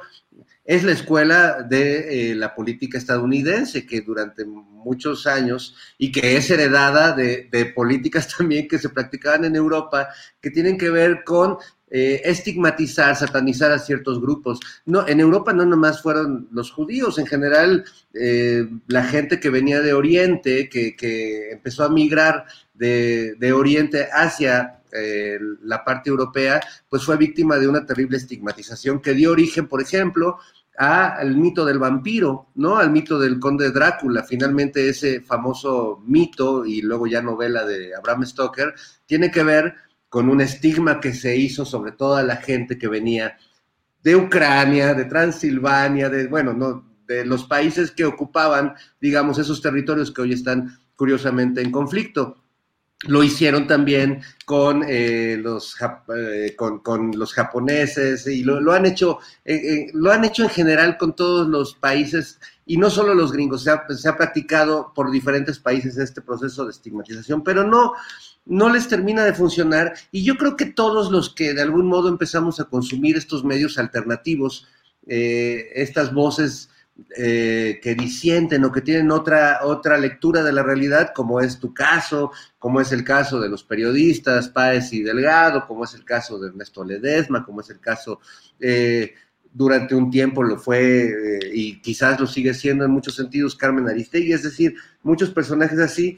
Es la escuela de eh, la política estadounidense que durante muchos años y que es heredada de, de políticas también que se practicaban en Europa, que tienen que ver con eh, estigmatizar, satanizar a ciertos grupos. No, en Europa no nomás fueron los judíos, en general eh, la gente que venía de Oriente, que, empezó a migrar de, Oriente hacia eh, la parte europea, pues fue víctima de una terrible estigmatización que dio origen, por ejemplo, al mito del vampiro, ¿no? Al mito del conde Drácula. Finalmente ese famoso mito y luego ya novela de Abraham Stoker tiene que ver con un estigma que se hizo sobre toda la gente que venía de Ucrania, de Transilvania, de, bueno, no, de los países que ocupaban, digamos, esos territorios que hoy están curiosamente en conflicto. Lo hicieron también con, eh, los, eh, con, los japoneses y lo, han hecho, eh, lo han hecho en general con todos los países y no solo los gringos, se ha, se ha practicado por diferentes países este proceso de estigmatización, pero no, no les termina de funcionar y yo creo que todos los que de algún modo empezamos a consumir estos medios alternativos, eh, estas voces eh, que disienten o que tienen otra, otra lectura de la realidad, como es tu caso, como es el caso de los periodistas Páez y Delgado, como es el caso de Ernesto Ledesma, como es el caso... Eh, durante un tiempo lo fue y quizás lo sigue siendo en muchos sentidos Carmen Aristegui, es decir, muchos personajes así,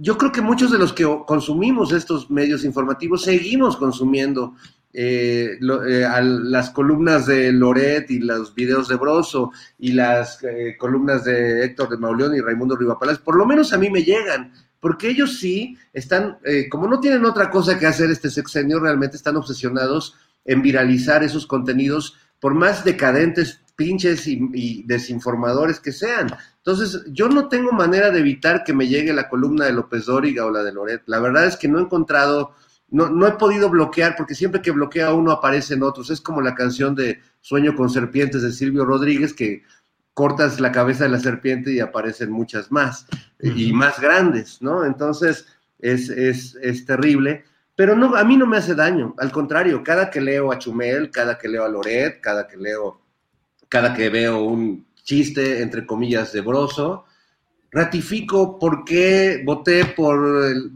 yo creo que muchos de los que consumimos estos medios informativos seguimos consumiendo eh, eh, las columnas de Loret y los videos de Broso y las eh, columnas de Héctor de Mauleón y Raimundo Rivapalaz, por lo menos a mí me llegan, porque ellos sí están, como no tienen otra cosa que hacer este sexenio, realmente están obsesionados en viralizar esos contenidos, por más decadentes, pinches y desinformadores que sean. Entonces, yo no tengo manera de evitar que me llegue la columna de López Dóriga o la de Loret. La verdad es que no he encontrado, no, no he podido bloquear, porque siempre que bloquea uno aparecen otros. Es como la canción de Sueño con Serpientes de Silvio Rodríguez, que cortas la cabeza de la serpiente y aparecen muchas más y más grandes, ¿no? Entonces, es, es, es terrible pero no, a mí no me hace daño, al contrario, cada que leo a Chumel, cada que leo a Loret, cada que leo, cada que veo un chiste, entre comillas, de Broso, ratifico por qué voté por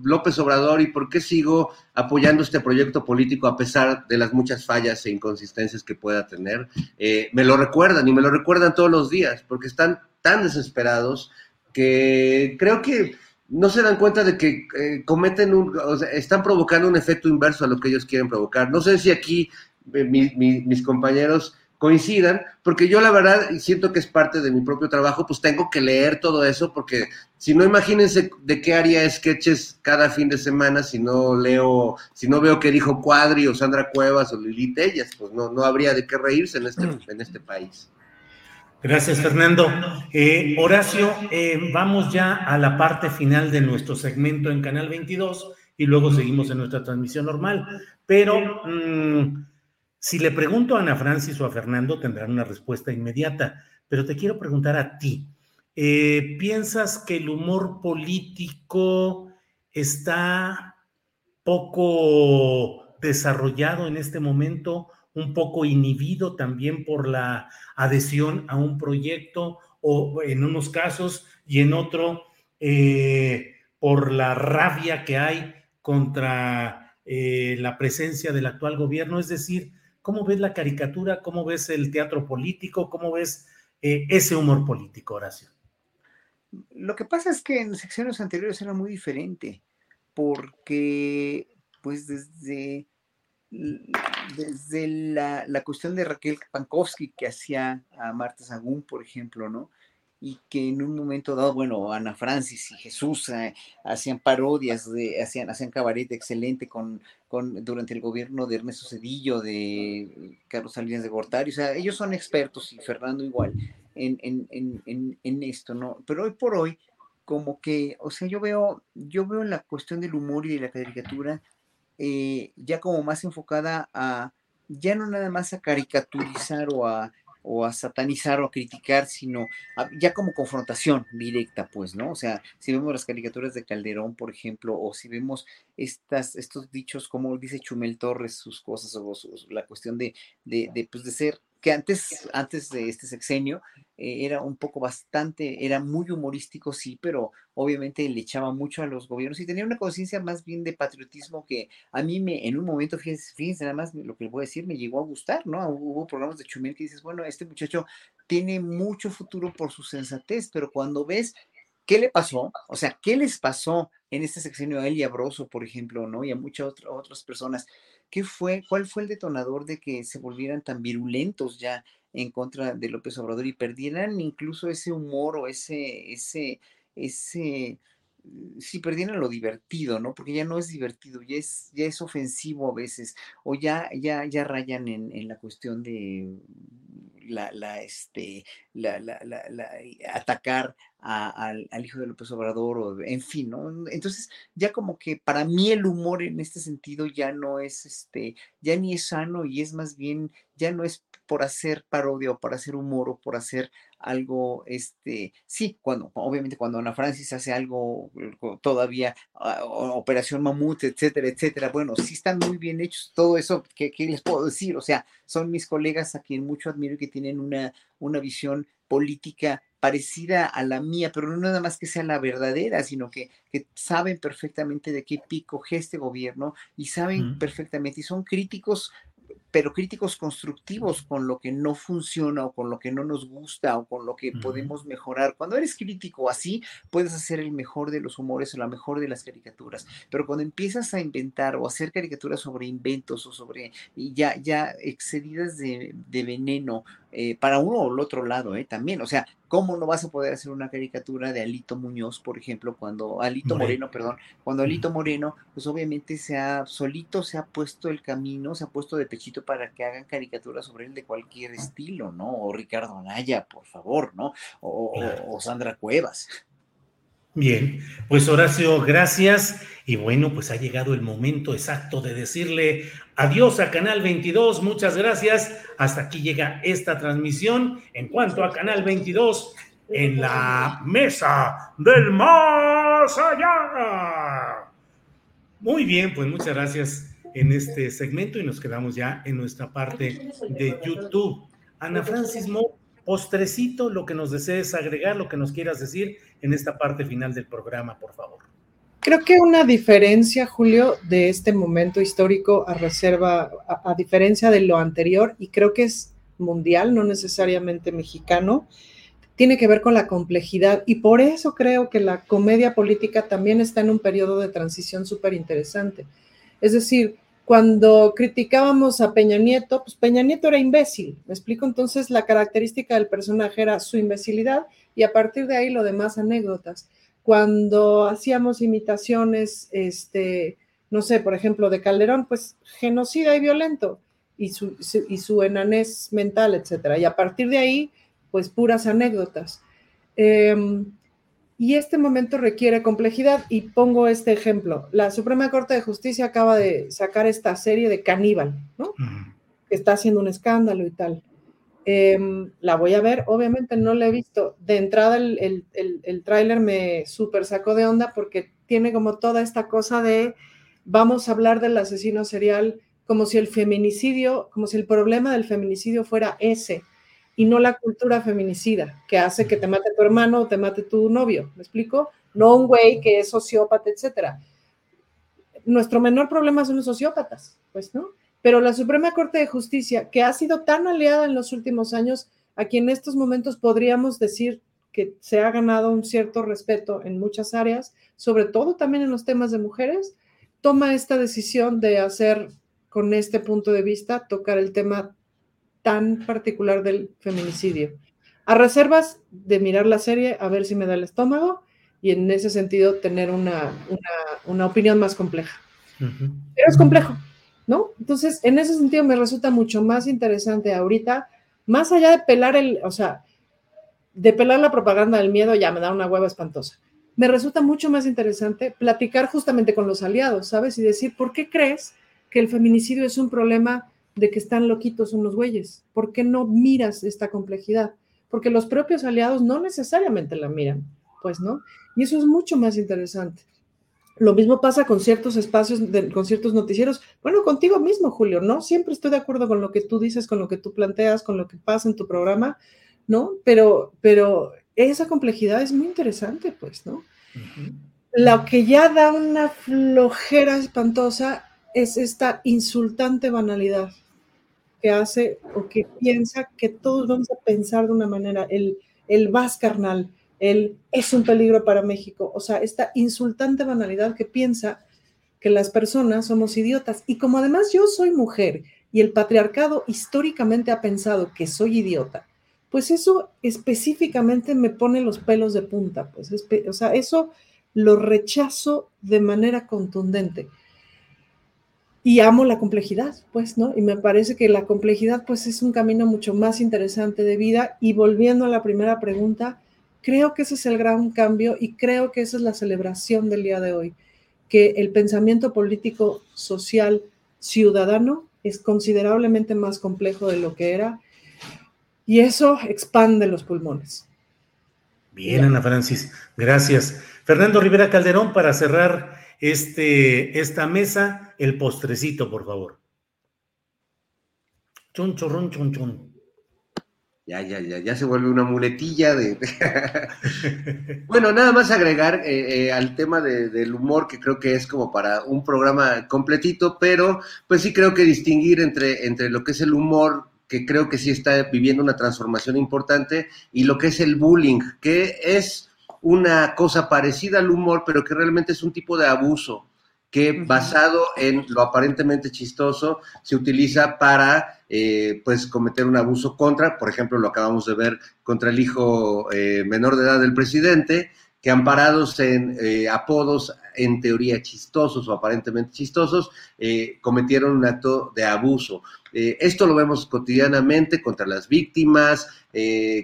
López Obrador y por qué sigo apoyando este proyecto político a pesar de las muchas fallas e inconsistencias que pueda tener. Eh, me lo recuerdan y me lo recuerdan todos los días porque están tan desesperados que creo que no se dan cuenta de que eh, cometen un, o sea, están provocando un efecto inverso a lo que ellos quieren provocar. No sé si aquí eh, mis compañeros coincidan, porque yo la verdad, y siento que es parte de mi propio trabajo, pues tengo que leer todo eso, porque si no, imagínense de qué haría sketches cada fin de semana si no leo, si no veo que dijo Cuadri o Sandra Cuevas o Lili Tellas, pues no, no habría de qué reírse en este, en este país. Gracias, Fernando. Eh, Horacio, eh, vamos ya a la parte final de nuestro segmento en Canal 22 y luego seguimos en nuestra transmisión normal. Pero mm, si le pregunto a Ana Francis o a Fernando, tendrán una respuesta inmediata, pero te quiero preguntar a ti. Eh, ¿Piensas que el humor político está poco desarrollado en este momento un poco inhibido también por la adhesión a un proyecto o en unos casos y en otro eh, por la rabia que hay contra eh, la presencia del actual gobierno. Es decir, ¿cómo ves la caricatura? ¿Cómo ves el teatro político? ¿Cómo ves eh, ese humor político, Horacio? Lo que pasa es que en secciones anteriores era muy diferente, porque pues desde, desde la, la cuestión de Raquel Pankowski que hacía a Marta Sagún, por ejemplo, ¿no? Y que en un momento dado, bueno, Ana Francis y Jesús eh, hacían parodias, de, hacían, hacían cabaret excelente con, con, durante el gobierno de Ernesto Cedillo, de Carlos Salinas de Gortari, o sea, ellos son expertos y Fernando igual en, en, en, en, esto, ¿no? Pero hoy por hoy, como que, o sea, yo veo, yo veo la cuestión del humor y de la caricatura eh, ya como más enfocada a, ya no nada más a caricaturizar o a o a satanizar o a criticar, sino ya como confrontación directa, pues, ¿no? O sea, si vemos las caricaturas de Calderón, por ejemplo, o si vemos estas, estos dichos, como dice Chumel Torres, sus cosas, o, la cuestión de, de, de, pues, de ser que antes, antes de este sexenio eh, era un poco bastante, era muy humorístico, sí, pero obviamente le echaba mucho a los gobiernos y tenía una conciencia más bien de patriotismo que a mí me, en un momento, fíjense, fíjense nada más lo que le voy a decir, me llegó a gustar, ¿no? Hubo programas de Chumel que dices, bueno, este muchacho tiene mucho futuro por su sensatez, pero cuando ves ¿Qué le pasó? O sea, ¿qué les pasó en este sexenio a él y a Broso, por ejemplo, ¿no? Y a muchas otras personas ¿Qué fue, cuál fue el detonador de que se volvieran tan virulentos ya en contra de López Obrador y perdieran incluso ese humor o ese, ese, ese, mm, si perdieran lo divertido, ¿no? Porque ya no es divertido, ya es, ya es ofensivo a veces, o ya, ya, ya rayan en, la cuestión de la, la, este, la, la, la atacar al, hijo de López Obrador, o, en fin, ¿no? Entonces, ya como que para mí el humor en este sentido ya no es, este, ya ni es sano y es más bien, ya no es por hacer parodia o por hacer humor o por hacer algo, este, sí, cuando, obviamente cuando Ana Francis hace algo eh, todavía, ah, Operación Mamut, etcétera, etcétera, bueno, sí están muy bien hechos, todo eso, ¿qué, les puedo decir? O sea, son mis colegas a quien mucho admiro y que tienen una, una visión política parecida a la mía, pero no nada más que sea la verdadera, sino que, que saben perfectamente de qué pico este gobierno y saben perfectamente y son críticos pero críticos constructivos con lo que no funciona o con lo que no nos gusta o con lo que podemos mejorar. Cuando eres crítico así, puedes hacer el mejor de los humores o la mejor de las caricaturas, pero cuando empiezas a inventar o hacer caricaturas sobre inventos o sobre ya, ya excedidas de, de veneno eh, para uno o el otro lado, eh, también. O sea, ¿cómo no vas a poder hacer una caricatura de Alito Muñoz, por ejemplo, cuando Alito Moreno, perdón, cuando Alito Moreno, pues obviamente se ha, solito se ha puesto el camino, se ha puesto de pechito para que hagan caricaturas sobre él de cualquier estilo, ¿no? O Ricardo Anaya, por favor, ¿no? o Sandra Cuevas. Bien, pues Horacio, gracias. Y bueno, pues ha llegado el momento exacto de decirle adiós a Canal 22. Muchas gracias. Hasta aquí llega esta transmisión. En cuanto a Canal 22, en la mesa del más allá. Muy bien, pues muchas gracias en este segmento y nos quedamos ya en nuestra parte de YouTube. Ana Francis Mo postrecito, lo que nos desees agregar, lo que nos quieras decir en esta parte final del programa, por favor. Creo que una diferencia, Julio, de este momento histórico a reserva, a, diferencia de lo anterior, y creo que es mundial, no necesariamente mexicano, tiene que ver con la complejidad y por eso creo que la comedia política también está en un periodo de transición súper interesante. Es decir, cuando criticábamos a Peña Nieto, pues Peña Nieto era imbécil, me explico, entonces la característica del personaje era su imbecilidad y a partir de ahí lo demás anécdotas. Cuando hacíamos imitaciones, este, no sé, por ejemplo, de Calderón, pues genocida y violento y su, su enanés mental, etcétera. Y a partir de ahí, pues puras anécdotas. Em, y este momento requiere complejidad y pongo este ejemplo. La Suprema Corte de Justicia acaba de sacar esta serie de Caníbal, ¿no? Que está haciendo un escándalo y tal. Em, la voy a ver, obviamente no la he visto. De entrada el, el, el, tráiler me súper sacó de onda porque tiene como toda esta cosa de vamos a hablar del asesino serial como si el feminicidio, como si el problema del feminicidio fuera ese y no la cultura feminicida que hace que te mate tu hermano o te mate tu novio, ¿me explico? No un güey que es sociópata, etcétera. Nuestro menor problema son los sociópatas, pues, ¿no? Pero la Suprema Corte de Justicia, que ha sido tan aliada en los últimos años, aquí en estos momentos podríamos decir que se ha ganado un cierto respeto en muchas áreas, sobre todo también en los temas de mujeres, toma esta decisión de hacer con este punto de vista, tocar el tema tan particular del feminicidio. A reservas de mirar la serie, a ver si me da el estómago y en ese sentido tener una, una, opinión más compleja. Pero es complejo, ¿no? Entonces, en ese sentido me resulta mucho más interesante ahorita, más allá de pelar el, o sea, de pelar la propaganda del miedo, ya me da una hueva espantosa. Me resulta mucho más interesante platicar justamente con los aliados, ¿sabes? Y decir, ¿por qué crees que el feminicidio es un problema de que están loquitos unos güeyes? ¿Por qué no miras esta complejidad? Porque los propios aliados no necesariamente la miran, pues, ¿no? Y eso es mucho más interesante. Lo mismo pasa con ciertos espacios, con ciertos noticieros. Bueno, contigo mismo, Julio, ¿no? Siempre estoy de acuerdo con lo que tú dices, con lo que tú planteas, con lo que pasa en tu programa, ¿no? Pero, pero esa complejidad es muy interesante, pues, ¿no? Lo que ya da una flojera espantosa es esta insultante banalidad que hace o que piensa que todos vamos a pensar de una manera, el, el vas carnal, el es un peligro para México, o sea, esta insultante banalidad que piensa que las personas somos idiotas. Y como además yo soy mujer y el patriarcado históricamente ha pensado que soy idiota, pues eso específicamente me pone los pelos de punta, pues, o sea, eso lo rechazo de manera contundente y amo la complejidad, pues, ¿no? Y me parece que la complejidad, pues, es un camino mucho más interesante de vida. Y volviendo a la primera pregunta, creo que ese es el gran cambio y creo que esa es la celebración del día de hoy, que el pensamiento político, social, ciudadano es considerablemente más complejo de lo que era y eso expande los pulmones. Bien, Ana Francis, gracias. Fernando Rivera Calderón, para cerrar este, esta mesa, el postrecito, por favor. Chun, churrun, chun, chun. Ya, ya, ya, ya se vuelve una muletilla de... bueno, nada más agregar eh, eh, al tema del humor, que creo que es como para un programa completito, pero pues sí creo que distinguir entre, entre lo que es el humor, que creo que sí está viviendo una transformación importante, y lo que es el bullying, que es una cosa parecida al humor, pero que realmente es un tipo de abuso que basado en lo aparentemente chistoso se utiliza para eh, pues cometer un abuso contra, por ejemplo, lo acabamos de ver contra el hijo eh, menor de edad del presidente, que amparados en eh, apodos en teoría chistosos o aparentemente chistosos, eh, cometieron un acto de abuso. Eh, esto lo vemos cotidianamente contra las víctimas,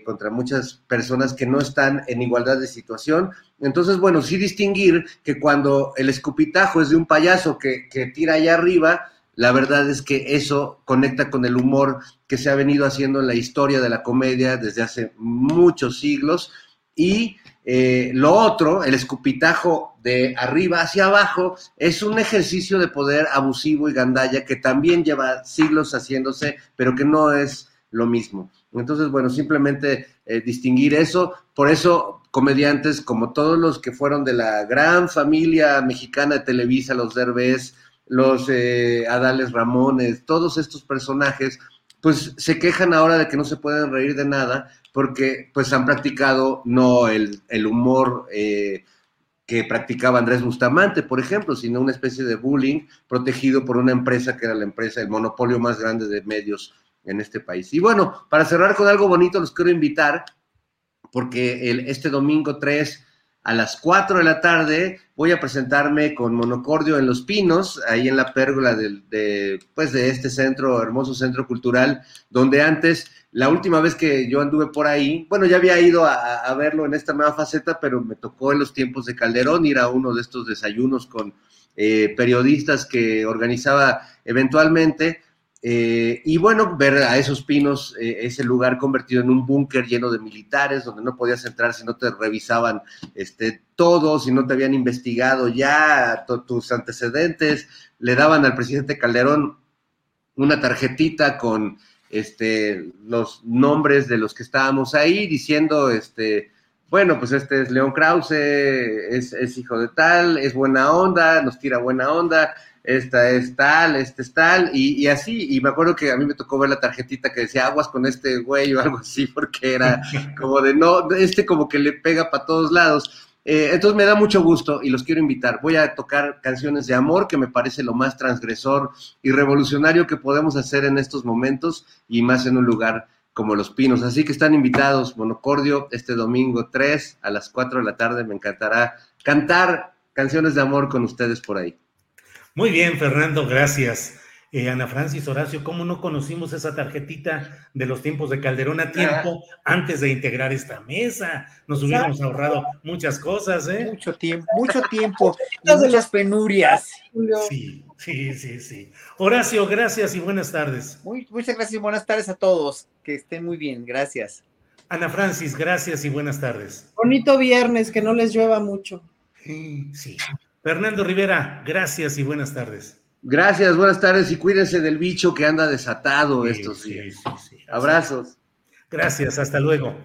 contra muchas personas que no están en igualdad de situación. Entonces, bueno, sí distinguir que cuando el escupitajo es de un payaso que, que tira allá arriba, la verdad es que eso conecta con el humor que se ha venido haciendo en la historia de la comedia desde hace muchos siglos y eh, lo otro, el escupitajo de arriba hacia abajo, es un ejercicio de poder abusivo y gandalla que también lleva siglos haciéndose, pero que no es lo mismo. Entonces, bueno, simplemente eh, distinguir eso. Por eso, comediantes como todos los que fueron de la gran familia mexicana de Televisa, los Derbez, los eh, Adales Ramones, todos estos personajes, pues se quejan ahora de que no se pueden reír de nada porque pues han practicado no el, humor eh, que practicaba Andrés Bustamante, por ejemplo, sino una especie de bullying protegido por una empresa que era la empresa, el monopolio más grande de medios en este país. Y bueno, para cerrar con algo bonito, los quiero invitar, porque el, este domingo 3 a las 4 de la tarde voy a presentarme con Monocordio en Los Pinos, ahí en la pérgola de, pues de este centro, hermoso centro cultural, donde antes, la última vez que yo anduve por ahí, bueno, ya había ido a, verlo en esta nueva faceta, pero me tocó en los tiempos de Calderón ir a uno de estos desayunos con eh, periodistas que organizaba eventualmente eh, y bueno, ver a esos pinos, eh, ese lugar convertido en un búnker lleno de militares, donde no podías entrar si no te revisaban este, todo, si no te habían investigado ya tus antecedentes, le daban al presidente Calderón una tarjetita con este, los nombres de los que estábamos ahí, diciendo, este, bueno, pues este es León Krause, es, es hijo de tal, es buena onda, nos tira buena onda, esta es tal, este es tal, y, así, y me acuerdo que a mí me tocó ver la tarjetita que decía aguas con este güey o algo así, porque era como de no, este como que le pega para todos lados. Eh, entonces me da mucho gusto y los quiero invitar. Voy a tocar canciones de amor, que me parece lo más transgresor y revolucionario que podemos hacer en estos momentos y más en un lugar como Los Pinos. Así que están invitados, Monocordio, este domingo 3 a las 4 de la tarde. Me encantará cantar canciones de amor con ustedes por ahí. Muy bien, Fernando, gracias. Eh, Ana Francis Horacio, ¿cómo no conocimos esa tarjetita de los tiempos de Calderón a tiempo antes de integrar esta mesa? Nos hubiéramos ahorrado muchas cosas, ¿eh? Mucho tiempo, mucho tiempo y muchas penurias. Sí, sí, sí, sí. Horacio, gracias y buenas tardes. Muy, muchas gracias y buenas tardes a todos. Que estén muy bien, gracias. Ana Francis, gracias y buenas tardes. Bonito viernes, que no les llueva mucho. Sí, sí. Fernando Rivera, gracias y buenas tardes. Gracias, buenas tardes y cuídense del bicho que anda desatado sí, estos días. Sí, sí, Abrazos. Gracias, hasta luego.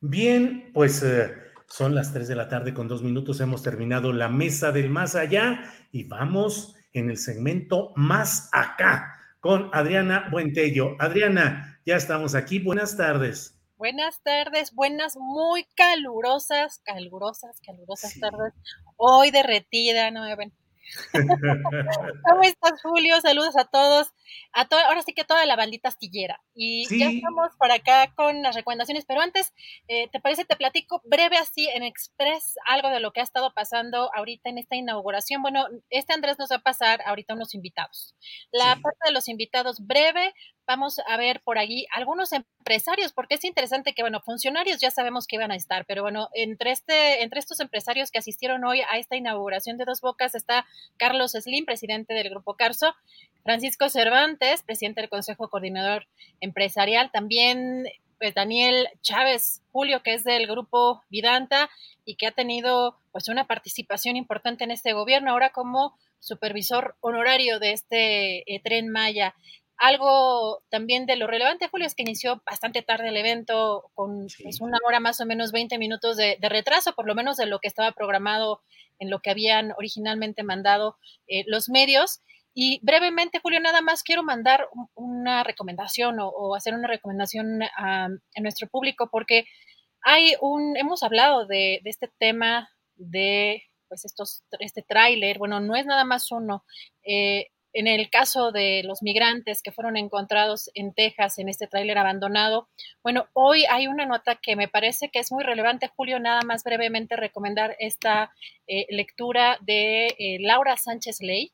Bien, pues eh, son las 3 de la tarde con dos minutos. Hemos terminado la mesa del más allá y vamos en el segmento más acá con Adriana Buentello. Adriana, ya estamos aquí. Buenas tardes. Buenas tardes, buenas, muy calurosas, calurosas, calurosas tardes. Hoy derretida, no me ven ¿Cómo estás, Julio? Saludos a todos. A to ahora sí que toda la bandita astillera. Y ya estamos por acá con las recomendaciones, pero antes, eh, ¿te parece? Te platico breve así en Express algo de lo que ha estado pasando ahorita en esta inauguración. Bueno, este Andrés nos va a pasar ahorita unos invitados. La parte de los invitados breve, vamos a ver por allí algunos empresarios, porque es interesante que, bueno, funcionarios ya sabemos que iban a estar, pero bueno, entre, este, entre estos empresarios que asistieron hoy a esta inauguración de Dos Bocas está Carlos Slim, presidente del Grupo Carso, Francisco Cervantes, presidente del Consejo Coordinador Empresarial, también pues, Daniel Chávez Julio, que es del Grupo Vidanta y que ha tenido pues una participación importante en este gobierno, ahora como supervisor honorario de este eh, tren Maya. Algo también de lo relevante, Julio, es que inició bastante tarde el evento, con pues, una hora más o menos 20 minutos de, retraso, por lo menos de lo que estaba programado en lo que habían originalmente mandado eh, los medios. Y brevemente, Julio, nada más quiero mandar una recomendación o, hacer una recomendación a, nuestro público, porque hay un, hemos hablado de, de este tema de pues estos, este tráiler, bueno, no es nada más uno. Eh, en el caso de los migrantes que fueron encontrados en Texas en este tráiler abandonado, bueno, hoy hay una nota que me parece que es muy relevante, Julio, nada más brevemente recomendar esta eh, lectura de eh, Laura Sánchez Ley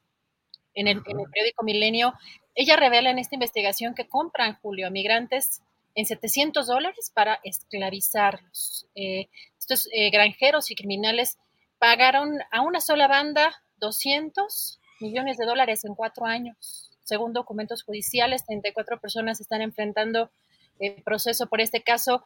en el, periódico Milenio. Ella revela en esta investigación que compran, Julio, a migrantes en 700 dólares para esclavizarlos. Eh, estos granjeros y criminales pagaron a una sola banda 200 millones de dólares en cuatro años. Según documentos judiciales, 34 personas están enfrentando el proceso por este caso.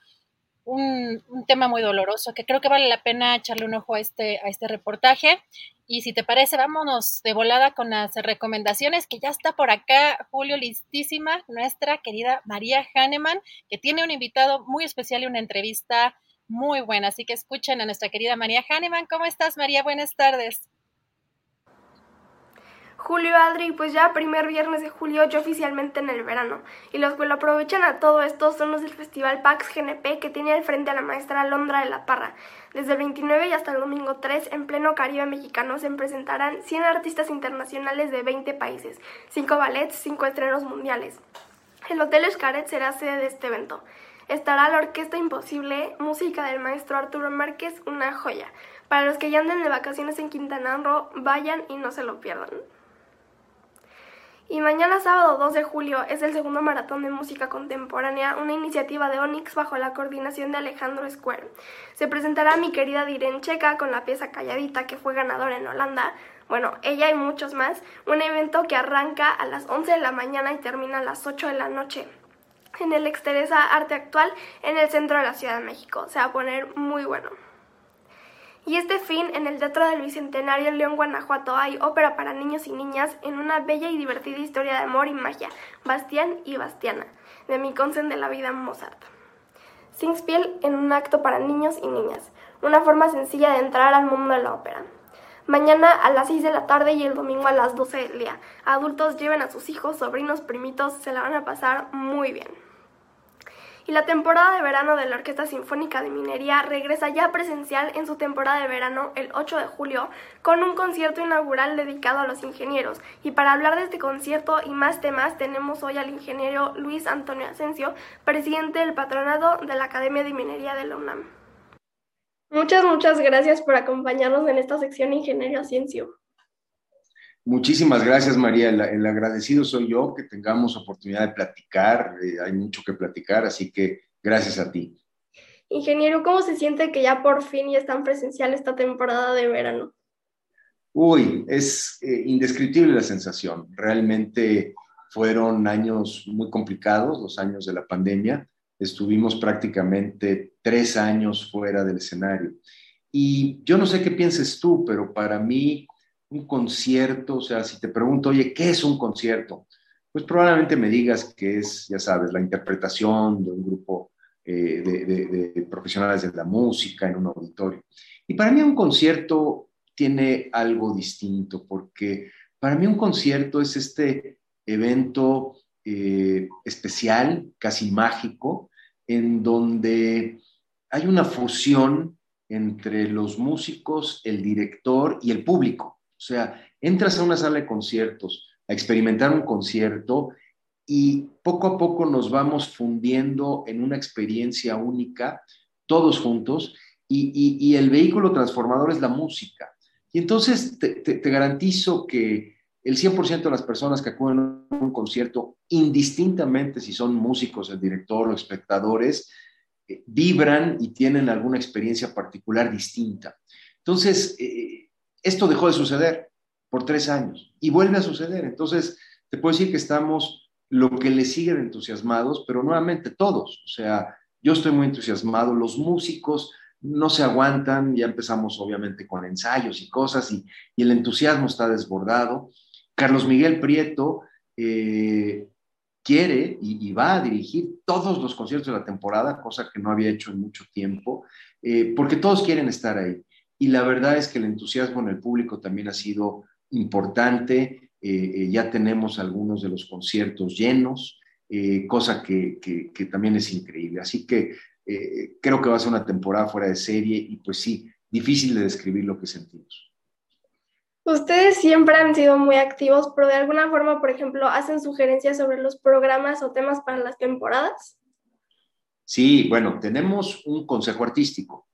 Un, tema muy doloroso que creo que vale la pena echarle un ojo a este, a este reportaje. Y si te parece, vámonos de volada con las recomendaciones, que ya está por acá, Julio, listísima, nuestra querida María Hahnemann, que tiene un invitado muy especial y una entrevista muy buena. Así que escuchen a nuestra querida María Hahnemann. ¿Cómo estás, María? Buenas tardes. Julio Adri, pues ya primer viernes de julio, yo oficialmente en el verano. Y los que lo aprovechan a todo esto son los del Festival PAX GNP que tiene al frente a la maestra Londra de la Parra. Desde el 29 y hasta el domingo 3, en pleno Caribe mexicano, se presentarán 100 artistas internacionales de 20 países, 5 ballets, 5 estrenos mundiales. El Hotel Escaret será sede de este evento. Estará la Orquesta Imposible, música del maestro Arturo Márquez, una joya. Para los que ya anden de vacaciones en Quintana Roo, vayan y no se lo pierdan. Y mañana sábado 2 de julio es el segundo maratón de música contemporánea, una iniciativa de Onyx bajo la coordinación de Alejandro Square. Se presentará mi querida Diren Checa con la pieza Calladita que fue ganadora en Holanda. Bueno, ella y muchos más. Un evento que arranca a las 11 de la mañana y termina a las 8 de la noche. En el Exteresa Arte Actual en el centro de la Ciudad de México. Se va a poner muy bueno. Y este fin, en el Teatro del Bicentenario en León, Guanajuato, hay ópera para niños y niñas en una bella y divertida historia de amor y magia, Bastián y Bastiana, de mi consen de la vida Mozart. Singspiel en un acto para niños y niñas, una forma sencilla de entrar al mundo de la ópera. Mañana a las 6 de la tarde y el domingo a las 12 del día. Adultos lleven a sus hijos, sobrinos, primitos, se la van a pasar muy bien. Y la temporada de verano de la Orquesta Sinfónica de Minería regresa ya presencial en su temporada de verano el 8 de julio con un concierto inaugural dedicado a los ingenieros. Y para hablar de este concierto y más temas tenemos hoy al ingeniero Luis Antonio Asensio, presidente del patronato de la Academia de Minería de la UNAM. Muchas, muchas gracias por acompañarnos en esta sección Ingeniería Ciencio. Muchísimas gracias, María. El, agradecido soy yo que tengamos oportunidad de platicar. Eh, hay mucho que platicar, así que gracias a ti. Ingeniero, ¿cómo se siente que ya por fin ya están presencial esta temporada de verano? Uy, es eh, indescriptible la sensación. Realmente fueron años muy complicados, los años de la pandemia estuvimos prácticamente tres años fuera del escenario. Y yo no sé qué pienses tú, pero para mí un concierto, o sea, si te pregunto, oye, ¿qué es un concierto? Pues probablemente me digas que es, ya sabes, la interpretación de un grupo eh, de, profesionales de la música en un auditorio. Y para mí un concierto tiene algo distinto, porque para mí un concierto es este evento eh, especial, casi mágico, en donde hay una fusión entre los músicos, el director y el público. O sea, entras a una sala de conciertos a experimentar un concierto y poco a poco nos vamos fundiendo en una experiencia única, todos juntos, y, el vehículo transformador es la música. Y entonces te garantizo que el 100% de las personas que acuden a un concierto, indistintamente si son músicos, el director o espectadores, eh, vibran y tienen alguna experiencia particular distinta. Entonces, eh, esto dejó de suceder por tres años y vuelve a suceder. Entonces, te puedo decir que estamos lo que le siguen entusiasmados, pero nuevamente todos. O sea, yo estoy muy entusiasmado, los músicos no se aguantan, ya empezamos obviamente con ensayos y cosas y, el entusiasmo está desbordado. Carlos Miguel Prieto eh, quiere y, va a dirigir todos los conciertos de la temporada, cosa que no había hecho en mucho tiempo, eh, porque todos quieren estar ahí. Y la verdad es que el entusiasmo en el público también ha sido importante. Eh, ya tenemos algunos de los conciertos llenos, cosa que, que, también es increíble. Así que creo que va a ser una temporada fuera de serie y pues sí, difícil de describir lo que sentimos. Ustedes siempre han sido muy activos, pero de alguna forma, por ejemplo, hacen sugerencias sobre los programas o temas para las temporadas. Sí, bueno, tenemos un consejo artístico.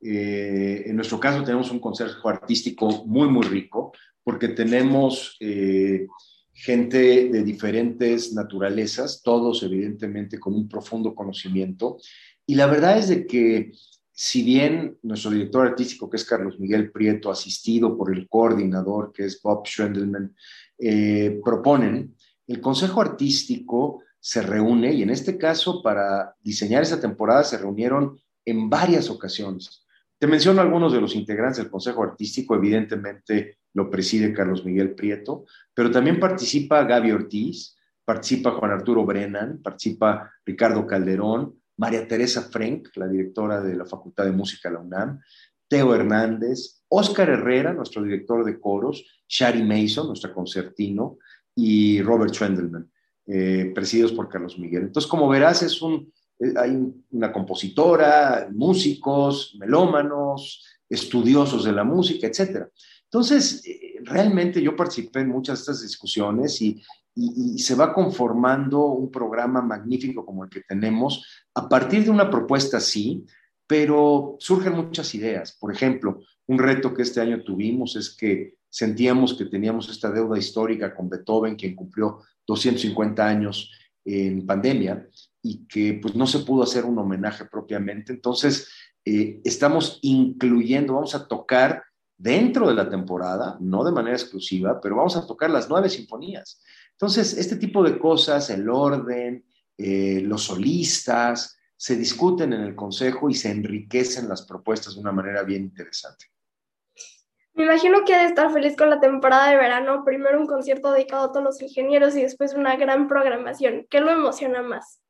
Eh, en nuestro caso tenemos un consejo artístico muy, muy rico, porque tenemos eh, gente de diferentes naturalezas, todos evidentemente con un profundo conocimiento. Y la verdad es de que si bien nuestro director artístico, que es Carlos Miguel Prieto, asistido por el coordinador, que es Bob Schwendelman, eh, proponen, el Consejo Artístico se reúne y en este caso para diseñar esa temporada se reunieron en varias ocasiones. Te menciono algunos de los integrantes del Consejo Artístico, evidentemente lo preside Carlos Miguel Prieto, pero también participa Gaby Ortiz, participa Juan Arturo Brennan, participa Ricardo Calderón, María Teresa Frank, la directora de la Facultad de Música de la UNAM, Teo Hernández, Óscar Herrera, nuestro director de coros, Shari Mason, nuestra concertino, y Robert Schwendelman, eh, presididos por Carlos Miguel. Entonces, como verás, es un, hay una compositora, músicos, melómanos, estudiosos de la música, etc. Entonces, eh, realmente yo participé en muchas de estas discusiones y, y, se va conformando un programa magnífico como el que tenemos a partir de una propuesta, sí, pero surgen muchas ideas. Por ejemplo, un reto que este año tuvimos es que sentíamos que teníamos esta deuda histórica con Beethoven, quien cumplió 250 años en pandemia y que pues no se pudo hacer un homenaje propiamente. Entonces, eh, estamos incluyendo, vamos a tocar dentro de la temporada, no de manera exclusiva, pero vamos a tocar las nueve sinfonías. Entonces, este tipo de cosas, el orden, eh, los solistas, se discuten en el Consejo y se enriquecen las propuestas de una manera bien interesante. Me imagino que ha de estar feliz con la temporada de verano, primero un concierto dedicado a todos los ingenieros y después una gran programación. ¿Qué lo emociona más?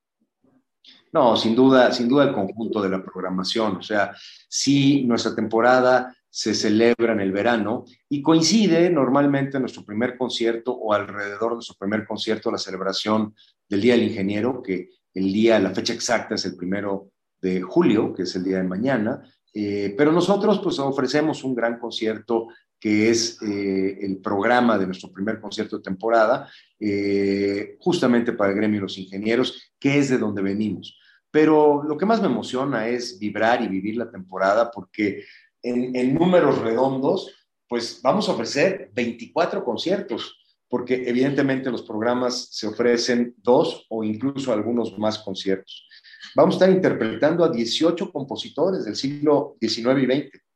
No, sin duda, sin duda el conjunto de la programación. O sea, sí, nuestra temporada se celebra en el verano y coincide normalmente nuestro primer concierto o alrededor de nuestro primer concierto la celebración del Día del Ingeniero, que el día, la fecha exacta es el primero de julio, que es el día de mañana, eh, pero nosotros pues ofrecemos un gran concierto que es eh, el programa de nuestro primer concierto de temporada, eh, justamente para el gremio de los ingenieros, que es de donde venimos. Pero lo que más me emociona es vibrar y vivir la temporada porque en, números redondos, pues vamos a ofrecer 24 conciertos, porque evidentemente los programas se ofrecen dos o incluso algunos más conciertos. Vamos a estar interpretando a 18 compositores del siglo XIX y XX.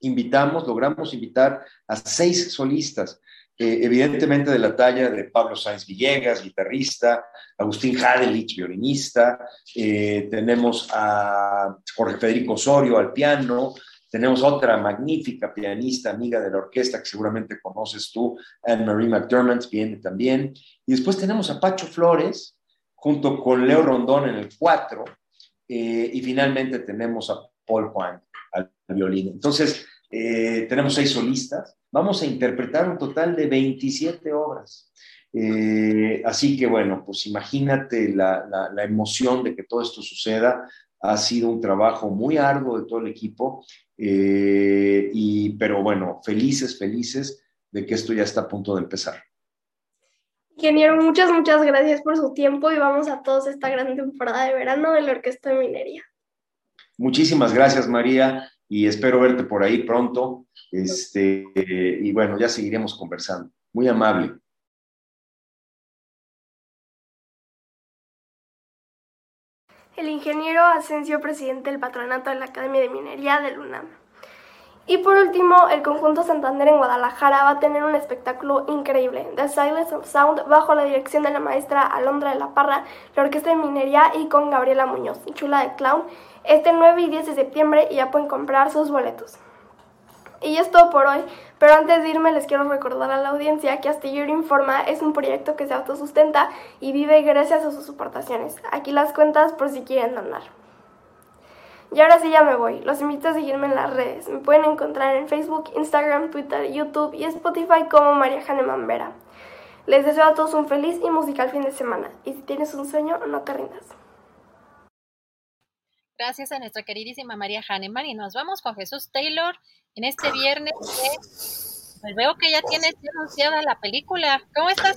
Invitamos, logramos invitar a seis solistas, eh, evidentemente de la talla de Pablo Sáenz Villegas, guitarrista, Agustín Hadelich, violinista, eh, tenemos a Jorge Federico Osorio al piano, tenemos otra magnífica pianista, amiga de la orquesta que seguramente conoces tú, Anne-Marie McDermott, viene también. Y después tenemos a Pacho Flores, junto con Leo Rondón en el 4. Eh, y finalmente tenemos a Paul Juan al violín. Entonces, eh, tenemos seis solistas. Vamos a interpretar un total de 27 obras. Eh, así que bueno, pues imagínate la, emoción de que todo esto suceda. Ha sido un trabajo muy arduo de todo el equipo eh, y, pero bueno, felices, felices de que esto ya está a punto de empezar. Ingeniero, muchas, muchas gracias por su tiempo y vamos a todos esta gran temporada de verano de la Orquesta de Minería. Muchísimas gracias, María, y espero verte por ahí pronto. Este, y bueno, ya seguiremos conversando. Muy amable. el ingeniero Asensio, presidente del patronato de la Academia de Minería del UNAM. Y por último, el conjunto Santander en Guadalajara va a tener un espectáculo increíble, The Silence of Sound, bajo la dirección de la maestra Alondra de la Parra, la Orquesta de Minería y con Gabriela Muñoz, chula de clown, este 9 y 10 de septiembre y ya pueden comprar sus boletos. Y es todo por hoy, pero antes de irme les quiero recordar a la audiencia que Astillero Informa es un proyecto que se autosustenta y vive gracias a sus aportaciones. Aquí las cuentas por si quieren donar. Y ahora sí ya me voy. Los invito a seguirme en las redes. Me pueden encontrar en Facebook, Instagram, Twitter, YouTube y Spotify como María Janeman Vera. Les deseo a todos un feliz y musical fin de semana. Y si tienes un sueño, no te rindas. Gracias a nuestra queridísima María Hahnemann y nos vamos con Jesús Taylor en este viernes. pues veo que ya tienes anunciada la película. ¿Cómo estás?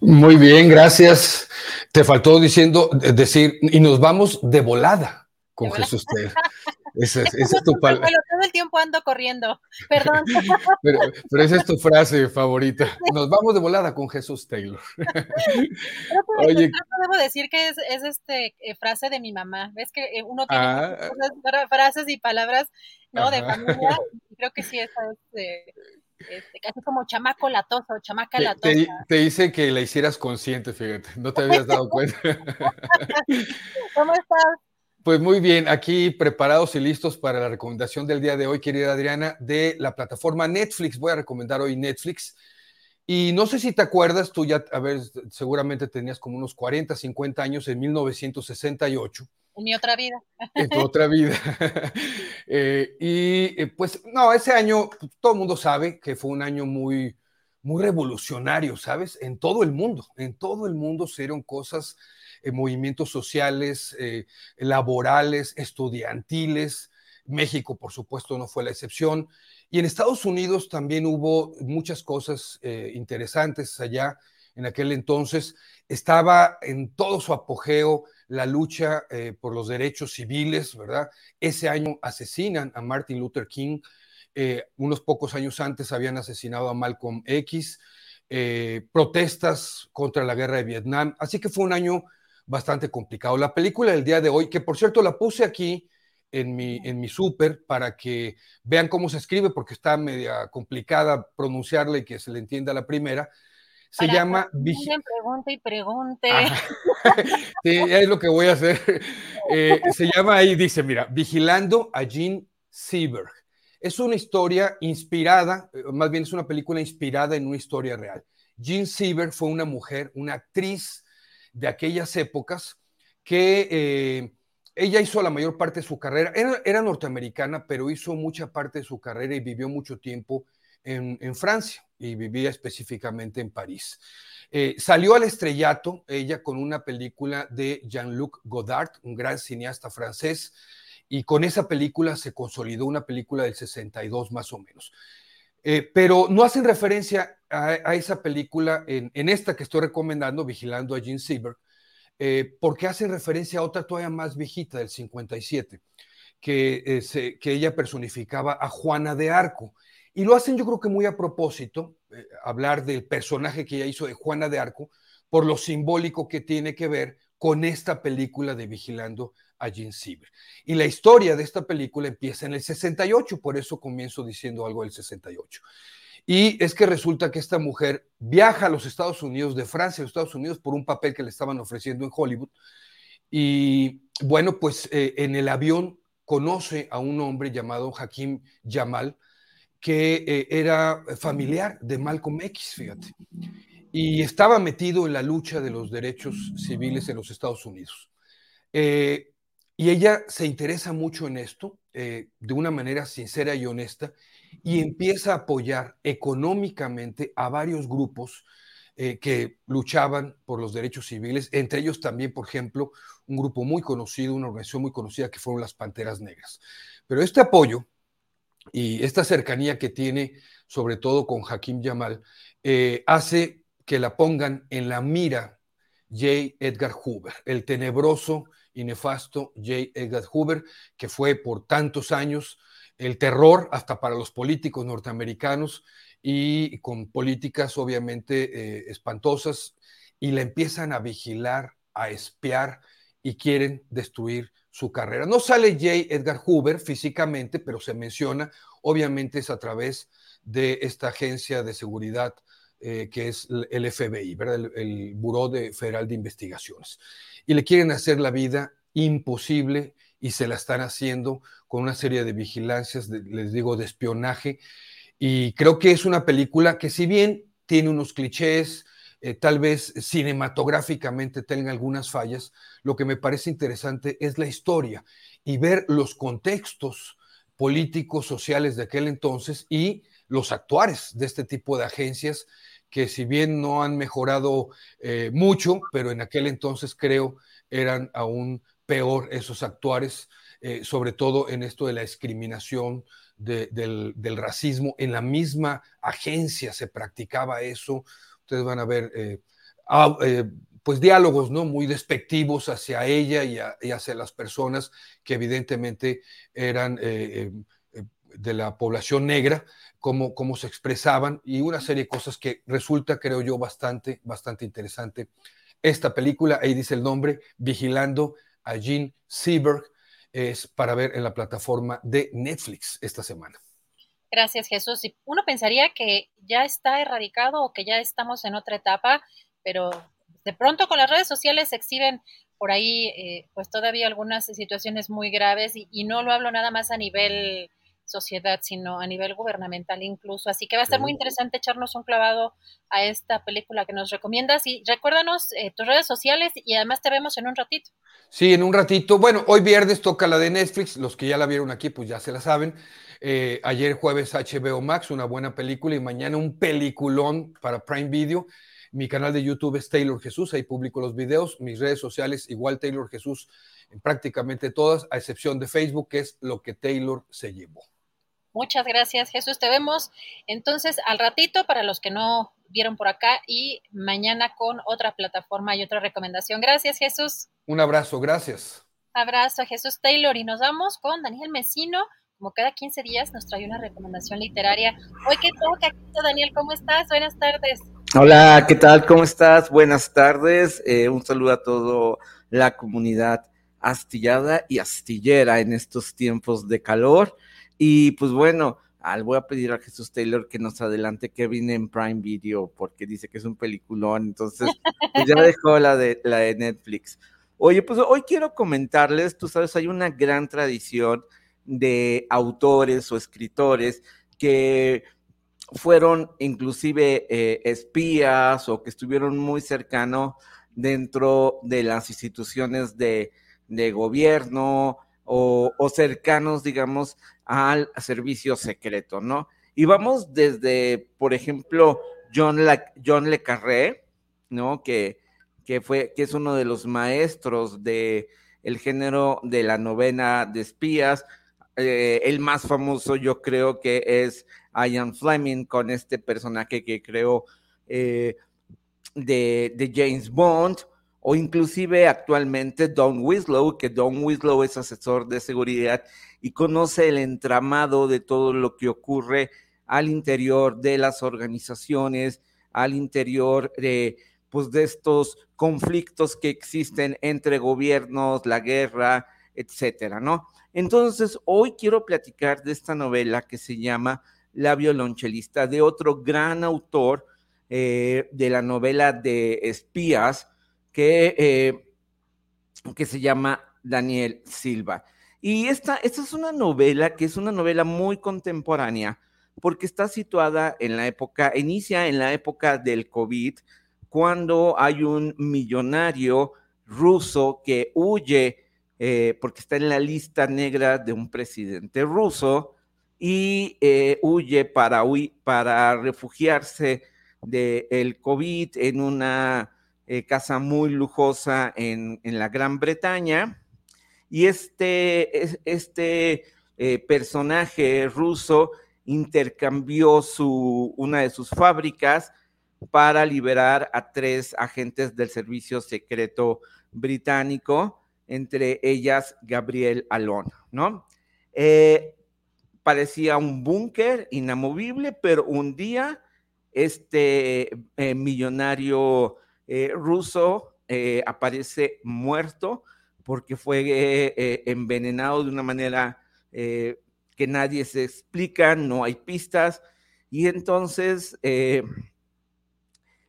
Muy bien, gracias. Te faltó diciendo decir y nos vamos de volada con Jesús Taylor. Esa, es tu palabra. todo el tiempo ando corriendo, perdón. Pero, esa es tu frase favorita. Nos vamos de volada con Jesús Taylor. Oye, debo decir que es, es este eh, frase de mi mamá. Ves que eh, uno tiene ah. frases y palabras, ¿no? De familia. Y creo que sí, esa es eh, este, casi como chamaco latoso, chamaca latosa. Te, te, hice que la hicieras consciente, fíjate, no te habías dado cuenta. ¿Cómo estás? Pues muy bien, aquí preparados y listos para la recomendación del día de hoy, querida Adriana, de la plataforma Netflix. Voy a recomendar hoy Netflix. Y no sé si te acuerdas, tú ya, a ver, seguramente tenías como unos 40, 50 años en 1968. En mi otra vida. En tu otra vida. Eh, y eh, pues no, ese año todo el mundo sabe que fue un año muy, muy revolucionario, ¿sabes? En todo el mundo, en todo el mundo se dieron cosas eh, movimientos sociales, eh, laborales, estudiantiles. México, por supuesto, no fue la excepción. Y en Estados Unidos también hubo muchas cosas eh, interesantes allá. En aquel entonces estaba en todo su apogeo la lucha por los derechos civiles, ¿verdad? Ese año asesinan a Martin Luther King. unos pocos años antes habían asesinado a Malcolm X. protestas contra la guerra de Vietnam. Así que fue un año bastante complicado. La película del día de hoy, que por cierto la puse aquí en mi, en mi súper para que vean cómo se escribe, porque está media complicada pronunciarla y que se le entienda la primera, Se llama... Pregunte y pregunte. sí, es lo que voy a hacer. Eh, se llama ahí, dice, mira, Vigilando a Jean Seberg. Es una historia inspirada, eh, más bien es una película inspirada en una historia real. Jean Seberg fue una mujer, una actriz de aquellas épocas que eh, ella hizo la mayor parte de su carrera, era, norteamericana, pero hizo mucha parte de su carrera y vivió mucho tiempo en, Francia y vivía específicamente en París. Eh, salió al estrellato ella con una película de Jean-Luc Godard, un gran cineasta francés, y con esa película se consolidó una película del 62 más o menos. Eh, pero no hacen referencia a, esa película en, esta que estoy recomendando, Vigilando a Jean Seberg, eh, porque hace referencia a otra todavía más viejita del 57, que, eh, que ella personificaba a Juana de Arco. Y lo hacen yo creo que muy a propósito, eh, hablar del personaje que ella hizo de Juana de Arco, por lo simbólico que tiene que ver con esta película de Vigilando a Jean Sieber. Y la historia de esta película empieza en el 68, por eso comienzo diciendo algo del 68. Y es que resulta que esta mujer viaja a los Estados Unidos, de Francia a los Estados Unidos, por un papel que le estaban ofreciendo en Hollywood. Y bueno, pues eh, en el avión conoce a un hombre llamado Hakim Jamal, que eh, era familiar de Malcolm X, fíjate. Y estaba metido en la lucha de los derechos civiles en los Estados Unidos. Eh, y ella se interesa mucho en esto, de una manera sincera y honesta, y empieza a apoyar económicamente a varios grupos eh, que luchaban por los derechos civiles, entre ellos también, por ejemplo, un grupo muy conocido, una organización muy conocida que fueron las Panteras Negras. Pero este apoyo y esta cercanía que tiene, sobre todo con Hakim Yamal, eh, hace que la pongan en la mira J. Edgar Hoover, el tenebroso y nefasto J. Edgar Hoover, que fue por tantos años el terror hasta para los políticos norteamericanos y con políticas obviamente eh, espantosas y la empiezan a vigilar, a espiar y quieren destruir su carrera. No sale J. Edgar Hoover físicamente, pero se menciona, obviamente es a través de esta agencia de seguridad eh, que es el FBI, ¿verdad? El, el de Federal de Investigaciones. Y le quieren hacer la vida imposible y se la están haciendo con una serie de vigilancias, les digo, de espionaje. Y creo que es una película que si bien tiene unos clichés, eh, tal vez cinematográficamente tenga algunas fallas, lo que me parece interesante es la historia y ver los contextos políticos, sociales de aquel entonces y los actuares de este tipo de agencias que si bien no han mejorado eh, mucho, pero en aquel entonces creo eran aún peor esos actuares, eh, sobre todo en esto de la discriminación, del, racismo. En la misma agencia se practicaba eso. Ustedes van a ver eh, eh, pues diálogos ¿no? muy despectivos hacia ella y, hacia las personas que evidentemente eran de la población negra, cómo, cómo se expresaban y una serie de cosas que resulta, creo yo, bastante, bastante interesante. Esta película, ahí dice el nombre, Vigilando a Jean Seberg es para ver en la plataforma de Netflix esta semana. Gracias, Jesús. Uno pensaría que ya está erradicado o que ya estamos en otra etapa, pero de pronto con las redes sociales se exhiben por ahí eh, pues todavía algunas situaciones muy graves y, y, no lo hablo nada más a nivel sociedad, sino a nivel gubernamental incluso. Así que va a estar muy interesante echarnos un clavado a esta película que nos recomiendas y recuérdanos eh, tus redes sociales y además te vemos en un ratito. Sí, en un ratito. Bueno, hoy viernes toca la de Netflix, los que ya la vieron aquí pues ya se la saben. Eh, ayer jueves HBO Max, una buena película y mañana un peliculón para Prime Video. Mi canal de YouTube es Taylor Jesús, ahí publico los videos. Mis redes sociales igual Taylor Jesús en prácticamente todas, a excepción de Facebook, que es lo que Taylor se llevó. Muchas gracias, Jesús. Te vemos entonces al ratito para los que no vieron por acá y mañana con otra plataforma y otra recomendación. Gracias, Jesús. Un abrazo, gracias. Abrazo a Jesús Taylor y nos vamos con Daniel Mesino. Como cada 15 días nos trae una recomendación literaria. Hoy que toca, Daniel, ¿cómo estás? Buenas tardes. Hola, ¿qué tal? ¿Cómo estás? Buenas tardes. Eh, un saludo a toda la comunidad astillada y astillera en estos tiempos de calor. Y pues bueno, al voy a pedir a Jesús Taylor que nos adelante Kevin en Prime Video porque dice que es un peliculón, entonces pues ya dejó la de, la de Netflix. Oye, pues hoy quiero comentarles, tú sabes, hay una gran tradición de autores o escritores que fueron inclusive eh, espías o que estuvieron muy cercanos dentro de las instituciones de, de gobierno o, o, cercanos, digamos, al servicio secreto, ¿no? Y vamos desde, por ejemplo, John, La, John Le Carré, ¿no? Que, que, fue, que es uno de los maestros de el género de la novena de espías. Eh, el más famoso yo creo que es Ian Fleming con este personaje que creó eh, de, de, James Bond o inclusive actualmente Don Winslow, que Don Winslow es asesor de seguridad y conoce el entramado de todo lo que ocurre al interior de las organizaciones, al interior de, pues, de estos conflictos que existen entre gobiernos, la guerra, etcétera, ¿no? Entonces, hoy quiero platicar de esta novela que se llama La violonchelista, de otro gran autor eh, de la novela de espías, que, eh, que se llama Daniel Silva. Y esta, esta es una novela que es una novela muy contemporánea porque está situada en la época, inicia en la época del COVID, cuando hay un millonario ruso que huye eh, porque está en la lista negra de un presidente ruso y eh, huye para, para refugiarse del COVID en una eh, casa muy lujosa en, en la Gran Bretaña y este, este eh, personaje ruso intercambió su, una de sus fábricas para liberar a tres agentes del servicio secreto británico, entre ellas Gabriel Alon, ¿no? Eh, parecía un búnker inamovible, pero un día este millonario eh, ruso eh, aparece muerto porque fue eh, envenenado de una manera eh, que nadie se explica, no hay pistas, y entonces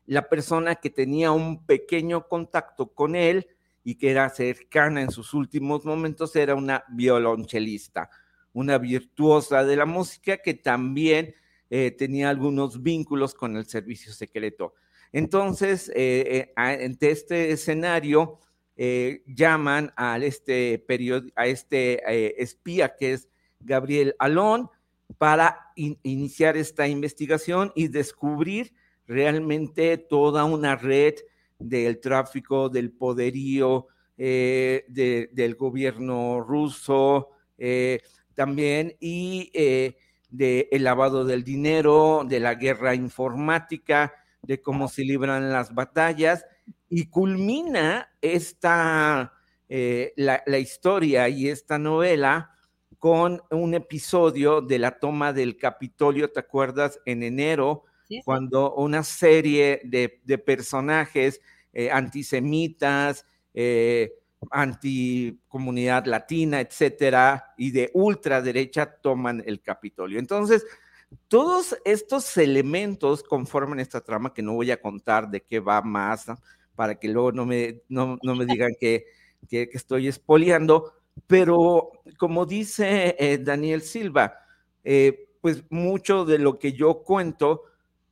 la persona que tenía un pequeño contacto con él y que era cercana en sus últimos momentos era una violonchelista, una virtuosa de la música que también tenía algunos vínculos con el servicio secreto. Entonces, eh, ante este escenario, eh, llaman a este, a este eh, espía que es Gabriel Alón para in iniciar esta investigación y descubrir realmente toda una red del tráfico, del poderío eh, de, del gobierno ruso eh, también y del de lavado del dinero, de la guerra informática, de cómo se libran las batallas y culmina esta, eh, la, la, historia y esta novela con un episodio de la toma del Capitolio, ¿te acuerdas? En enero, sí, cuando una serie de, de personajes eh, antisemitas, eh, anticomunidad latina, etcétera, y de ultraderecha toman el Capitolio. Entonces, todos estos elementos conforman esta trama que no voy a contar de qué va más, para que luego no me, no, no me digan que, que, estoy espoleando, pero como dice eh, Daniel Silva, eh, pues mucho de lo que yo cuento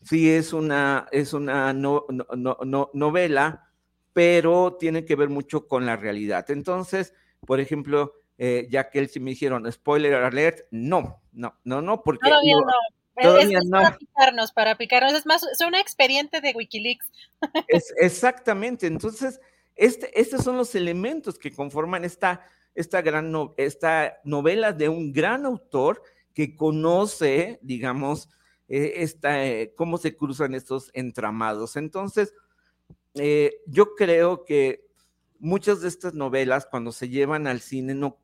sí es una, es una no, no, no, novela, pero tiene que ver mucho con la realidad. Entonces, por ejemplo, eh, ya que él sí me dijeron, spoiler alert, no, no, no, no, porque... Todavía no. Todavía es, es no. para picarnos, para picarnos. Es más, es un expediente de Wikileaks. Es, exactamente. Entonces, este, estos son los elementos que conforman esta, esta gran no, esta novela de un gran autor que conoce, digamos, eh, esta, eh, cómo se cruzan estos entramados. Entonces, eh, yo creo que muchas de estas novelas, cuando se llevan al cine, no,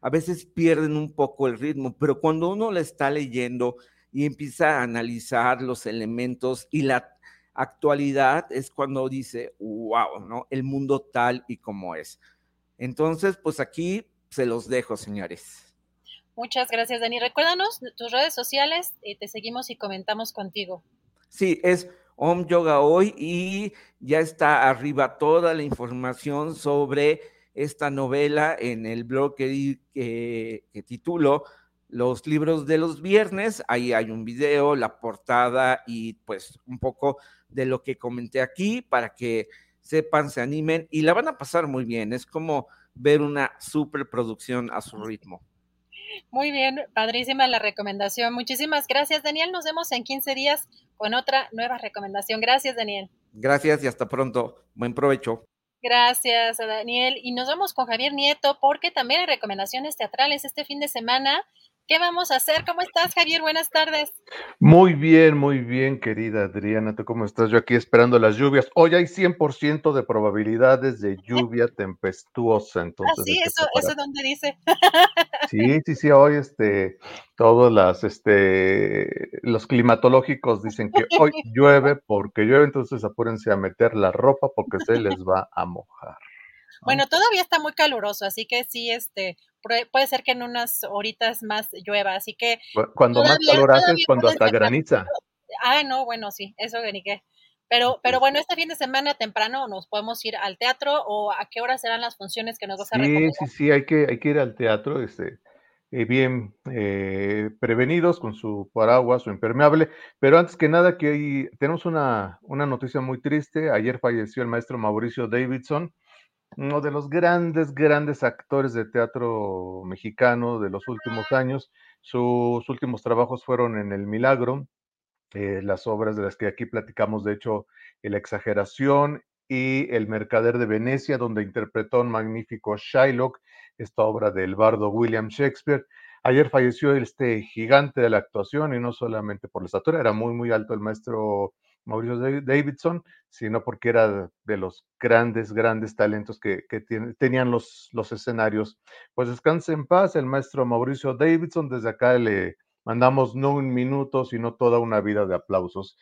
a veces pierden un poco el ritmo, pero cuando uno la está leyendo, y empieza a analizar los elementos y la actualidad es cuando dice, wow, ¿no? El mundo tal y como es. Entonces, pues aquí se los dejo, señores. Muchas gracias, Dani. Recuérdanos tus redes sociales y te seguimos y comentamos contigo. Sí, es Om Yoga Hoy y ya está arriba toda la información sobre esta novela en el blog que, que, que titulo Los libros de los viernes. Ahí hay un video, la portada y pues un poco de lo que comenté aquí para que sepan, se animen y la van a pasar muy bien. Es como ver una superproducción a su ritmo. Muy bien, padrísima la recomendación. Muchísimas gracias, Daniel. Nos vemos en 15 días con otra nueva recomendación. Gracias, Daniel. Gracias y hasta pronto. Buen provecho. Gracias, Daniel. Y nos vamos con Javier Nieto porque también hay recomendaciones teatrales este fin de semana. ¿Qué vamos a hacer? ¿Cómo estás, Javier? Buenas tardes. Muy bien, muy bien, querida Adriana. ¿Tú cómo estás? Yo aquí esperando las lluvias. Hoy hay 100% de probabilidades de lluvia tempestuosa. Entonces ah, sí, eso, eso donde dice. Sí, sí, sí, hoy este, todos las, este, los climatológicos dicen que hoy llueve porque llueve, entonces apúrense a meter la ropa porque se les va a mojar. Bueno, todavía está muy caluroso, así que sí, este, puede ser que en unas horitas más llueva, así que... Cuando más calor hace es cuando hasta graniza. Ah, no, bueno, sí, eso que Pero, pero bueno, este fin de semana temprano nos podemos ir al teatro o a qué hora serán las funciones que nos vas a recomendar. Sí, sí, sí, hay que, hay que ir al teatro, este, eh, bien eh, prevenidos con su paraguas, su impermeable. Pero antes que nada, que hay, tenemos una, una noticia muy triste. Ayer falleció el maestro Mauricio Davidson, uno de los grandes, grandes actores de teatro mexicano de los últimos años. Sus últimos trabajos fueron en El Milagro, eh, las obras de las que aquí platicamos, de hecho, La Exageración y El Mercader de Venecia, donde interpretó un magnífico Shylock, esta obra del bardo William Shakespeare. Ayer falleció este gigante de la actuación y no solamente por la estatura, era muy, muy alto el maestro Mauricio Davidson, sino porque era de los grandes, grandes talentos que, tenían los, los escenarios. Pues descanse en paz el maestro Mauricio Davidson. Desde acá le mandamos no un minuto, sino toda una vida de aplausos.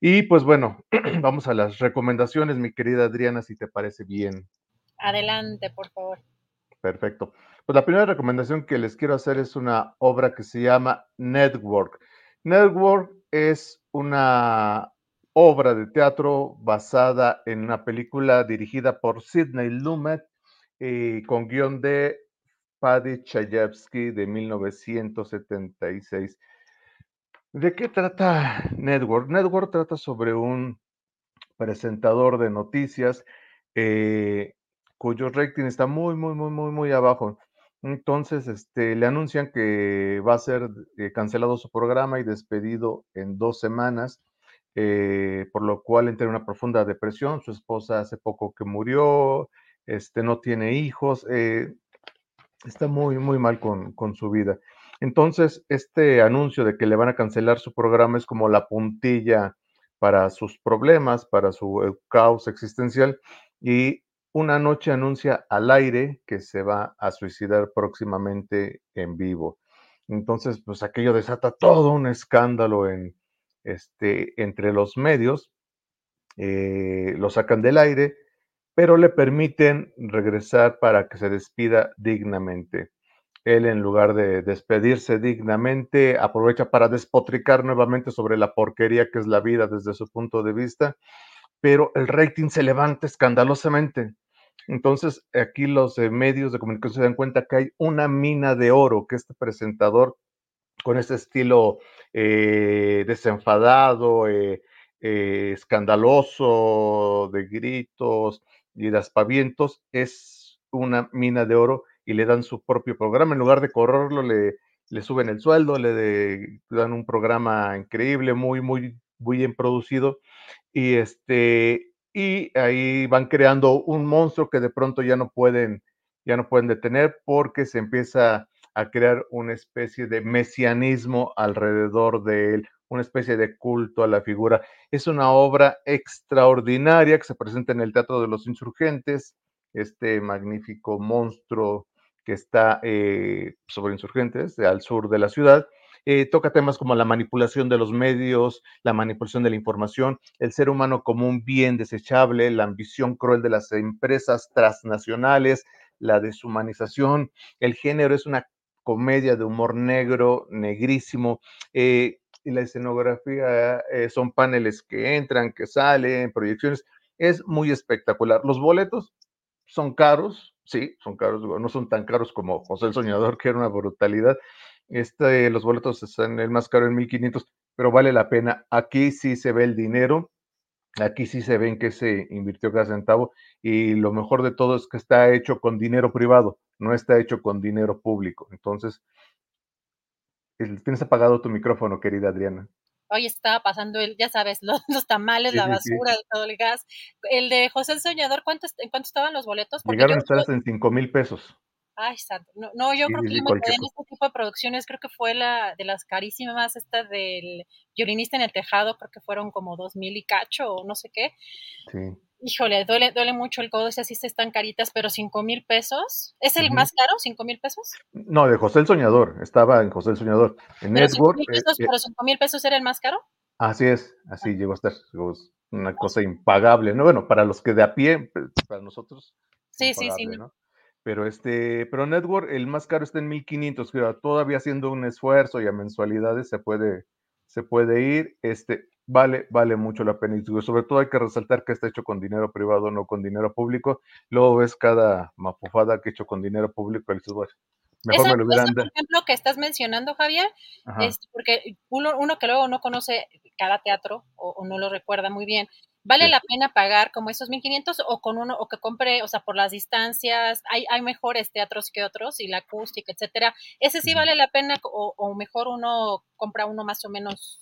Y pues bueno, vamos a las recomendaciones, mi querida Adriana, si te parece bien. Adelante, por favor. Perfecto. Pues la primera recomendación que les quiero hacer es una obra que se llama Network. Network es una obra de teatro basada en una película dirigida por Sidney Lumet y con guion de Paddy Chayefsky de 1976. ¿De qué trata Network? Network trata sobre un presentador de noticias eh, cuyo rating está muy, muy, muy, muy, muy abajo. Entonces, este, le anuncian que va a ser eh, cancelado su programa y despedido en dos semanas eh, por lo cual entra en una profunda depresión. Su esposa hace poco que murió, este, no tiene hijos, eh, está muy, muy mal con, con, su vida. Entonces, este anuncio de que le van a cancelar su programa es como la puntilla para sus problemas, para su eh, caos existencial, y una noche anuncia al aire que se va a suicidar próximamente en vivo. Entonces, pues aquello desata todo un escándalo en, este, entre los medios, eh, lo sacan del aire, pero le permiten regresar para que se despida dignamente. Él, en lugar de despedirse dignamente, aprovecha para despotricar nuevamente sobre la porquería que es la vida desde su punto de vista, pero el rating se levanta escandalosamente. Entonces, aquí los eh, medios de comunicación se dan cuenta que hay una mina de oro que este presentador con ese estilo eh, desenfadado, eh, eh, escandaloso, de gritos y de aspavientos, es una mina de oro y le dan su propio programa. En lugar de correrlo, le, le suben el sueldo, le, dan un programa increíble, muy, muy, muy bien producido. Y, este, y ahí van creando un monstruo que de pronto ya no pueden, ya no pueden detener porque se empieza a crear una especie de mesianismo alrededor de él, una especie de culto a la figura. Es una obra extraordinaria que se presenta en el Teatro de los Insurgentes, este magnífico monstruo que está eh, sobre insurgentes al sur de la ciudad. Eh, toca temas como la manipulación de los medios, la manipulación de la información, el ser humano como un bien desechable, la ambición cruel de las empresas transnacionales, la deshumanización. El género es una comedia de humor negro, negrísimo. eh, y la escenografía eh, son paneles que entran, que salen, proyecciones. Es muy espectacular. Los boletos son caros, sí, son caros, no son tan caros como José el Soñador, que era una brutalidad. Este, los boletos están el más caro en 1500, pero vale la pena. Aquí sí se ve el dinero, aquí sí se ve en qué se invirtió cada centavo y lo mejor de todo es que está hecho con dinero privado, no está hecho con dinero público. Entonces, tienes apagado tu micrófono, querida Adriana. Hoy estaba pasando el, ya sabes, los, los tamales, Sí, la sí. basura, todo el gas. El de José el Soñador, ¿cuánto, ¿en cuánto estaban los boletos? Porque Llegaron a estar hasta en 5 mil pesos. ay, santo, no, no, yo Sí, creo que yo me quedé en este tipo de producciones, creo que fue la de las carísimas, esta del violinista en el tejado, creo que fueron como dos mil y cacho o no sé qué. Sí. Híjole, duele, duele mucho el codo, esas sí se están caritas, pero cinco mil pesos. ¿Es el más caro? ¿Cinco mil pesos? No, de José el Soñador, estaba en José el Soñador. En Pero Network, mil eh, pesos, eh, pero cinco mil pesos era el más caro. así es, así llegó a estar. una cosa impagable, ¿no? Bueno, para los que de a pie, pues, para nosotros, Sí, sí, sí. Pero este, pero Network, el más caro está en 1500, pero todavía haciendo un esfuerzo y a mensualidades se puede, se puede ir. Este, vale, vale mucho la pena. Y sobre todo hay que resaltar que está hecho con dinero privado, no con dinero público. Luego ves cada mapufada que he hecho con dinero público y dices, bueno, mejor Esa, me lo hubieran esa, por ejemplo, que estás mencionando, Javier, es porque uno, uno que luego no conoce cada teatro o, o no lo recuerda muy bien, ¿vale Sí. la pena pagar como esos 1500 o con uno o que compre, o sea, por las distancias, hay, hay mejores teatros que otros y la acústica, etcétera? ¿Ese sí vale la pena o, o mejor uno compra uno más o menos?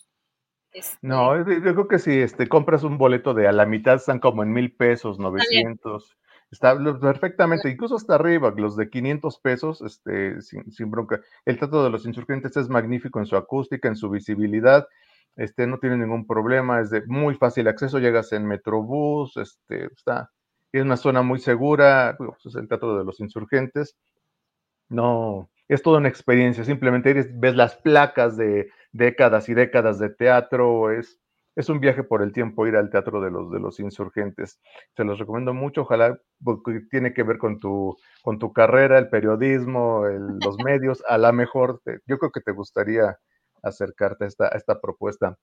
Este, No, yo yo creo que si este, compras un boleto de a la mitad están como en mil pesos, bien. 900. Está perfectamente, incluso hasta arriba, los de 500 pesos, este, sin, sin bronca. El Teatro de los Insurgentes es magnífico en su acústica, en su visibilidad, este, no tiene ningún problema, es de muy fácil acceso, llegas en Metrobús, este, está, es una zona muy segura, pues, es el Teatro de los Insurgentes. No, es toda una experiencia. Simplemente eres- ves las placas de décadas y décadas de teatro. Es, es un viaje por el tiempo ir al teatro de los, de los insurgentes. Se los recomiendo mucho. Ojalá, porque tiene que ver con tu, con tu carrera, el periodismo, el- los medios. A la mejor, te- yo creo que te gustaría acercarte a esta, a esta propuesta.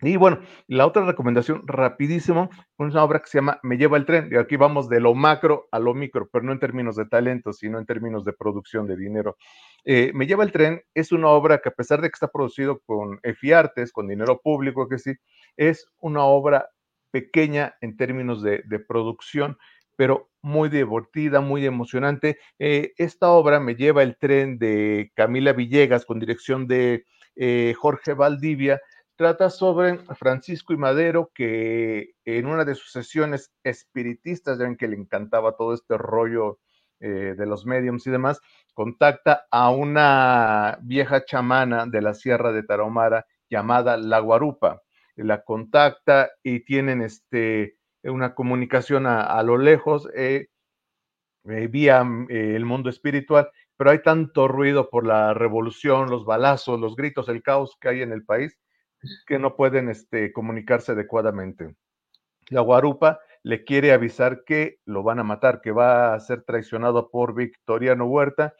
Y bueno, la otra recomendación, rapidísimo, una obra que se llama Me lleva el tren. Y aquí vamos de lo macro a lo micro, pero no en términos de talento, sino en términos de producción de dinero. Eh, Me lleva el tren es una obra que a pesar de que está producido con EFIARTES, con dinero público, que sí, es una obra pequeña en términos de, de producción, pero muy divertida, muy emocionante. Eh, esta obra me lleva el tren de Camila Villegas con dirección de eh, Jorge Valdivia trata sobre Francisco y Madero, que en una de sus sesiones espiritistas, ya ven que le encantaba todo este rollo eh, de los mediums y demás, contacta a una vieja chamana de la Sierra de Tarahumara llamada La Guarupa. La contacta y tienen este, una comunicación a, lo lejos. eh, eh, vía eh, el mundo espiritual, pero hay tanto ruido por la revolución, los balazos, los gritos, el caos que hay en el país, que no pueden este, comunicarse adecuadamente. La guarupa le quiere avisar que lo van a matar, que va a ser traicionado por Victoriano Huerta,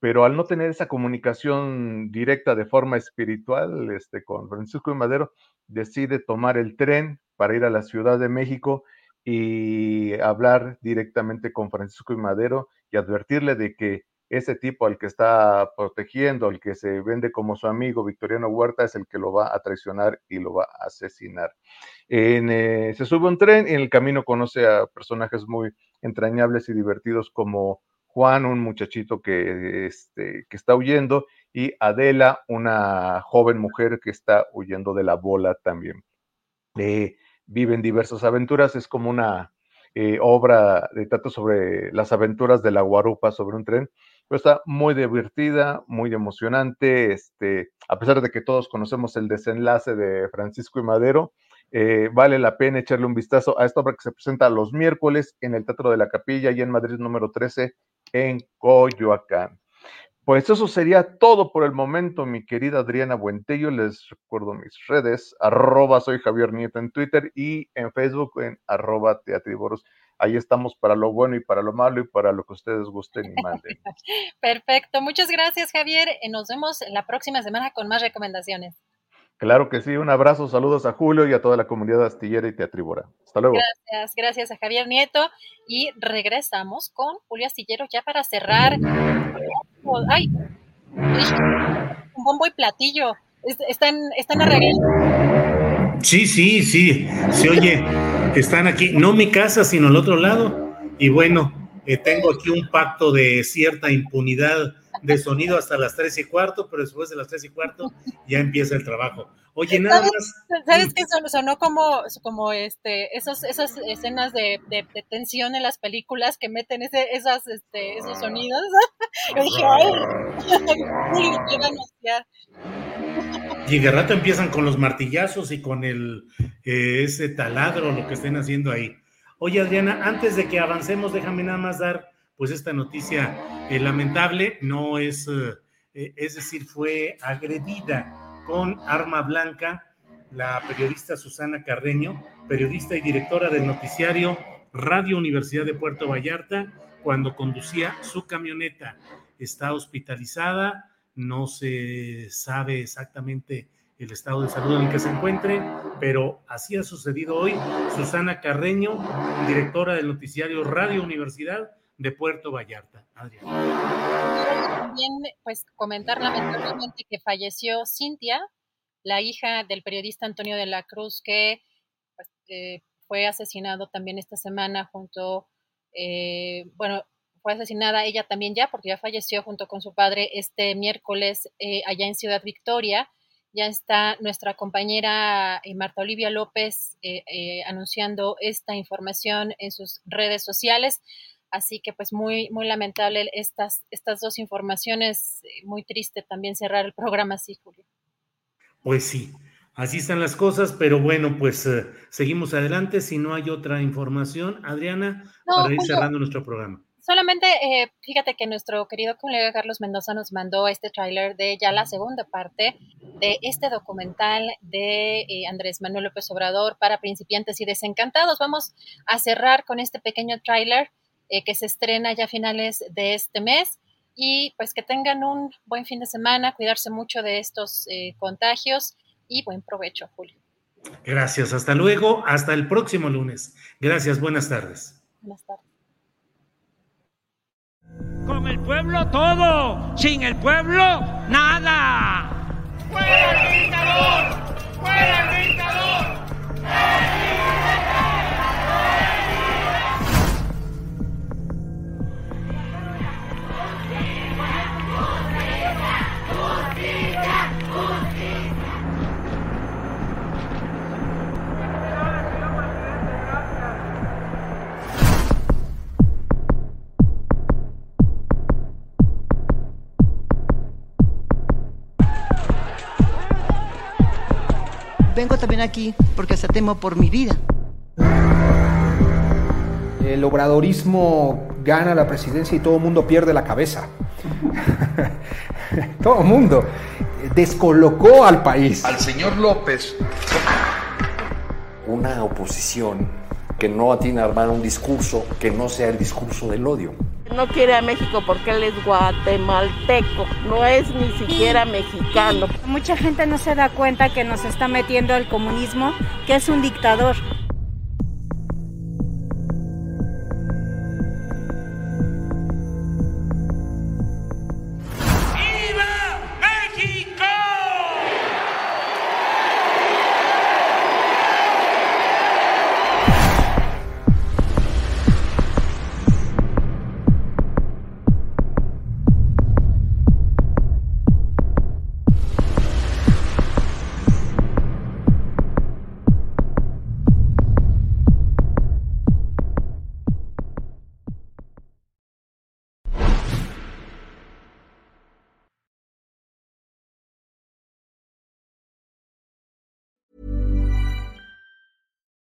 pero al no tener esa comunicación directa de forma espiritual este, con Francisco de Madero, decide tomar el tren para ir a la Ciudad de México y hablar directamente con Francisco y Madero y advertirle de que ese tipo al que está protegiendo, al que se vende como su amigo, Victoriano Huerta, es el que lo va a traicionar y lo va a asesinar. Eh, se sube un tren y en el camino conoce a personajes muy entrañables y divertidos como Juan, un muchachito que, este, que está huyendo, y Adela, una joven mujer que está huyendo de la bola también. Eh, viven diversas aventuras, es como una eh, obra de trato sobre las aventuras de la guarupa sobre un tren, pero está muy divertida, muy emocionante, este, a pesar de que todos conocemos el desenlace de Francisco y Madero, eh, vale la pena echarle un vistazo a esta obra que se presenta los miércoles en el Teatro de la Capilla y en Madrid número 13 en Coyoacán. Pues eso sería todo por el momento, mi querida Adriana Buentello. Les recuerdo mis redes, arroba soy Javier Nieto en Twitter y en Facebook en arroba teatriboros. Ahí estamos para lo bueno y para lo malo y para lo que ustedes gusten y manden. Perfecto, muchas gracias Javier. Eh, Nos vemos la próxima semana con más recomendaciones. Claro que sí, un abrazo, saludos a Julio y a toda la comunidad astillera y teatribora. Hasta luego. Gracias, gracias a Javier Nieto. Y regresamos con Julio Astillero ya para cerrar. ¡Ay! Un bombo y platillo. Es- Están, están arreglando. Sí, sí, sí, se oye, están aquí, no mi casa, sino al otro lado. Y bueno, eh, tengo aquí un pacto de cierta impunidad de sonido hasta las tres y cuarto, pero después de las tres y cuarto ya empieza el trabajo. Oye, nada ¿Sabes, más, ¿sabes qué sonó, sonó como, como este, esos, esas escenas de, de- de tensión en las películas que meten ese, esas, este, esos sonidos? Yo dije, ay, Y de rato empiezan con los martillazos y con el eh, ese taladro, lo que estén haciendo ahí. Oye, Adriana, antes de que avancemos, déjame nada más dar pues esta noticia eh, lamentable, no es, eh, es decir, fue agredida con arma blanca la periodista Susana Carreño, periodista y directora del noticiario Radio Universidad de Puerto Vallarta, cuando conducía su camioneta. Está hospitalizada, no se sabe exactamente el estado de salud en el que se encuentre, pero así ha sucedido hoy. Susana Carreño, directora del noticiario Radio Universidad de Puerto Vallarta. Adrián. También, pues, comentar lamentablemente que falleció Cintia, la hija del periodista Antonio de la Cruz, que pues, eh, fue asesinado también esta semana junto, eh, bueno, fue asesinada ella también ya, porque ya falleció junto con su padre este miércoles eh, allá en Ciudad Victoria. Ya está nuestra compañera eh, Marta Olivia López eh, eh, anunciando esta información en sus redes sociales. Así que pues muy, muy lamentable estas, estas dos informaciones. Muy triste también cerrar el programa así, Julio. Pues sí, así están las cosas, pero bueno, pues eh, seguimos adelante. Si no hay otra información, Adriana, No, para ir Julio. cerrando nuestro programa. Solamente eh, fíjate que nuestro querido colega Carlos Mendoza nos mandó este tráiler de ya la segunda parte de este documental de eh, Andrés Manuel López Obrador para principiantes y desencantados. Vamos a cerrar con este pequeño tráiler eh, que se estrena ya a finales de este mes y pues que tengan un buen fin de semana, cuidarse mucho de estos eh, contagios y buen provecho, Julio. Gracias, hasta luego, hasta el próximo lunes. Gracias, buenas tardes. Buenas tardes. Con el pueblo todo, sin el pueblo nada. ¡Fuera el dictador! ¡Fuera el dictador! Vengo también aquí porque hasta temo por mi vida. El obradorismo gana la presidencia y todo el mundo pierde la cabeza. todo el mundo descolocó al país. Al señor López. Una oposición que no atina a armar un discurso que no sea el discurso del odio. No quiere a México porque él es guatemalteco, no es ni siquiera mexicano. Mucha gente no se da cuenta que nos está metiendo el comunismo, que es un dictador.